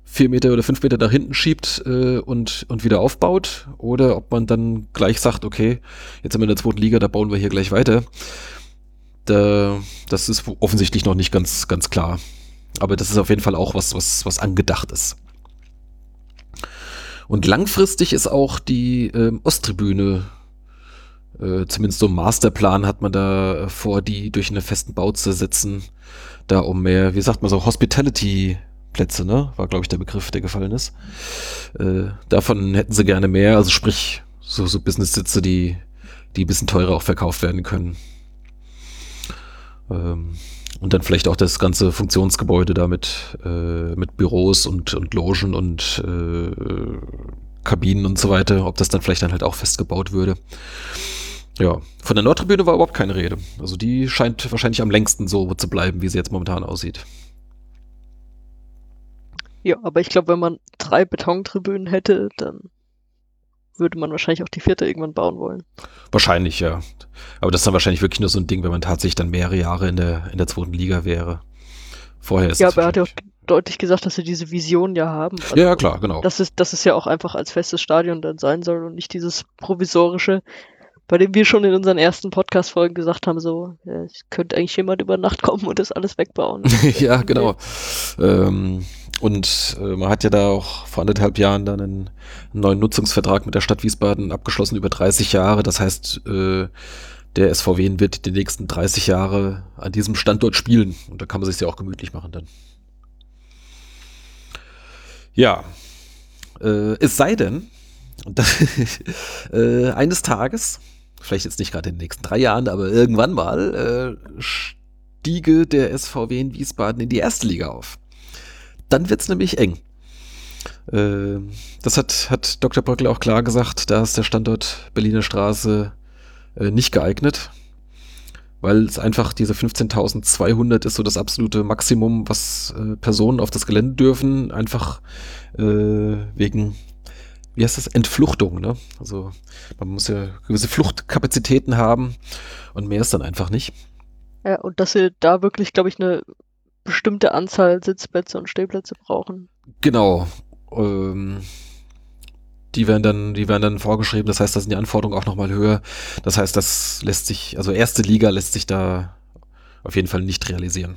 vier Meter oder fünf Meter nach hinten schiebt äh, und, und wieder aufbaut, oder ob man dann gleich sagt, okay, jetzt sind wir in der zweiten Liga, da bauen wir hier gleich weiter. Da, das ist offensichtlich noch nicht ganz, ganz klar. Aber das ist auf jeden Fall auch was, was, was angedacht ist. Und langfristig ist auch die ähm, Osttribüne, äh, zumindest so ein Masterplan hat man da vor, die durch einen festen Bau zu setzen, da um mehr, wie sagt man so, Hospitality-Plätze, ne? War, glaube ich, der Begriff, der gefallen ist. Äh, davon hätten sie gerne mehr, also sprich, so, so Business-Sitze, die, die ein bisschen teurer auch verkauft werden können. Ähm, und dann vielleicht auch das ganze Funktionsgebäude damit äh, mit Büros und, und Logen und äh, Kabinen und so weiter, ob das dann vielleicht dann halt auch festgebaut würde. Ja, von der Nordtribüne war überhaupt keine Rede. Also die scheint wahrscheinlich am längsten so zu bleiben, wie sie jetzt momentan aussieht. Ja, aber ich glaube, wenn man drei Betontribünen hätte, dann würde man wahrscheinlich auch die vierte irgendwann bauen wollen. Wahrscheinlich, ja. Aber das ist dann wahrscheinlich wirklich nur so ein Ding, wenn man tatsächlich dann mehrere Jahre in der, in der zweiten Liga wäre. Vorher ist Ja, aber er hat ja auch deutlich gesagt, dass sie diese Vision ja haben. Also, ja, klar, genau. Dass es, dass es ja auch einfach als festes Stadion dann sein soll und nicht dieses provisorische, bei dem wir schon in unseren ersten Podcast-Folgen gesagt haben, so, ja, es könnte eigentlich jemand über Nacht kommen und das alles wegbauen. ja, genau. Ähm, und äh, man hat ja da auch vor anderthalb Jahren dann einen, einen, neuen Nutzungsvertrag mit der Stadt Wiesbaden abgeschlossen über 30 Jahre. Das heißt, äh, der SVW wird die nächsten 30 Jahre an diesem Standort spielen. Und da kann man sich ja auch gemütlich machen dann. Ja, äh, es sei denn, äh, eines Tages, vielleicht jetzt nicht gerade in den nächsten drei Jahren, aber irgendwann mal, äh, stiege der SVW in Wiesbaden in die erste Liga auf. Dann wird es nämlich eng. Äh, das hat, hat Dr. Bröckel auch klar gesagt, da ist der Standort Berliner Straße äh, nicht geeignet, weil es einfach diese 15.200 ist so das absolute Maximum, was äh, Personen auf das Gelände dürfen, einfach äh, wegen wie heißt das, Entfluchtung, ne? Also man muss ja gewisse Fluchtkapazitäten haben und mehr ist dann einfach nicht. Ja, und dass sie da wirklich, glaube ich, eine bestimmte Anzahl Sitzplätze und Stehplätze brauchen. Genau. Ähm, die werden dann, die werden dann vorgeschrieben. Das heißt, da sind die Anforderungen auch nochmal höher. Das heißt, das lässt sich, also erste Liga lässt sich da auf jeden Fall nicht realisieren.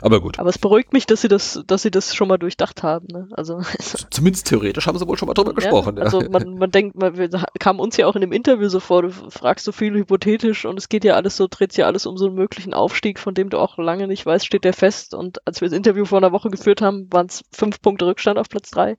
Aber gut. Aber es beruhigt mich, dass sie das, dass sie das schon mal durchdacht haben. Ne? Also zumindest theoretisch haben sie wohl schon mal drüber gesprochen. Ja, also man, man denkt, man, wir kam uns ja auch in dem Interview so vor, du fragst so viel hypothetisch und es geht ja alles so, dreht sich ja alles um so einen möglichen Aufstieg, von dem du auch lange nicht weißt, steht der fest. Und als wir das Interview vor einer Woche geführt haben, waren es fünf Punkte Rückstand auf Platz drei. Hm.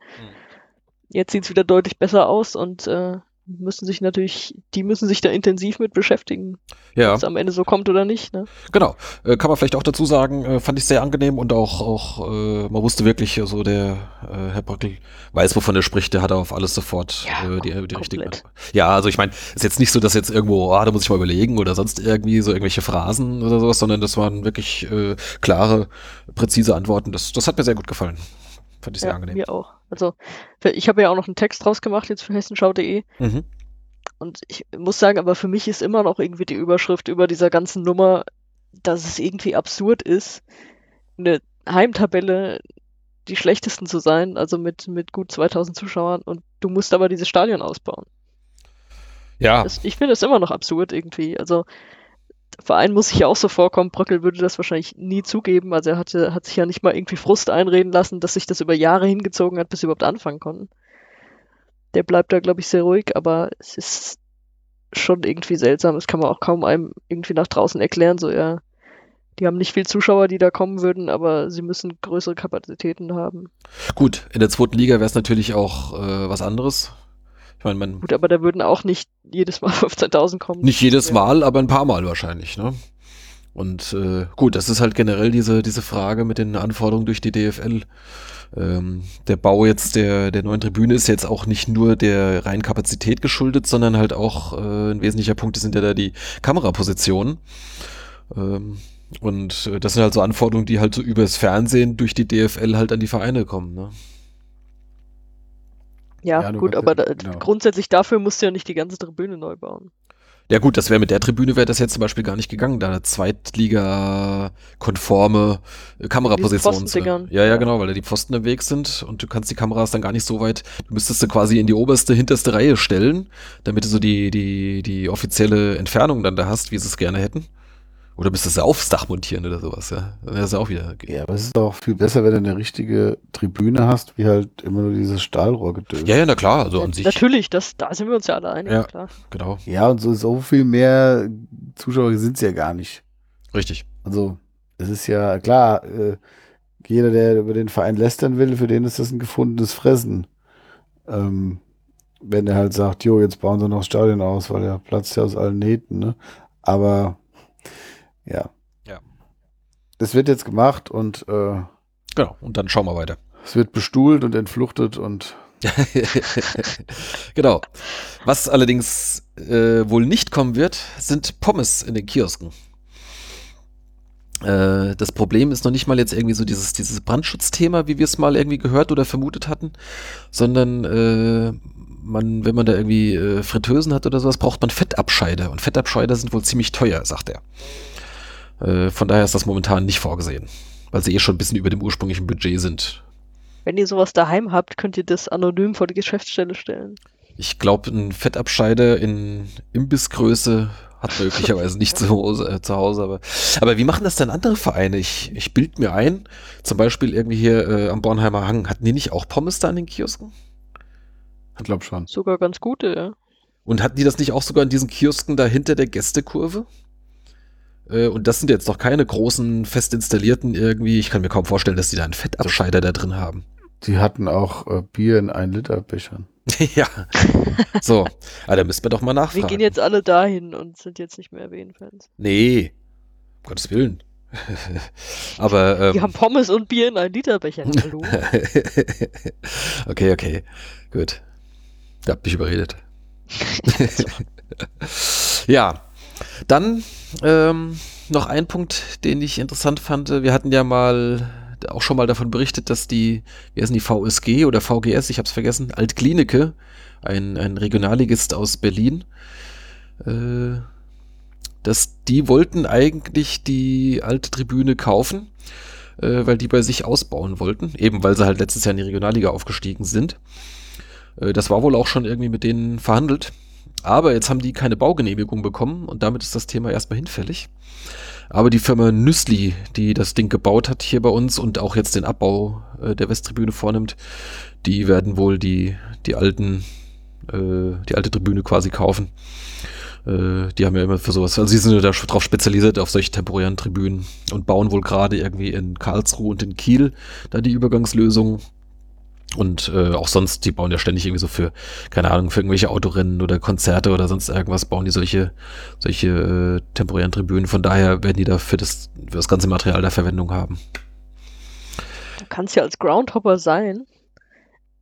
Jetzt sieht es wieder deutlich besser aus und äh, müssen sich natürlich, die müssen sich da intensiv mit beschäftigen. Ja. Ob es am Ende so kommt oder nicht. Ne? Genau. Äh, kann man vielleicht auch dazu sagen, äh, fand ich sehr angenehm und auch, auch äh, man wusste wirklich, so der äh, Herr Bröckel weiß, wovon er spricht, der hat auf alles sofort ja, äh, die, die richtigen. Ja, also ich meine, ist jetzt nicht so, dass jetzt irgendwo, ah, da muss ich mal überlegen oder sonst irgendwie so irgendwelche Phrasen oder sowas, sondern das waren wirklich äh, klare, präzise Antworten. Das, das hat mir sehr gut gefallen. Fand ich sehr ja, angenehm. Mir auch. Also, ich habe ja auch noch einen Text draus gemacht jetzt für hessenschau.de. Mhm. Und ich muss sagen, aber für mich ist immer noch irgendwie die Überschrift über dieser ganzen Nummer, dass es irgendwie absurd ist, eine Heimtabelle die schlechtesten zu sein, also mit, mit gut 2000 Zuschauern und du musst aber dieses Stadion ausbauen. Ja. Das, ich finde es immer noch absurd irgendwie. Also Verein muss sich ja auch so vorkommen, Bröckel würde das wahrscheinlich nie zugeben. Also er hatte, hat sich ja nicht mal irgendwie Frust einreden lassen, dass sich das über Jahre hingezogen hat, bis sie überhaupt anfangen konnten. Der bleibt da, glaube ich, sehr ruhig, aber es ist schon irgendwie seltsam. Das kann man auch kaum einem irgendwie nach draußen erklären. So, ja, die haben nicht viel Zuschauer, die da kommen würden, aber sie müssen größere Kapazitäten haben. Gut, in der zweiten Liga wäre es natürlich auch äh, was anderes. Meine, man. Gut, aber da würden auch nicht jedes Mal 15.000 kommen. Nicht jedes Mal, aber ein paar Mal wahrscheinlich, ne? Und äh, gut, das ist halt generell diese, diese Frage mit den Anforderungen durch die DFL. Ähm, der Bau jetzt der, der neuen Tribüne ist jetzt auch nicht nur der reinen Kapazität geschuldet, sondern halt auch äh, ein wesentlicher Punkt sind ja da die Kamerapositionen. Ähm, und äh, das sind halt so Anforderungen, die halt so übers Fernsehen durch die DFL halt an die Vereine kommen. Ne? Ja, ja gut, aber da, genau. grundsätzlich dafür musst du ja nicht die ganze Tribüne neu bauen. Ja gut, das wäre mit der Tribüne wäre das jetzt zum Beispiel gar nicht gegangen, da eine Zweitliga-konforme Kameraposition. Ja, ja, genau, weil da die Pfosten im Weg sind und du kannst die Kameras dann gar nicht so weit, du müsstest sie quasi in die oberste, hinterste Reihe stellen, damit du so die, die, die offizielle Entfernung dann da hast, wie sie es gerne hätten. Oder müsstest du aufs Dach montieren oder sowas, ja. Dann wäre es auch wieder. Ja, aber es ist auch viel besser, wenn du eine richtige Tribüne hast, wie halt immer nur dieses Stahlrohrgedöns. Ja, ja, na klar, also ja, an sich. Natürlich, das, da sind wir uns ja alle einig, ja, klar. Genau. Ja, und so, so viel mehr Zuschauer sind es ja gar nicht. Richtig. Also, es ist ja klar, äh, jeder, der über den Verein lästern will, für den ist das ein gefundenes Fressen. Ähm, wenn er halt sagt, jo, jetzt bauen sie noch das Stadion aus, weil er platzt ja aus allen Nähten, ne? Aber ja. Ja. Das wird jetzt gemacht und äh, genau, und dann schauen wir weiter. Es wird bestuhlt und entfluchtet und genau. Was allerdings äh, wohl nicht kommen wird, sind Pommes in den Kiosken. Äh, das Problem ist noch nicht mal jetzt irgendwie so dieses, dieses Brandschutzthema, wie wir es mal irgendwie gehört oder vermutet hatten, sondern äh, man, wenn man da irgendwie äh, Fritteusen hat oder sowas, braucht man Fettabscheider. Und Fettabscheider sind wohl ziemlich teuer, sagt er. Äh, von daher ist das momentan nicht vorgesehen, weil sie eh schon ein bisschen über dem ursprünglichen Budget sind. Wenn ihr sowas daheim habt, könnt ihr das anonym vor die Geschäftsstelle stellen. Ich glaube, ein Fettabscheider in Imbissgröße hat man möglicherweise nicht zu Hause, äh, zu Hause aber, aber wie machen das denn andere Vereine? Ich, ich bild mir ein, zum Beispiel irgendwie hier äh, am Bornheimer Hang, hatten die nicht auch Pommes da in den Kiosken? Ich glaube schon. Sogar ganz gute, ja. Und hatten die das nicht auch sogar in diesen Kiosken da hinter der Gästekurve? Äh, und das sind jetzt doch keine großen, fest installierten irgendwie. Ich kann mir kaum vorstellen, dass die da einen Fettabscheider da drin haben. Die hatten auch äh, Bier in 1 Liter Bechern. ja. So. Aber ah, da müssten wir doch mal nachfragen. Wir gehen jetzt alle dahin und sind jetzt nicht mehr WN-Fans. Nee. Um Gottes Willen. Aber. Ähm, Wir haben Pommes und Bier in 1 Liter Bechern. Hallo. okay, okay. Gut. Ihr habt mich überredet. ja. Dann ähm, noch ein Punkt, den ich interessant fand. Wir hatten ja mal auch schon mal davon berichtet, dass die, wie heißen die, VSG oder VGS, ich habe es vergessen, Altklinike, ein, ein Regionalligist aus Berlin, äh, dass die wollten eigentlich die alte Tribüne kaufen, äh, weil die bei sich ausbauen wollten, eben weil sie halt letztes Jahr in die Regionalliga aufgestiegen sind. Äh, das war wohl auch schon irgendwie mit denen verhandelt. Aber jetzt haben die keine Baugenehmigung bekommen und damit ist das Thema erstmal hinfällig. Aber die Firma Nüssli, die das Ding gebaut hat hier bei uns und auch jetzt den Abbau äh, der Westtribüne vornimmt, die werden wohl die, die alten, äh, die alte Tribüne quasi kaufen. Äh, die haben ja immer für sowas, also sie sind ja darauf spezialisiert auf solche temporären Tribünen und bauen wohl gerade irgendwie in Karlsruhe und in Kiel da die Übergangslösung. Und äh, auch sonst, die bauen ja ständig irgendwie so für, keine Ahnung, für irgendwelche Autorennen oder Konzerte oder sonst irgendwas, bauen die solche, solche äh, temporären Tribünen. Von daher werden die da für das, für das ganze Material da Verwendung haben. Da kann es ja als Groundhopper sein,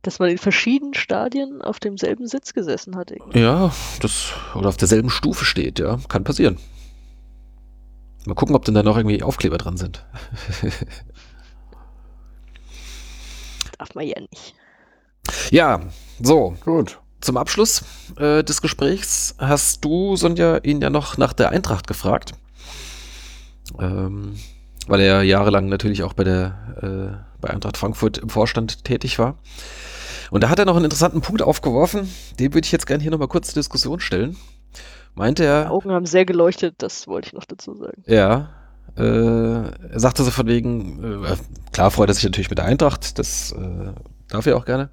dass man in verschiedenen Stadien auf demselben Sitz gesessen hat. Irgendwie. Ja, das, oder auf derselben Stufe steht, ja, kann passieren. Mal gucken, ob denn da noch irgendwie Aufkleber dran sind. darf man ja nicht. Ja, so. Gut. Zum Abschluss äh, des Gesprächs hast du, Sonja, ihn ja noch nach der Eintracht gefragt. Ähm, weil er jahrelang natürlich auch bei der äh, bei Eintracht Frankfurt im Vorstand tätig war. Und da hat er noch einen interessanten Punkt aufgeworfen, den würde ich jetzt gerne hier nochmal kurz zur Diskussion stellen. Meinte er. Die Augen haben sehr geleuchtet, das wollte ich noch dazu sagen. Ja, äh, er sagte so von wegen, äh, klar freut er sich natürlich mit der Eintracht, das äh, darf er auch gerne.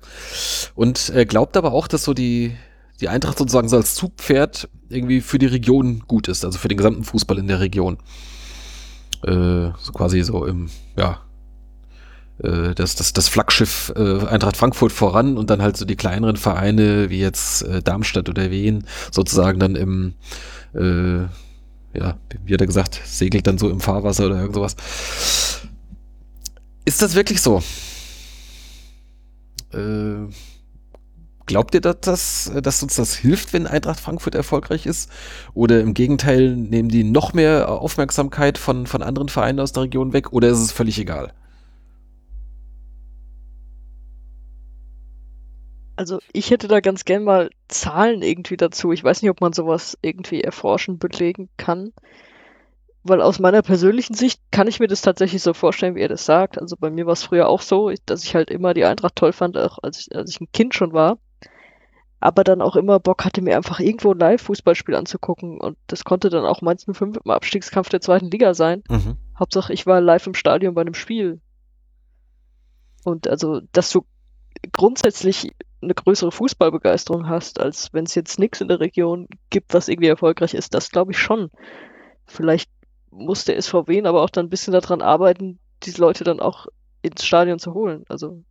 Und er glaubt aber auch, dass so die, die Eintracht sozusagen so als Zugpferd irgendwie für die Region gut ist, also für den gesamten Fußball in der Region. Äh, so quasi so im, ja, äh, das, das, das Flaggschiff äh, Eintracht Frankfurt voran und dann halt so die kleineren Vereine wie jetzt äh, Darmstadt oder Wien sozusagen dann im äh, ja, wie hat er gesagt, segelt dann so im Fahrwasser oder irgend sowas. Ist das wirklich so? Äh, glaubt ihr, dass, das, dass uns das hilft, wenn Eintracht Frankfurt erfolgreich ist? Oder im Gegenteil, nehmen die noch mehr Aufmerksamkeit von, von anderen Vereinen aus der Region weg? Oder ist es völlig egal? Also ich hätte da ganz gern mal Zahlen irgendwie dazu. Ich weiß nicht, ob man sowas irgendwie erforschen, belegen kann. Weil aus meiner persönlichen Sicht kann ich mir das tatsächlich so vorstellen, wie er das sagt. Also bei mir war es früher auch so, dass ich halt immer die Eintracht toll fand, auch als ich, als ich ein Kind schon war. Aber dann auch immer Bock hatte, mir einfach irgendwo ein Live-Fußballspiel anzugucken. Und das konnte dann auch Mainz 05 im Abstiegskampf der zweiten Liga sein. Mhm. Hauptsache, ich war live im Stadion bei einem Spiel. Und also, dass du grundsätzlich eine größere Fußballbegeisterung hast, als wenn es jetzt nichts in der Region gibt, was irgendwie erfolgreich ist. Das glaube ich schon. Vielleicht muss der SVW aber auch dann ein bisschen daran arbeiten, diese Leute dann auch ins Stadion zu holen. Also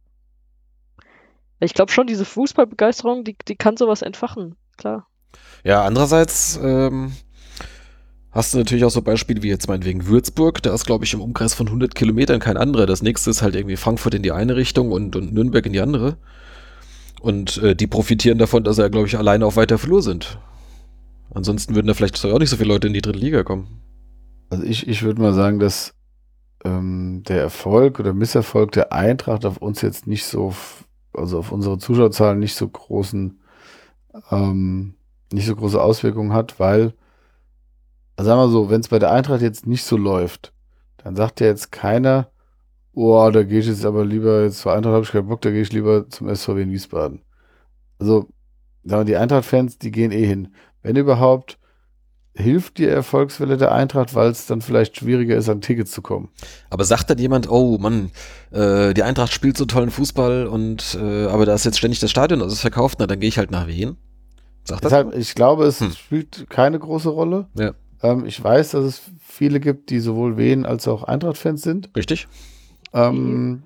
ich glaube schon, diese Fußballbegeisterung, die, die kann sowas entfachen, klar. Ja, andererseits ähm, hast du natürlich auch so Beispiele wie jetzt meinetwegen Würzburg, da ist glaube ich im Umkreis von 100 Kilometern kein anderer. Das nächste ist halt irgendwie Frankfurt in die eine Richtung und, und Nürnberg in die andere. Und äh, die profitieren davon, dass sie ja, glaube ich, alleine auf weiter Flur sind. Ansonsten würden da vielleicht auch nicht so viele Leute in die dritte Liga kommen. Also ich, ich würde mal sagen, dass ähm, der Erfolg oder Misserfolg der Eintracht auf uns jetzt nicht so, also auf unsere Zuschauerzahlen nicht so großen, ähm, nicht so große Auswirkungen hat, weil, also sagen wir so, wenn es bei der Eintracht jetzt nicht so läuft, dann sagt ja jetzt keiner, oh, da gehe ich jetzt aber lieber, jetzt zur Eintracht habe ich keinen Bock, da gehe ich lieber zum SVW in Wiesbaden. Also, sagen wir, die Eintracht-Fans, die gehen eh hin. Wenn überhaupt, hilft die Erfolgswelle der Eintracht, weil es dann vielleicht schwieriger ist, an Tickets zu kommen. Aber sagt dann jemand, oh Mann, äh, die Eintracht spielt so tollen Fußball und äh, aber da ist jetzt ständig das Stadion, also ist verkauft, na dann gehe ich halt nach Wien. Sagt Deshalb, das? Ich glaube, es hm. spielt keine große Rolle. Ja. Ähm, ich weiß, dass es viele gibt, die sowohl Wien als auch Eintracht-Fans sind. Richtig. Ähm,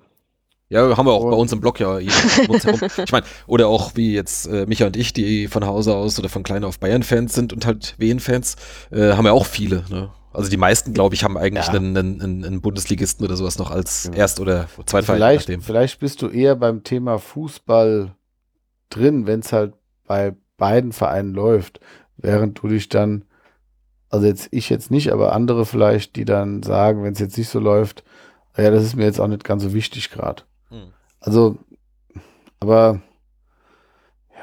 ja, haben wir auch bei uns im Blog ja. ich meine, oder auch wie jetzt äh, Micha und ich, die von Hause aus oder von klein auf Bayern-Fans sind und halt Wien-Fans, äh, haben ja auch viele. Ne? Also die meisten, glaube ich, haben eigentlich ja. einen, einen, einen, Bundesligisten oder sowas noch als ja. Erst- oder Zweitverein. Vielleicht, vielleicht bist du eher beim Thema Fußball drin, wenn es halt bei beiden Vereinen läuft, während du dich dann, also jetzt ich jetzt nicht, aber andere vielleicht, die dann sagen, wenn es jetzt nicht so läuft, ja, das ist mir jetzt auch nicht ganz so wichtig gerade. Hm. Also, aber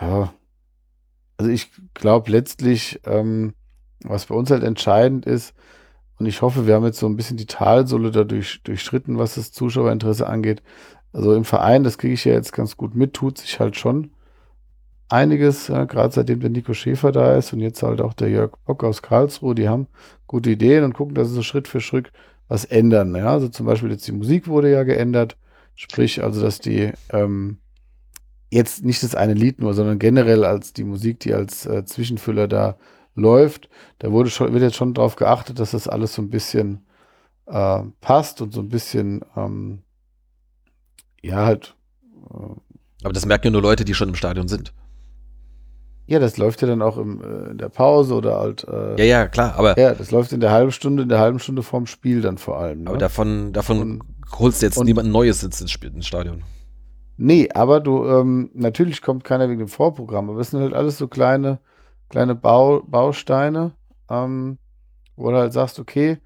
ja, also ich glaube letztlich, ähm, was bei uns halt entscheidend ist, und ich hoffe, wir haben jetzt so ein bisschen die Talsohle dadurch durchschritten, was das Zuschauerinteresse angeht. Also im Verein, das kriege ich ja jetzt ganz gut mit, tut sich halt schon. einiges, ja, gerade seitdem der Nico Schäfer da ist und jetzt halt auch der Jörg Bock aus Karlsruhe, die haben gute Ideen und gucken, dass sie so Schritt für Schritt was ändern. Ja? Also zum Beispiel jetzt die Musik wurde ja geändert, sprich also, dass die ähm, jetzt nicht das eine Lied nur, sondern generell als die Musik, die als äh, Zwischenfüller da läuft, da wurde schon, wird jetzt schon darauf geachtet, dass das alles so ein bisschen äh, passt und so ein bisschen ähm, ja halt. Äh, Aber das merken ja nur Leute, die schon im Stadion sind. Ja, das läuft ja dann auch im, äh, in der Pause oder halt. Äh, ja, ja, klar, aber. Ja, das läuft in der halben Stunde, in der halben Stunde vorm Spiel dann vor allem. Ne? Aber davon, davon und, holst du jetzt und, niemand Neues ins, ins Stadion. Nee, aber du, ähm, natürlich kommt keiner wegen dem Vorprogramm, aber es sind halt alles so kleine, kleine Bau, Bausteine, ähm, wo du halt sagst, okay,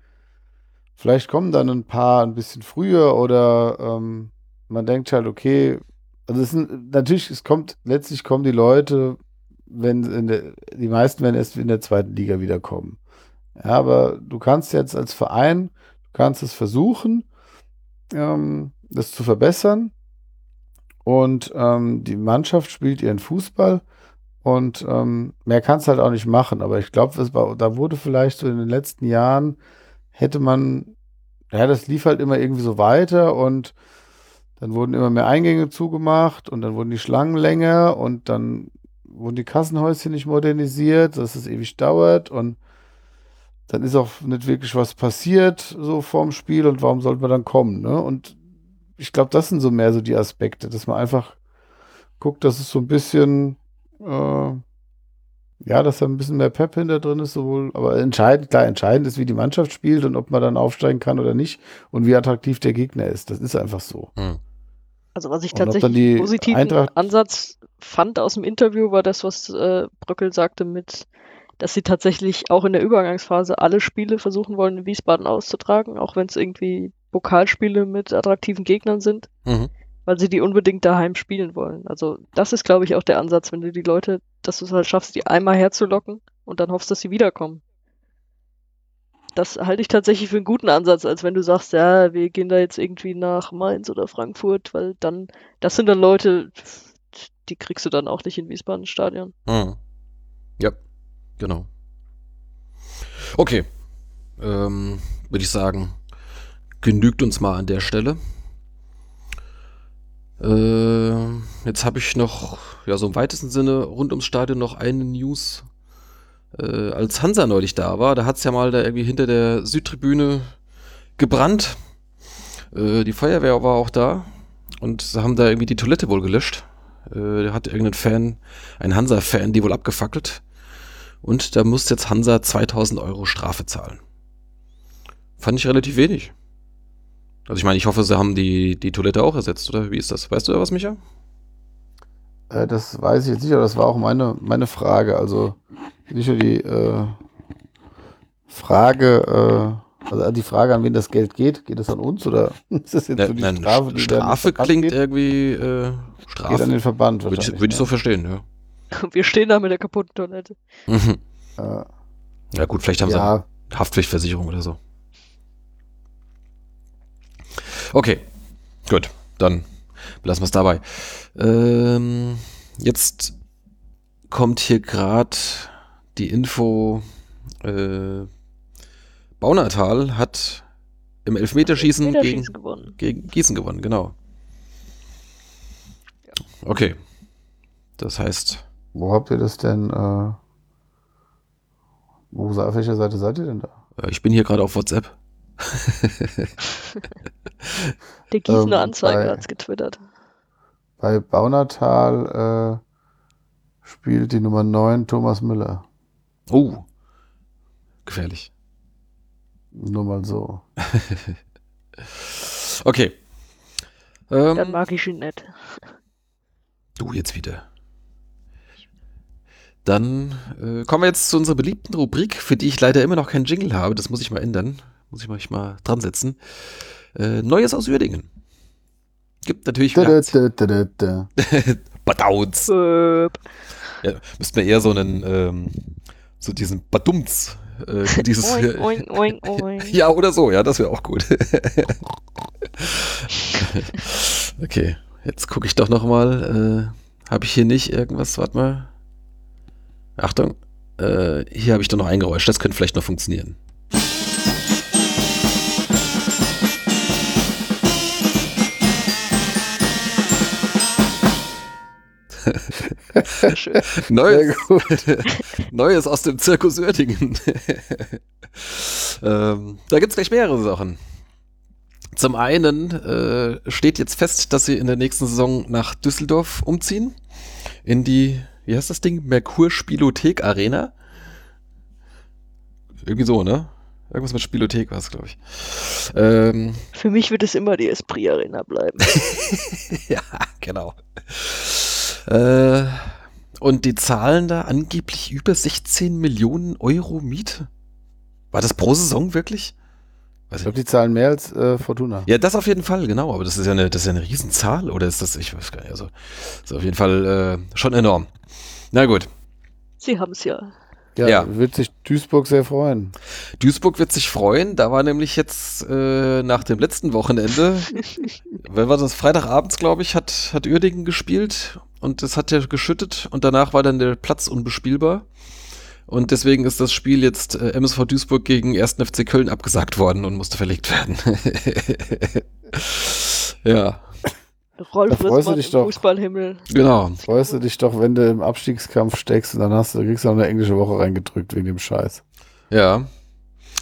vielleicht kommen dann ein paar ein bisschen früher oder ähm, man denkt halt, okay, also es sind, natürlich, es kommt, letztlich kommen die Leute wenn der, die meisten werden erst in der zweiten Liga wiederkommen. Ja, aber du kannst jetzt als Verein, du kannst es versuchen, ähm, das zu verbessern. Und ähm, die Mannschaft spielt ihren Fußball und ähm, mehr kannst du halt auch nicht machen. Aber ich glaube, da wurde vielleicht so in den letzten Jahren, hätte man, ja, das lief halt immer irgendwie so weiter und dann wurden immer mehr Eingänge zugemacht und dann wurden die Schlangen länger und dann wurden die Kassenhäuschen nicht modernisiert, dass es ewig dauert und dann ist auch nicht wirklich was passiert so vorm Spiel und warum sollte man dann kommen, ne? Und ich glaube, das sind so mehr so die Aspekte, dass man einfach guckt, dass es so ein bisschen, äh, ja, dass da ein bisschen mehr Pep hinter drin ist, sowohl, aber entscheidend, klar, entscheidend ist, wie die Mannschaft spielt und ob man dann aufsteigen kann oder nicht und wie attraktiv der Gegner ist. Das ist einfach so. Hm. Also was ich tatsächlich positiven Eintracht Ansatz fand aus dem Interview, war das, was äh, Bröckel sagte mit, dass sie tatsächlich auch in der Übergangsphase alle Spiele versuchen wollen, in Wiesbaden auszutragen, auch wenn es irgendwie Pokalspiele mit attraktiven Gegnern sind, mhm. weil sie die unbedingt daheim spielen wollen. Also das ist, glaube ich, auch der Ansatz, wenn du die Leute, dass du es halt schaffst, die einmal herzulocken und dann hoffst, dass sie wiederkommen das halte ich tatsächlich für einen guten Ansatz, als wenn du sagst, ja, wir gehen da jetzt irgendwie nach Mainz oder Frankfurt, weil dann, das sind dann Leute, die kriegst du dann auch nicht in Wiesbaden Stadion. Mhm. Ja, genau. Okay. Ähm, Würde ich sagen, genügt uns mal an der Stelle. Äh, jetzt habe ich noch, ja, so im weitesten Sinne rund ums Stadion noch eine News äh, als Hansa neulich da war, da hat es ja mal da irgendwie hinter der Südtribüne gebrannt. Äh, die Feuerwehr war auch da und sie haben da irgendwie die Toilette wohl gelöscht. Äh, da hat irgendein Fan, ein Hansa-Fan, die wohl abgefackelt. Und da muss jetzt Hansa 2000 Euro Strafe zahlen. Fand ich relativ wenig. Also ich meine, ich hoffe, sie haben die, die Toilette auch ersetzt, oder wie ist das? Weißt du da was, Micha? Äh, das weiß ich jetzt nicht, aber das war auch meine, meine Frage. Also nicht nur die äh, Frage, äh, also die Frage, an wen das Geld geht, geht es an uns oder ist das jetzt so die nein, Strafe? Die Strafe klingt geht? irgendwie äh, Strafe. Geht an den Verband Würde ich, würd ich so verstehen, ja. Wir stehen da mit der kaputten Toilette. Mhm. Äh, ja gut, vielleicht haben ja. sie Haftpflichtversicherung oder so. Okay, gut, dann belassen wir es dabei. Ähm, jetzt kommt hier gerade die Info, äh, Baunatal hat im Elfmeterschießen, Elfmeterschießen gegen, gewonnen. gegen Gießen gewonnen, genau. Okay. Das heißt. Wo habt ihr das denn? Äh, wo, auf welcher Seite seid ihr denn da? Äh, ich bin hier gerade auf WhatsApp. Der Gießener ähm, Anzeiger hat es getwittert. Bei Baunatal äh, spielt die Nummer 9 Thomas Müller. Oh, gefährlich. Nur mal so. okay. Ähm, Dann mag ich ihn nicht. Du jetzt wieder. Dann äh, kommen wir jetzt zu unserer beliebten Rubrik, für die ich leider immer noch keinen Jingle habe. Das muss ich mal ändern. Muss ich mal, mal dran setzen. Äh, Neues aus Würdingen. Gibt natürlich. Badauns. Ja, müsste man eher so einen, ähm, so diesen Badumts, äh, dieses. oing, oing, oing, oing. ja, oder so, ja, das wäre auch gut. okay, jetzt gucke ich doch nochmal. Äh, habe ich hier nicht irgendwas, warte mal. Achtung, äh, hier habe ich doch noch ein Geräusch, das könnte vielleicht noch funktionieren. Neues, Neues aus dem Zirkus Oerdingen. ähm, da gibt es gleich mehrere Sachen. Zum einen äh, steht jetzt fest, dass sie in der nächsten Saison nach Düsseldorf umziehen. In die, wie heißt das Ding? Merkur Spielothek Arena. Irgendwie so, ne? Irgendwas mit Spielothek war es, glaube ich. Ähm, Für mich wird es immer die Esprit Arena bleiben. ja, genau. Äh, und die zahlen da angeblich über 16 Millionen Euro Miete. War das pro Saison wirklich? Weiß ich glaube, die zahlen mehr als äh, Fortuna. Ja, das auf jeden Fall, genau. Aber das ist ja eine, das ist ja eine Riesenzahl. Oder ist das, ich weiß gar nicht. Also, ist auf jeden Fall äh, schon enorm. Na gut. Sie haben es ja. Ja. Ja, wird sich Duisburg sehr freuen. Duisburg wird sich freuen. Da war nämlich jetzt äh, nach dem letzten Wochenende, wenn war das Freitagabends, glaube ich, hat, hat Uerdingen gespielt und es hat ja geschüttet und danach war dann der Platz unbespielbar. Und deswegen ist das Spiel jetzt äh, MSV Duisburg gegen 1. FC Köln abgesagt worden und musste verlegt werden. ja. Rolf da freust du dich doch, Fußballhimmel. Genau. Freust du dich doch, wenn du im Abstiegskampf steckst und dann hast du, kriegst du auch eine englische Woche reingedrückt wegen dem Scheiß. Ja.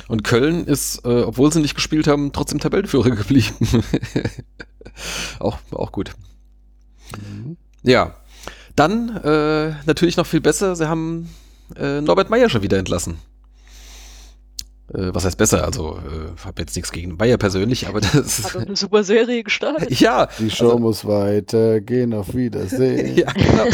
Und Köln ist, äh, obwohl sie nicht gespielt haben, trotzdem Tabellenführer geblieben. auch, auch gut. Mhm. Ja. Dann äh, natürlich noch viel besser, sie haben äh, Norbert Meyer schon wieder entlassen. Äh, was heißt besser? Also, äh, habe jetzt nichts gegen Meyer persönlich, aber das Hat eine super Serie gestartet. ja. Die Show also, muss weitergehen, auf Wiedersehen. ja, genau.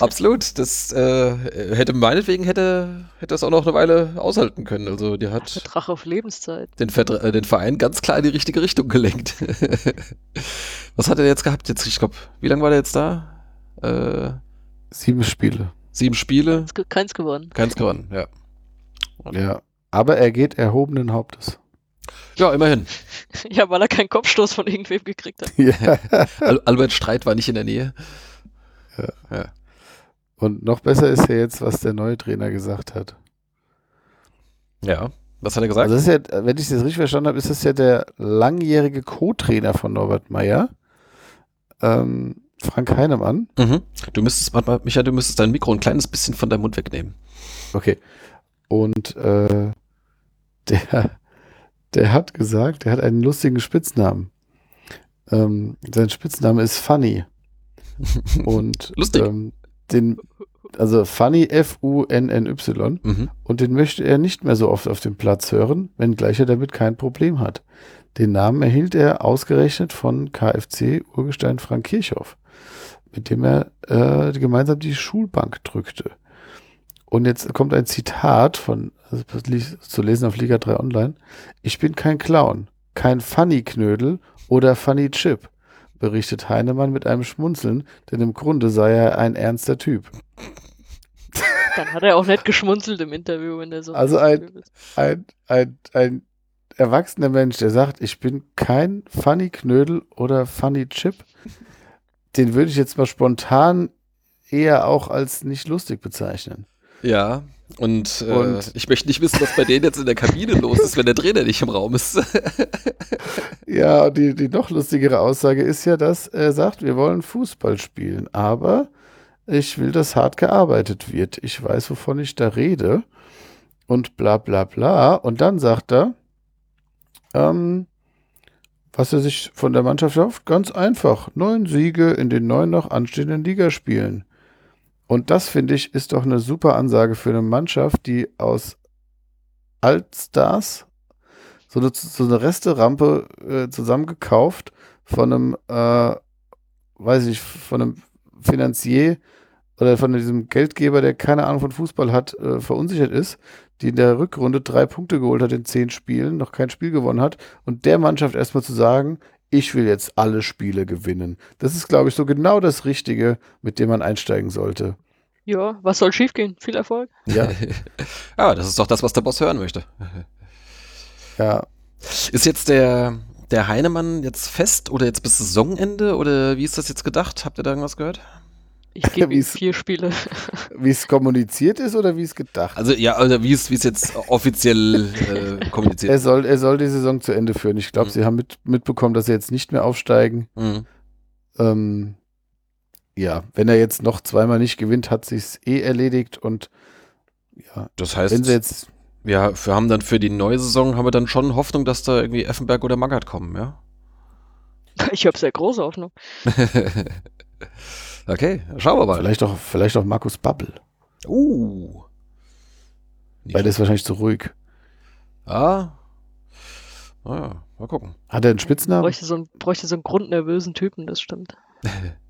Absolut. Das äh, hätte meinetwegen hätte, hätte das auch noch eine Weile aushalten können. Also, die hat. Vertrag auf Lebenszeit. Den, äh, den Verein ganz klar in die richtige Richtung gelenkt. was hat er jetzt gehabt? Jetzt, ich glaube, wie lange war der jetzt da? Äh, Sieben Spiele. Sieben Spiele. Keins gewonnen. Keins gewonnen, ja. Und ja. Aber er geht erhobenen Hauptes. Ja, immerhin. Ja, weil er keinen Kopfstoß von irgendwem gekriegt hat. Ja. Al Albert Streit war nicht in der Nähe. Ja. ja. Und noch besser ist ja jetzt, was der neue Trainer gesagt hat. Ja, was hat er gesagt? Also das ist ja, wenn ich das richtig verstanden habe, ist das ja der langjährige Co-Trainer von Norbert Meyer. Ähm, Frank Heinemann. Mhm. Du müsstest, warte mal, Michael, du müsstest dein Mikro ein kleines bisschen von deinem Mund wegnehmen. Okay. Und äh, der, der hat gesagt, der hat einen lustigen Spitznamen. Ähm, sein Spitzname ist Funny. Und Lustig. Ähm, den, also Funny F-U-N-N-Y. Mhm. Und den möchte er nicht mehr so oft auf dem Platz hören, wenngleich er damit kein Problem hat. Den Namen erhielt er ausgerechnet von KFC Urgestein Frank Kirchhoff mit dem er äh, gemeinsam die Schulbank drückte. Und jetzt kommt ein Zitat von, also zu lesen auf Liga 3 Online. Ich bin kein Clown, kein Funny-Knödel oder Funny-Chip, berichtet Heinemann mit einem Schmunzeln, denn im Grunde sei er ein ernster Typ. Dann hat er auch nicht geschmunzelt im Interview, wenn er so. Also ein, ein, ein, ein erwachsener Mensch, der sagt, ich bin kein Funny-Knödel oder Funny-Chip, den würde ich jetzt mal spontan eher auch als nicht lustig bezeichnen. Ja, und, äh, und ich möchte nicht wissen, was bei denen jetzt in der Kabine los ist, wenn der Trainer nicht im Raum ist. ja, die, die noch lustigere Aussage ist ja, dass er sagt, wir wollen Fußball spielen, aber ich will, dass hart gearbeitet wird. Ich weiß, wovon ich da rede. Und bla bla bla. Und dann sagt er, ähm, was er sich von der Mannschaft hofft? Ganz einfach. Neun Siege in den neun noch anstehenden Ligaspielen. Und das, finde ich, ist doch eine super Ansage für eine Mannschaft, die aus Altstars so eine, so eine Resterampe äh, zusammengekauft von einem, äh, weiß ich, von einem Finanzier oder von diesem Geldgeber, der keine Ahnung von Fußball hat, äh, verunsichert ist, die in der Rückrunde drei Punkte geholt hat in zehn Spielen, noch kein Spiel gewonnen hat und der Mannschaft erstmal zu sagen, ich will jetzt alle Spiele gewinnen. Das ist, glaube ich, so genau das Richtige, mit dem man einsteigen sollte. Ja, was soll schiefgehen? Viel Erfolg. Ja. ja, das ist doch das, was der Boss hören möchte. Ja. Ist jetzt der, der Heinemann jetzt fest oder jetzt bis Saisonende oder wie ist das jetzt gedacht? Habt ihr da irgendwas gehört? Ich gebe vier Spiele. Wie es kommuniziert ist oder wie es gedacht? Also ja, also wie es wie es jetzt offiziell äh, kommuniziert. Er soll er soll die Saison zu Ende führen. Ich glaube, mhm. sie haben mit, mitbekommen, dass sie jetzt nicht mehr aufsteigen. Mhm. Ähm, ja, wenn er jetzt noch zweimal nicht gewinnt, hat sich's eh erledigt und ja. Das heißt, wenn sie jetzt ja, wir haben dann für die neue Saison haben wir dann schon Hoffnung, dass da irgendwie Effenberg oder Magath kommen, ja? Ich habe sehr große Hoffnung. okay, schauen wir mal. Vielleicht auch, vielleicht auch Markus Bubble. Uh. Weil der ist wahrscheinlich zu ruhig. Ah. Ah, mal gucken. Hat er einen Spitznamen? Bräuchte so, einen, bräuchte so einen grundnervösen Typen, das stimmt.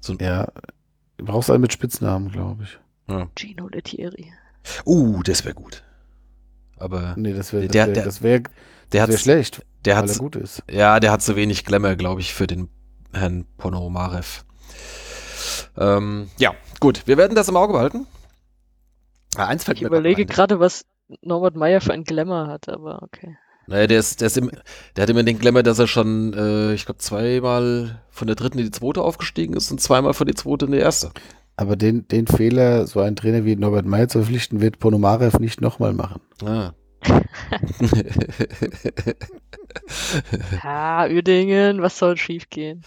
so ein ja, brauchst einen mit Spitznamen, glaube ich. Ja. Gino Lettieri. Uh, das wäre gut. Aber nee, das wäre der, wär, das wär, der wär schlecht, der hat gut ist. Ja, der hat zu wenig Glamour, glaube ich, für den Herrn Ponomarev. Ähm, ja, gut, wir werden das im Auge behalten. Ja, eins fällt ich überlege gerade, was Norbert Meyer für ein Glamour hat, aber okay. Naja, der, ist, der, ist im, der hat immer den Glamour, dass er schon, äh, ich glaube, zweimal von der dritten in die zweite aufgestiegen ist und zweimal von der zweite in die erste. Aber den, den Fehler, so ein Trainer wie Norbert Meyer zu verpflichten, wird Ponomarev nicht nochmal machen. Ah. ah, Uerdingen, was soll schiefgehen?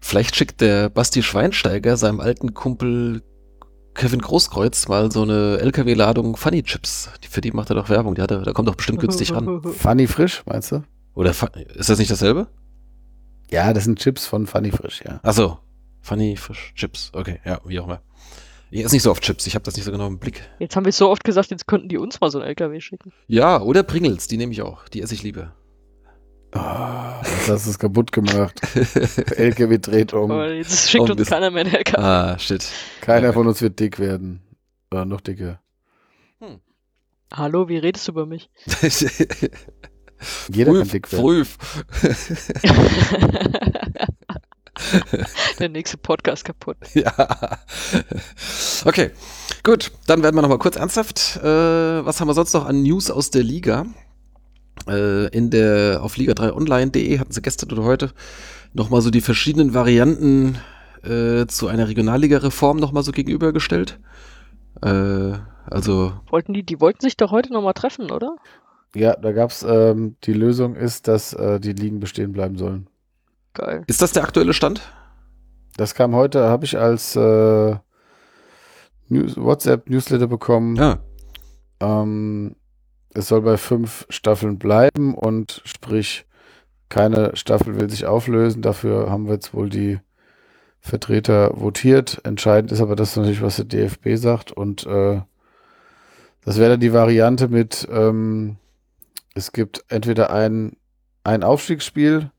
Vielleicht schickt der Basti Schweinsteiger seinem alten Kumpel Kevin Großkreuz mal so eine LKW-Ladung Funny Chips. Für die macht er doch Werbung. Die hat er, da kommt doch bestimmt günstig ran. Funny Frisch, meinst du? Oder ist das nicht dasselbe? Ja, das sind Chips von Funny Frisch, ja. Achso, Funny Fish Chips. Okay, ja, wie auch immer. Ich esse nicht so oft Chips, ich habe das nicht so genau im Blick. Jetzt haben wir so oft gesagt, jetzt könnten die uns mal so ein LKW schicken. Ja, oder Pringles, die nehme ich auch. Die esse ich lieber. Oh, jetzt hast du es kaputt gemacht. Der LKW dreht um. Aber jetzt schickt oh, uns keiner mehr ein LKW. Ah, shit. Keiner ja. von uns wird dick werden. Oder noch dicker. Hm. Hallo, wie redest du über mich? Jeder Prüf, kann dick werden. Prüf. Der nächste Podcast kaputt. Ja. Okay, gut. Dann werden wir nochmal kurz ernsthaft. Äh, was haben wir sonst noch an News aus der Liga? Äh, in der, auf liga3online.de hatten sie gestern oder heute nochmal so die verschiedenen Varianten äh, zu einer Regionalliga-Reform nochmal so gegenübergestellt. Äh, also. Wollten die, die wollten sich doch heute nochmal treffen, oder? Ja, da gab's, ähm, die Lösung ist, dass äh, die Ligen bestehen bleiben sollen. Geil. Ist das der aktuelle Stand? Das kam heute, habe ich als äh, News, WhatsApp-Newsletter bekommen. Ja. Ähm, es soll bei fünf Staffeln bleiben und sprich, keine Staffel will sich auflösen. Dafür haben wir jetzt wohl die Vertreter votiert. Entscheidend ist aber das natürlich, was der DFB sagt. Und äh, das wäre dann die Variante mit, ähm, es gibt entweder ein, ein Aufstiegsspiel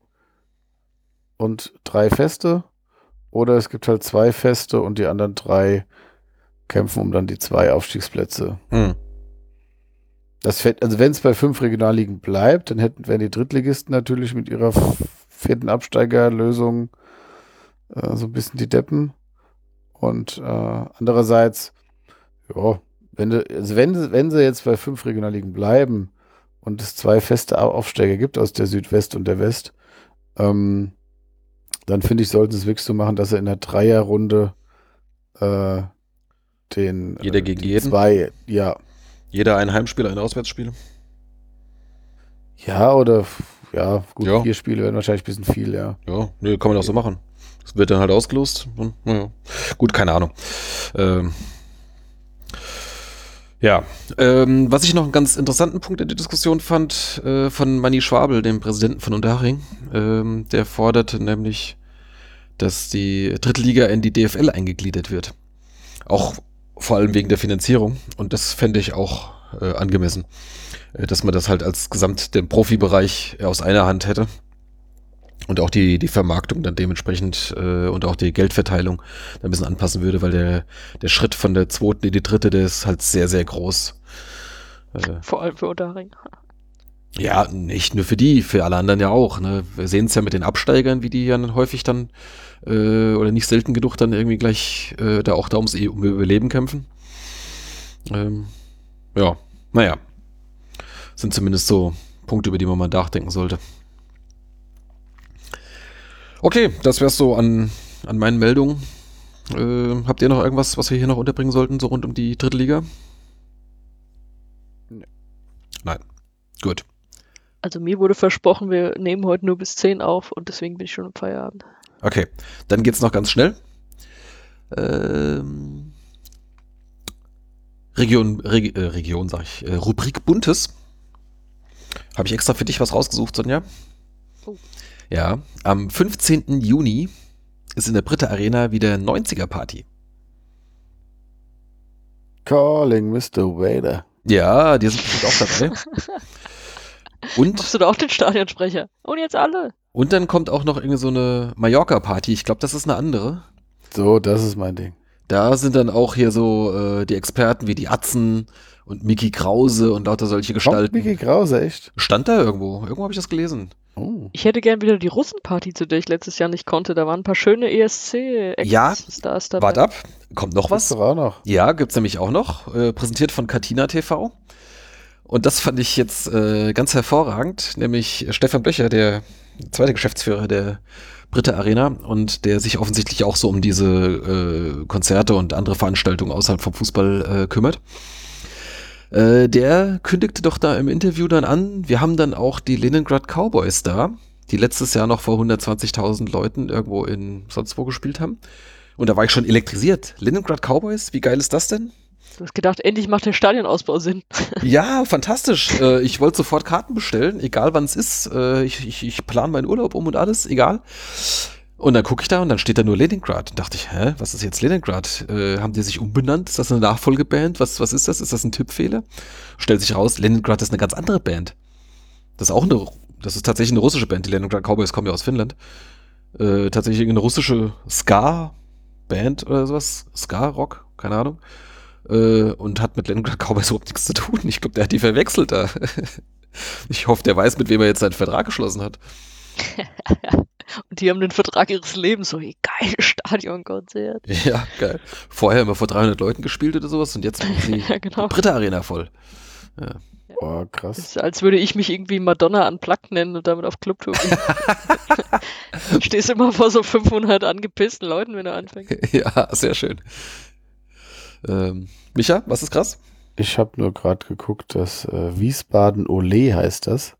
und drei Feste. Oder es gibt halt zwei Feste und die anderen drei kämpfen um dann die zwei Aufstiegsplätze. Hm. Das also wenn es bei fünf Regionalligen bleibt, dann hätten wären die Drittligisten natürlich mit ihrer vierten Absteigerlösung äh, so ein bisschen die Deppen. Und äh, andererseits, ja, wenn, du, also wenn, wenn sie jetzt bei fünf Regionalligen bleiben und es zwei feste Aufsteiger gibt aus der Südwest und der West, ähm, dann finde ich, sollten sie es wirklich so machen, dass er in der Dreierrunde äh, den Jeder äh, gegen jeden? zwei, ja. Jeder ein Heimspiel, ein Auswärtsspiel? Ja, oder ja, gut, ja. vier Spiele werden wahrscheinlich ein bisschen viel, ja. Ja, nee, kann man auch so machen. Das wird dann halt ausgelost. Und, ja. Gut, keine Ahnung. Ähm, ja, ähm, was ich noch einen ganz interessanten Punkt in der Diskussion fand, äh, von Manny Schwabel, dem Präsidenten von Unterhaching, ähm, der forderte nämlich, dass die dritte Liga in die DFL eingegliedert wird. Auch vor allem wegen der Finanzierung. Und das fände ich auch äh, angemessen, äh, dass man das halt als Gesamt den Profibereich aus einer Hand hätte und auch die, die Vermarktung dann dementsprechend äh, und auch die Geldverteilung ein bisschen anpassen würde, weil der, der Schritt von der zweiten in die dritte, der ist halt sehr, sehr groß. Äh, Vor allem für Unterring. Ja, nicht nur für die, für alle anderen ja auch. Ne? Wir sehen es ja mit den Absteigern, wie die ja dann häufig dann äh, oder nicht selten genug dann irgendwie gleich äh, da auch da ums um Überleben kämpfen. Ähm, ja, naja. Sind zumindest so Punkte, über die man mal nachdenken sollte. Okay, das wär's so an, an meinen Meldungen. Äh, habt ihr noch irgendwas, was wir hier noch unterbringen sollten, so rund um die dritte Liga? Nee. Nein. Gut. Also mir wurde versprochen, wir nehmen heute nur bis 10 auf und deswegen bin ich schon im Feierabend. Okay, dann geht's noch ganz schnell. Ähm, Region, Reg, äh, Region sag ich, äh, Rubrik Buntes. Habe ich extra für dich was rausgesucht, Sonja. Oh. Ja, am 15. Juni ist in der Britta Arena wieder 90er Party. Calling Mr. Wader. Ja, die sind bestimmt auch dabei. Und Machst du da auch den Stadionsprecher? Und jetzt alle. Und dann kommt auch noch irgendwie so eine Mallorca-Party. Ich glaube, das ist eine andere. So, das ist mein Ding. Da sind dann auch hier so äh, die Experten wie die Atzen und Mickey Krause und lauter solche Gestalten. Kommt Mickey Krause, echt? Stand da irgendwo. Irgendwo habe ich das gelesen. Oh. Ich hätte gern wieder die Russenparty, zu der ich letztes Jahr nicht konnte. Da waren ein paar schöne ESC. Ja, dabei. Wart ab. Kommt noch was? Gibt's auch noch. Ja, gibt's nämlich auch noch. Äh, präsentiert von Katina TV. Und das fand ich jetzt äh, ganz hervorragend, nämlich Stefan Böcher, der zweite Geschäftsführer der Britta Arena und der sich offensichtlich auch so um diese äh, Konzerte und andere Veranstaltungen außerhalb vom Fußball äh, kümmert. Äh, der kündigte doch da im Interview dann an, wir haben dann auch die Leningrad Cowboys da, die letztes Jahr noch vor 120.000 Leuten irgendwo in sonst wo gespielt haben. Und da war ich schon elektrisiert. Leningrad Cowboys, wie geil ist das denn? Du hast gedacht, endlich macht der Stadionausbau Sinn. Ja, fantastisch. Äh, ich wollte sofort Karten bestellen, egal wann es ist. Äh, ich, ich, ich plane meinen Urlaub um und alles, egal. Und dann gucke ich da und dann steht da nur Leningrad. Und dachte ich, hä, was ist jetzt Leningrad? Äh, haben die sich umbenannt? Ist das eine Nachfolgeband? Was, was ist das? Ist das ein Tippfehler? Stellt sich raus, Leningrad ist eine ganz andere Band. Das ist auch eine, das ist tatsächlich eine russische Band. Die Leningrad Cowboys kommen ja aus Finnland. Äh, tatsächlich eine russische Ska-Band oder sowas. Ska-Rock, keine Ahnung äh, und hat mit Leningrad Cowboys überhaupt nichts zu tun. Ich glaube, der hat die verwechselt da. ich hoffe, der weiß, mit wem er jetzt seinen Vertrag geschlossen hat. und die haben den Vertrag ihres Lebens, so ein geiles Stadionkonzert. Ja, geil. Vorher immer vor 300 Leuten gespielt oder sowas und jetzt machen sie ja, genau. die dritte Arena voll. Ja. Boah, krass. Das ist, als würde ich mich irgendwie Madonna unplugged nennen und damit auf Clubtour gehen. Stehst immer vor so 500 angepissten Leuten, wenn du anfängst. Ja, sehr schön. Ähm, Micha, was ist krass? Ich habe nur gerade geguckt, dass äh, Wiesbaden Ole heißt das.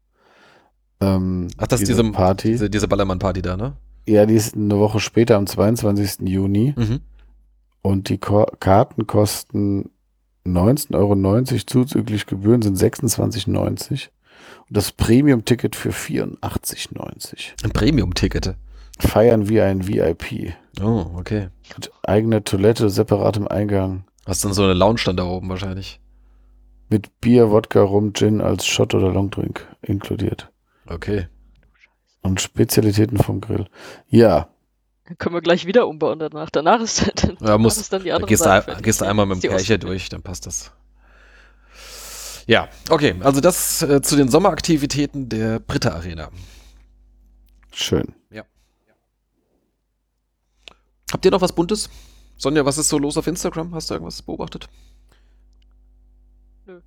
Ähm, Ach, das ist diese Party. Diese, diese Ballermann-Party da, ne? Ja, die ist eine Woche später, am 22. Juni. Mhm. Und die Ko Karten kosten 19,90 Euro zuzüglich Gebühren sind 26,90. Und das Premium-Ticket für 84,90. Ein Premium-Ticket? Feiern wie ein VIP. Oh, okay. Mit eigener Toilette, separatem Eingang. Hast dann so eine Lounge dann da oben wahrscheinlich. Mit Bier, Wodka, Rum, Gin als Shot oder Longdrink inkludiert. Okay. Und Spezialitäten vom Grill. Ja. Dann können wir gleich wieder umbauen danach. Danach ist, dann, ja, muss, ist dann die andere gehst Seite. Du, gehst du einmal mit dem Kercher durch, dann passt das. Ja, okay. Also das äh, zu den Sommeraktivitäten der Britta Arena. Schön. Ja. Habt ihr noch was Buntes? Sonja, was ist so los auf Instagram? Hast du irgendwas beobachtet? Nö.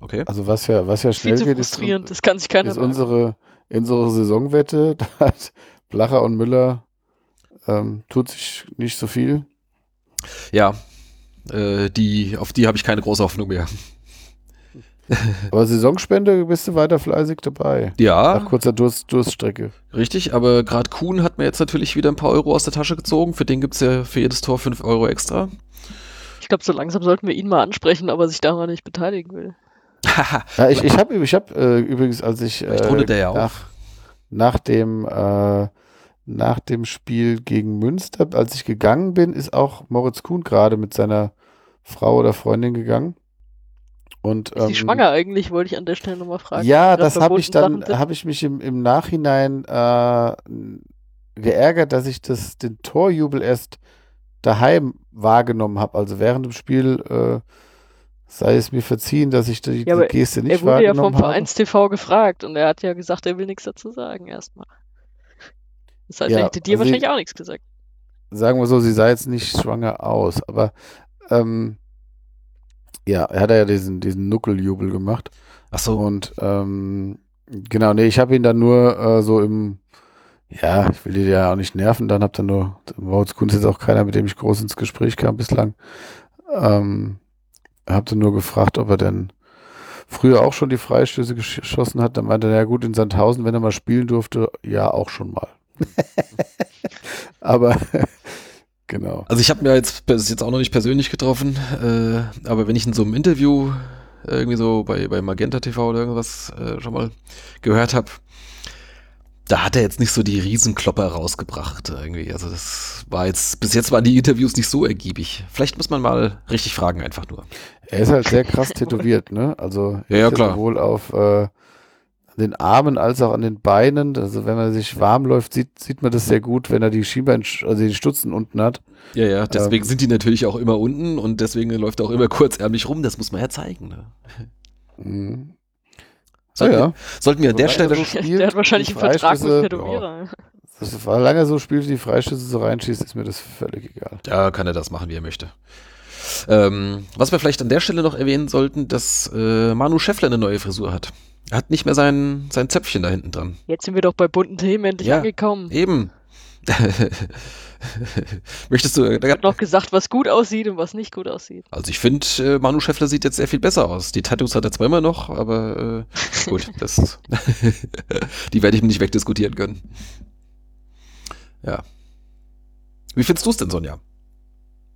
Okay. Also was ja, was ja schnell geht, ist, das kann sich keiner ist unsere, unsere Saisonwette. Da hat Blacher und Müller ähm, tut sich nicht so viel. Ja, äh, die, auf die habe ich keine große Hoffnung mehr. Aber Saisonspende bist du weiter fleißig dabei. Ja. Nach kurzer Durst, Durststrecke. Richtig, aber gerade Kuhn hat mir jetzt natürlich wieder ein paar Euro aus der Tasche gezogen. Für den gibt es ja für jedes Tor 5 Euro extra. Ich glaube, so langsam sollten wir ihn mal ansprechen, ob er sich daran nicht beteiligen will. ja, ich ich habe ich hab, äh, übrigens, als ich äh, der ja nach, nach dem äh, nach dem Spiel gegen Münster, als ich gegangen bin, ist auch Moritz Kuhn gerade mit seiner Frau oder Freundin gegangen. Und, ist sie ähm, schwanger eigentlich, wollte ich an der Stelle nochmal fragen. Ja, das habe ich dann, habe ich mich im, im Nachhinein äh, geärgert, dass ich das, den Torjubel erst daheim wahrgenommen habe. Also während dem Spiel äh, sei es mir verziehen, dass ich die, ja, die Geste nicht wahrgenommen habe. Er wurde ja vom Vereins TV gefragt und er hat ja gesagt, er will nichts dazu sagen erstmal. Das heißt, ja, er hätte dir also wahrscheinlich ich, auch nichts gesagt. Sagen wir so, sie sah jetzt nicht schwanger aus, aber ähm, ja, er hat ja diesen, diesen Nuckeljubel gemacht. Ach so. Und ähm, genau, nee, ich habe ihn dann nur äh, so im, Ja, ich will die ja auch nicht nerven, dann habt ihr nur, Moritz Kunz ist auch keiner, mit dem ich groß ins Gespräch kam bislang. Ähm, habt ihr nur gefragt, ob er denn früher auch schon die Freistöße geschossen hat. Dann meinte er, ja gut, in Sandhausen, wenn er mal spielen durfte, ja, auch schon mal. aber genau. Also ich habe mir jetzt, jetzt auch noch nicht persönlich getroffen, äh, aber wenn ich in so einem Interview irgendwie so bei, bei Magenta TV oder irgendwas äh, schon mal gehört habe, da hat er jetzt nicht so die Riesenklopper rausgebracht irgendwie. Also das war jetzt, bis jetzt waren die Interviews nicht so ergiebig. Vielleicht muss man mal richtig fragen, einfach nur. Er ist halt sehr krass tätowiert, ne? Also ja, ja klar. sowohl auf äh, den Armen als auch an den Beinen. Also wenn man sich warm läuft, sieht, sieht man das sehr gut, wenn er die Schienbein, also die Stutzen unten hat. Ja, ja, deswegen ähm, sind die natürlich auch immer unten und deswegen läuft er auch immer kurzärmlich rum. Das muss man ja zeigen. Ne? Mhm. Sollten, ja, ja. sollten wir an der Stelle. So spielt, der hat wahrscheinlich einen Vertrag mit Tätowierer. Ja. Solange er so spielt, die Freischüsse so reinschießt, ist mir das völlig egal. Ja, kann er das machen, wie er möchte. Ähm, was wir vielleicht an der Stelle noch erwähnen sollten, dass äh, Manu Scheffler eine neue Frisur hat. Er hat nicht mehr sein, sein Zöpfchen da hinten dran. Jetzt sind wir doch bei bunten Themen endlich ja, angekommen. Eben. Möchtest du. Ich habe noch gesagt, was gut aussieht und was nicht gut aussieht. Also ich finde, äh, Manu Scheffler sieht jetzt sehr viel besser aus. Die Tattoos hat er zwar immer noch, aber äh, gut, das, die werde ich mir nicht wegdiskutieren können. Ja. Wie findest du es denn, Sonja?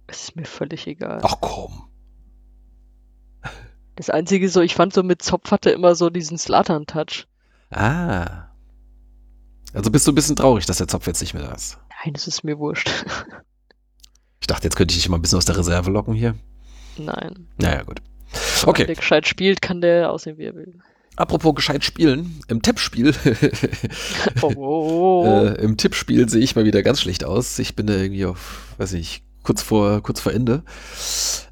Ist mir völlig egal. Ach komm. Das Einzige so, ich fand so mit Zopf hatte immer so diesen Slatan-Touch. Ah. Also bist du ein bisschen traurig, dass der Zopf jetzt nicht mehr da ist. Nein, das ist mir wurscht. ich dachte, jetzt könnte ich dich mal ein bisschen aus der Reserve locken hier. Nein. Naja, gut. Okay. Wenn der gescheit spielt, kann der aussehen, wie er will. Apropos gescheit spielen, im Tippspiel, oh, oh, oh. äh, im Tippspiel sehe ich mal wieder ganz schlecht aus. Ich bin da irgendwie auf, weiß ich, kurz vor, kurz vor Ende.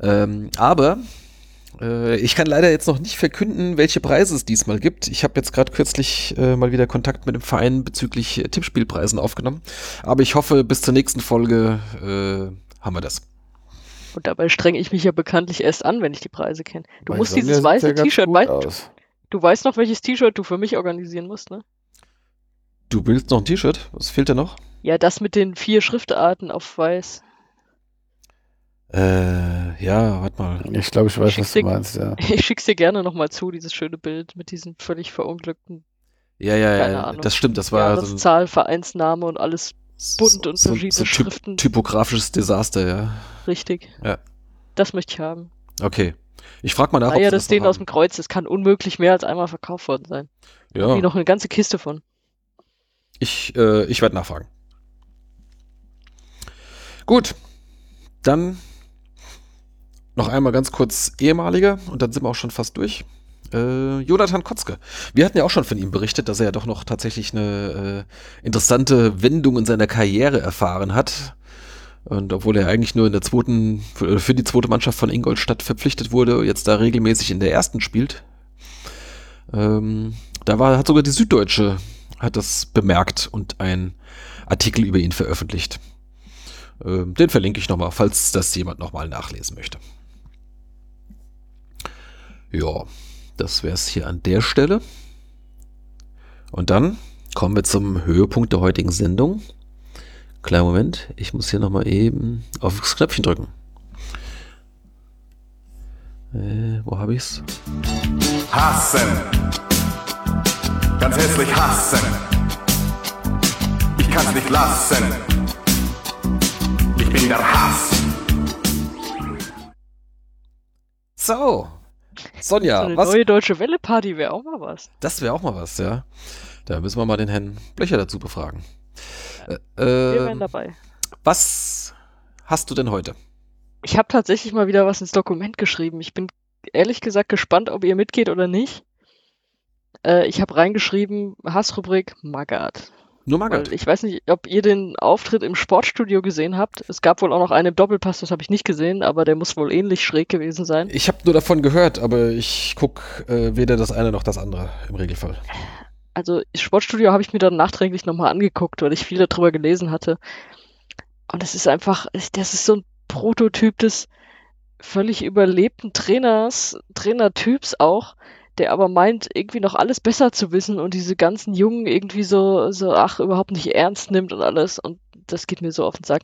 Ähm, aber äh, ich kann leider jetzt noch nicht verkünden, welche Preise es diesmal gibt. Ich habe jetzt gerade kürzlich äh, mal wieder Kontakt mit dem Verein bezüglich äh, Tippspielpreisen aufgenommen. Aber ich hoffe, bis zur nächsten Folge äh, haben wir das. Und dabei strenge ich mich ja bekanntlich erst an, wenn ich die Preise kenne. Du Weil musst dieses weiße T-Shirt, weißt du, du weißt noch, welches T-Shirt du für mich organisieren musst, ne? Du willst noch ein T-Shirt? Was fehlt dir noch? Ja, das mit den vier Schriftarten auf weiß. Äh, ja, warte mal. Ich glaube, ich weiß, ich was du meinst, ja. Ich schick's dir gerne nochmal zu, dieses schöne Bild mit diesen völlig verunglückten. Ja, ja, ja, das stimmt, das war so ein Zahl, Vereinsname und alles bunt und so, verschiedene so typ Schriften. Typografisches Desaster, ja. Richtig. Ja. Das möchte ich haben. Okay. Ich frag mal nach, ob ja, das Ding aus dem Kreuz, das kann unmöglich mehr als einmal verkauft worden sein. Ja. Wie noch eine ganze Kiste von. Ich, äh, ich werde nachfragen. Gut. Dann noch einmal ganz kurz ehemaliger und dann sind wir auch schon fast durch. Äh, Jonathan Kotzke. Wir hatten ja auch schon von ihm berichtet, dass er ja doch noch tatsächlich eine äh, interessante Wendung in seiner Karriere erfahren hat. Und obwohl er eigentlich nur in der zweiten, für, für die zweite Mannschaft von Ingolstadt verpflichtet wurde, jetzt da regelmäßig in der ersten spielt. Ähm, da war, hat sogar die Süddeutsche hat das bemerkt und ein Artikel über ihn veröffentlicht. Ähm, den verlinke ich nochmal, falls das jemand nochmal nachlesen möchte. Ja, das wäre es hier an der Stelle. Und dann kommen wir zum Höhepunkt der heutigen Sendung. Kleiner Moment, ich muss hier nochmal eben auf das Knöpfchen drücken. Äh, wo habe ich's? Hassen. Ganz hässlich hassen. Ich kann's nicht lassen. Ich bin der Hass. So, Sonja, so eine was? neue deutsche Welle-Party wäre auch mal was. Das wäre auch mal was, ja. Da müssen wir mal den Herrn Blöcher dazu befragen. Ja, äh, wir wären dabei. Was hast du denn heute? Ich habe tatsächlich mal wieder was ins Dokument geschrieben. Ich bin ehrlich gesagt gespannt, ob ihr mitgeht oder nicht. Äh, ich habe reingeschrieben, Hassrubrik Magath. Nur Magath. Ich weiß nicht, ob ihr den Auftritt im Sportstudio gesehen habt. Es gab wohl auch noch einen im Doppelpass, das habe ich nicht gesehen, aber der muss wohl ähnlich schräg gewesen sein. Ich habe nur davon gehört, aber ich gucke äh, weder das eine noch das andere im Regelfall. Also Sportstudio habe ich mir dann nachträglich nochmal angeguckt, weil ich viel darüber gelesen hatte. Und es ist einfach, das ist so ein Prototyp des völlig überlebten Trainers, Trainertyps auch, der aber meint, irgendwie noch alles besser zu wissen und diese ganzen Jungen irgendwie so, so, ach, überhaupt nicht ernst nimmt und alles. Und das geht mir so auf den Sack.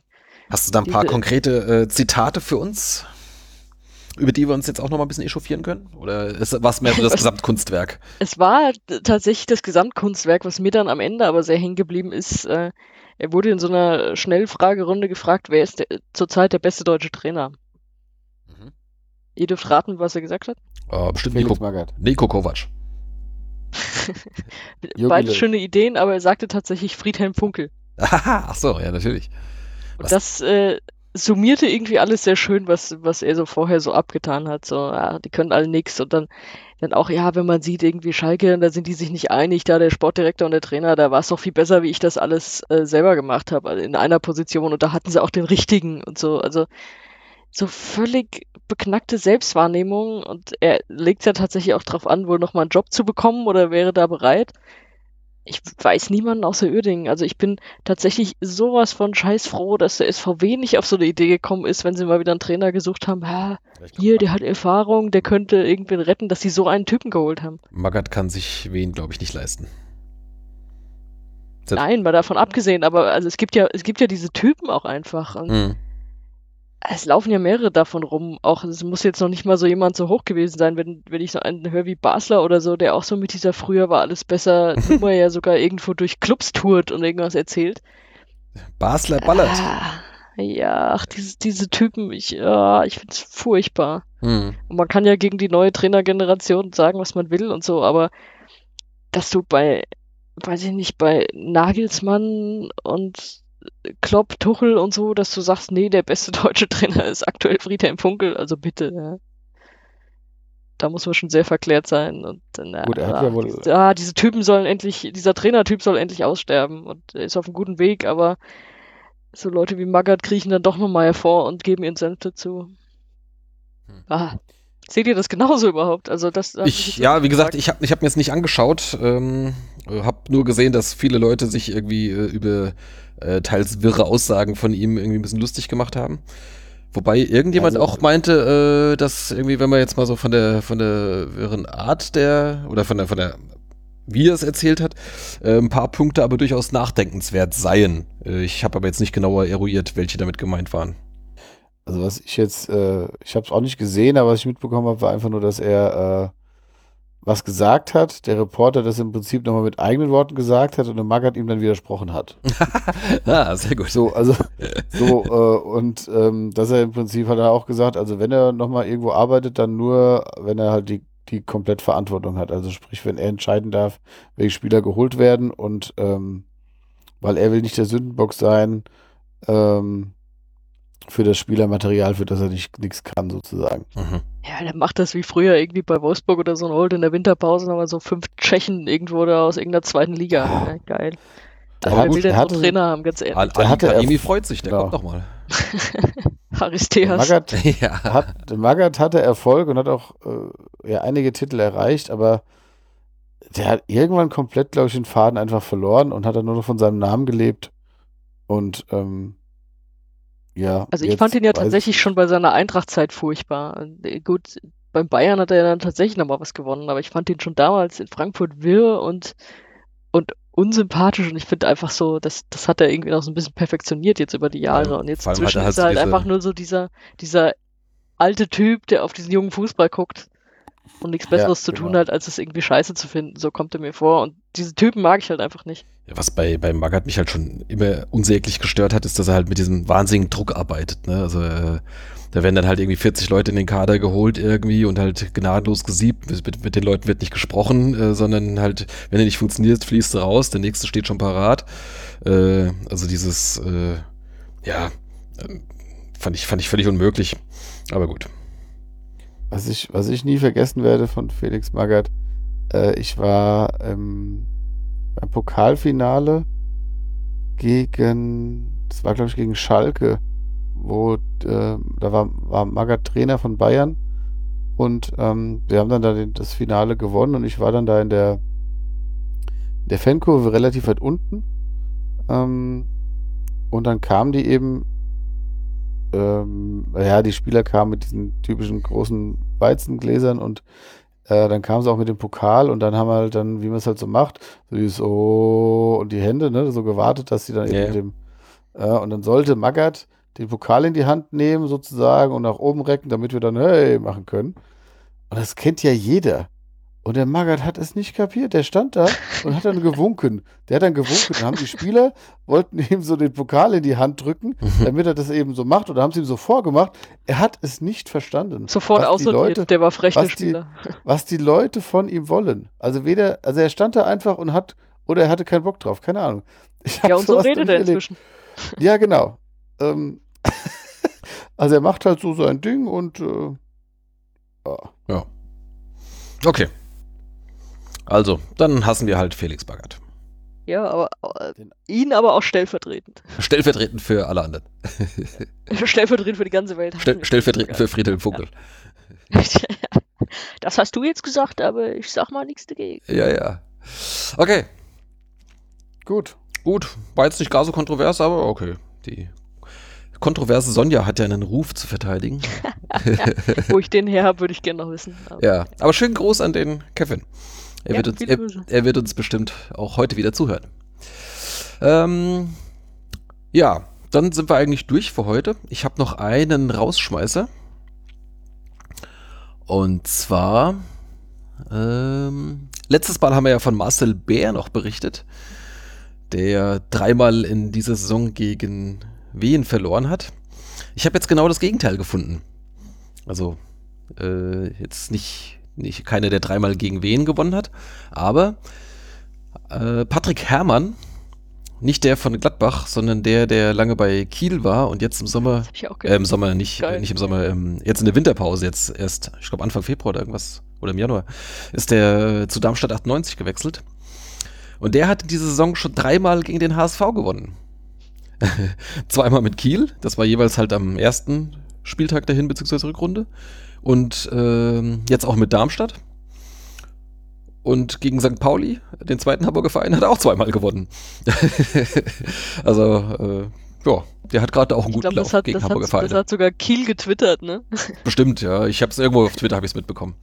Hast du da ein paar diese, konkrete äh, Zitate für uns? über die wir uns jetzt auch noch mal ein bisschen echauffieren können? Oder war es mehr so das Gesamtkunstwerk? Es war tatsächlich das Gesamtkunstwerk, was mir dann am Ende aber sehr hängen geblieben ist. Äh, er wurde in so einer Schnellfragerunde gefragt, wer ist der, zurzeit der beste deutsche Trainer? Mhm. Ihr dürft raten, was er gesagt hat? Uh, bestimmt Nico, Magath. Nico Kovac. Beide schöne Ideen, aber er sagte tatsächlich Friedhelm Funkel. Ach so, ja, natürlich. Und das äh, summierte irgendwie alles sehr schön, was, was er so vorher so abgetan hat. So, ja, die können alle nichts und dann, dann auch, ja, wenn man sieht, irgendwie Schalke, da sind die sich nicht einig, da der Sportdirektor und der Trainer, da war es doch viel besser, wie ich das alles äh, selber gemacht habe, also in einer Position und da hatten sie auch den richtigen und so. Also so völlig beknackte Selbstwahrnehmung und er legt ja tatsächlich auch darauf an, wohl nochmal einen Job zu bekommen oder wäre da bereit ich weiß niemanden außer Uerdingen. Also ich bin tatsächlich sowas von scheißfroh, dass der SVW nicht auf so eine Idee gekommen ist, wenn sie mal wieder einen Trainer gesucht haben. Ha, hier, der hat Erfahrung, der könnte irgendwen retten, dass sie so einen Typen geholt haben. Magath kann sich wen, glaube ich, nicht leisten. Nein, mal davon abgesehen, aber also es gibt ja, es gibt ja diese Typen auch einfach. Mhm es laufen ja mehrere davon rum. Auch es muss jetzt noch nicht mal so jemand so hoch gewesen sein, wenn, wenn ich so einen höre wie Basler oder so, der auch so mit dieser früher war alles besser Nummer ja sogar irgendwo durch Clubs tourt und irgendwas erzählt. Basler ballert. Ah, ja, ach, diese, diese Typen, ich, ah, ich find's furchtbar. Hm. Und man kann ja gegen die neue Trainergeneration sagen, was man will und so, aber dass du bei, weiß ich nicht, bei Nagelsmann und Klopp, Tuchel und so, dass du sagst, nee, der beste deutsche Trainer ist aktuell Friedhelm Funkel, also bitte. Ja. Da muss man schon sehr verklärt sein. Und na, Gut, er hat ja wohl. Diese, ah, diese Typen sollen endlich, dieser Trainertyp soll endlich aussterben und er ist auf einem guten Weg, aber so Leute wie Magath kriechen dann doch nochmal hervor und geben ihren Senf dazu. Hm. Ah. Seht ihr das genauso überhaupt? Also das. Ich, ja, wie gesagt, ich habe ich hab mir es nicht angeschaut. Ähm, habe nur gesehen, dass viele Leute sich irgendwie äh, über äh, teils wirre Aussagen von ihm irgendwie ein bisschen lustig gemacht haben. Wobei irgendjemand also, auch meinte, äh, dass irgendwie, wenn man jetzt mal so von der von der wirren Art der oder von der von der wie er es erzählt hat, äh, ein paar Punkte aber durchaus nachdenkenswert seien. Äh, ich habe aber jetzt nicht genauer eruiert, welche damit gemeint waren. Also was ich jetzt, äh, ich habe es auch nicht gesehen, aber was ich mitbekommen habe, war einfach nur, dass er äh, was gesagt hat, der Reporter das im Prinzip nochmal mit eigenen Worten gesagt hat und der Magath ihm dann widersprochen hat. ah, sehr gut. So, also, so, äh, und ähm, dass er im Prinzip hat er auch gesagt, also wenn er nochmal irgendwo arbeitet, dann nur, wenn er halt die, die komplett Verantwortung hat. Also sprich, wenn er entscheiden darf, welche Spieler geholt werden und ähm, weil er will nicht der Sündenbock sein, ähm, für das Spielermaterial, für das er nicht nichts kann, sozusagen. Mhm. Ja, der macht das wie früher irgendwie bei Wolfsburg oder so und holt in der Winterpause nochmal so fünf Tschechen irgendwo da aus irgendeiner zweiten Liga. Ja, geil. Also, wer will denn so Trainer haben, ganz ehrlich? Al hatte Karimi freut sich, der genau. kommt nochmal. Haristeas. Magath, ja. hat, Magath hatte Erfolg und hat auch äh, ja, einige Titel erreicht, aber der hat irgendwann komplett, glaube ich, den Faden einfach verloren und hat dann nur noch von seinem Namen gelebt. Und ähm, ja. Also ich fand ihn ja tatsächlich schon bei seiner Eintrachtzeit furchtbar. Äh, gut, beim Bayern hat er ja dann tatsächlich nochmal was gewonnen, aber ich fand ihn schon damals in Frankfurt wirr und, und unsympathisch und ich finde einfach so, das, das hat er irgendwie noch so ein bisschen perfektioniert jetzt über die Jahre ja, und jetzt inzwischen ist er halt einfach nur so dieser, dieser alte Typ, der auf diesen jungen Fußball guckt und nichts Besseres ja, zu genau. tun hat, als es irgendwie scheiße zu finden. So kommt er mir vor. Und diese Typen mag ich halt einfach nicht. Ja, was bei, bei Magath mich halt schon immer unsäglich gestört hat, ist, dass er halt mit diesem wahnsinnigen Druck arbeitet. Ne? Also äh, da werden dann halt irgendwie 40 Leute in den Kader geholt irgendwie und halt gnadenlos gesiebt. Mit, mit den Leuten wird nicht gesprochen, äh, sondern halt, wenn er nicht funktioniert, fließt er raus, der nächste steht schon parat. Äh, also dieses, äh, ja, äh, fand ich, fand ich völlig unmöglich. Aber gut. Was ich, was ich nie vergessen werde von Felix Magath, äh, ich war ähm, beim Pokalfinale gegen, das war glaube ich gegen Schalke, wo äh, da war, war Magath Trainer von Bayern und ähm, wir haben dann da den, das Finale gewonnen und ich war dann da in der, der Fankurve relativ weit unten ähm, und dann kamen die eben ähm, ja, die Spieler kamen mit diesen typischen großen Weizengläsern und Äh, dann kam sie auch mit dem Pokal und dann haben wir halt dann, wie man es halt so macht, so dieses Oh und die Hände, ne, so gewartet, dass sie dann Ja. eben mit dem, äh, und dann sollte Magath den Pokal in die Hand nehmen sozusagen und nach oben recken, damit wir dann hey machen können. Und das kennt ja jeder. Und der Magath hat es nicht kapiert. Der stand da und hat dann gewunken. Der hat dann gewunken. Dann haben die Spieler, wollten ihm so den Pokal in die Hand drücken, damit er das eben so macht. Oder haben es ihm so vorgemacht. Er hat es nicht verstanden. Sofort was die aussortiert, Leute, der war frech, der was die- Spieler. was die Leute von ihm wollen. Also weder, also er stand da einfach und hat, oder er hatte keinen Bock drauf, keine Ahnung. Ja, und so redet er erlebt. inzwischen. Ja, genau. Ähm, also er macht halt so sein Ding und äh, ja. Okay. Also, dann hassen wir halt Felix Magath. Ja, aber äh, ihn aber auch stellvertretend. Stellvertretend für alle anderen. stellvertretend für die ganze Welt. Stell, stellvertretend für Friedhelm Funkel. Das hast du jetzt gesagt, aber ich sag mal nichts dagegen. Ja, ja. Okay, Gut. gut. War jetzt nicht gar so kontrovers, aber okay. Die kontroverse Sonja hat ja einen Ruf zu verteidigen. Wo ich den her habe, würde ich gerne noch wissen. Aber Ja, aber schönen Gruß an den Kevin. Er, Ja, wird, uns, er, er wird uns bestimmt auch heute wieder zuhören. Ähm, ja, dann sind wir eigentlich durch für heute. Ich habe noch einen Rausschmeißer. Und zwar, ähm, letztes Mal haben wir ja von Marcel Bär noch berichtet, der dreimal in dieser Saison gegen Wien verloren hat. Ich habe jetzt genau das Gegenteil gefunden. Also, äh, jetzt nicht, nicht keiner, der dreimal gegen Wien gewonnen hat, aber äh, Patrick Herrmann, nicht der von Gladbach, sondern der, der lange bei Kiel war und jetzt im Sommer, äh, im Sommer nicht, Geil. äh, nicht im Sommer, ähm, jetzt in der Winterpause, jetzt erst, ich glaube Anfang Februar oder irgendwas, oder im Januar, ist der zu Darmstadt 98 gewechselt. Und der hat in dieser Saison schon dreimal gegen den HSV gewonnen. Zweimal mit Kiel, das war jeweils halt am ersten Spieltag dahin, beziehungsweise Rückrunde. Und ähm, jetzt auch mit Darmstadt. Und gegen St. Pauli, den zweiten Hamburger Verein, hat er auch zweimal gewonnen. also, äh, ja, der hat gerade auch einen ich guten glaube, Lauf das hat, gegen das, Hamburger hat, das hat sogar Kiel getwittert, ne? Bestimmt, ja. Ich habe es irgendwo auf Twitter habe ich es mitbekommen.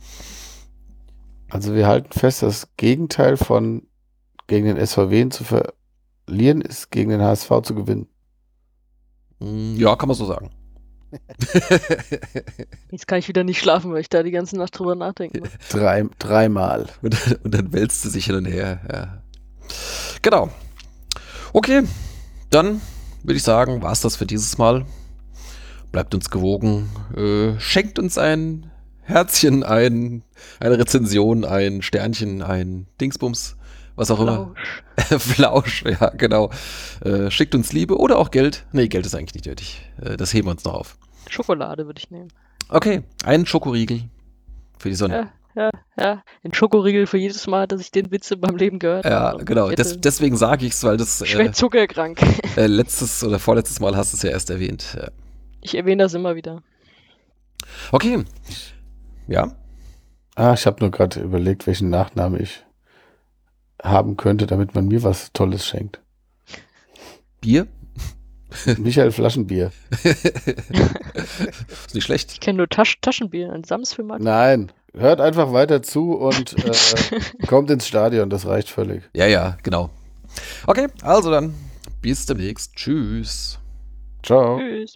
Also wir halten fest, das Gegenteil von gegen den SVW zu verlieren ist gegen den HSV zu gewinnen. Mm, Ja, kann man so sagen. Jetzt kann ich wieder nicht schlafen, weil ich da die ganze Nacht drüber nachdenke. Drei, dreimal. Und, dann- und dann wälzt sie sich hin und her. Ja. Genau. Okay, dann würde ich sagen, war es das für dieses Mal. Bleibt uns gewogen. Äh, schenkt uns ein Herzchen, ein, eine Rezension, ein Sternchen, ein Dingsbums, was auch immer. Flausch. Flausch, ja, genau. Äh, schickt uns Liebe oder auch Geld. Nee, Geld ist eigentlich nicht nötig. Äh, das heben wir uns noch auf. Schokolade würde ich nehmen. Okay, einen Schokoriegel für die Sonne. Ja, ja, ja. Ein Schokoriegel für jedes Mal, dass ich den Witz in meinem Leben gehört Ja, habe. genau. Ich Des, deswegen sage ich es, weil das schwer äh, zuckerkrank. äh, letztes oder vorletztes Mal hast du es ja erst erwähnt. Ja. Ich erwähne das immer wieder. Okay. Ja. Ah, ich habe nur gerade überlegt, welchen Nachnamen ich haben könnte, damit man mir was Tolles schenkt. Bier. Michael Flaschenbier. Ist nicht schlecht. Ich kenne nur Tasch Taschenbier, ein Sams für Martin. Nein, hört einfach weiter zu und äh, kommt ins Stadion, das reicht völlig. Ja, ja, genau. Okay, also dann bis demnächst. Tschüss. Ciao. Tschüss.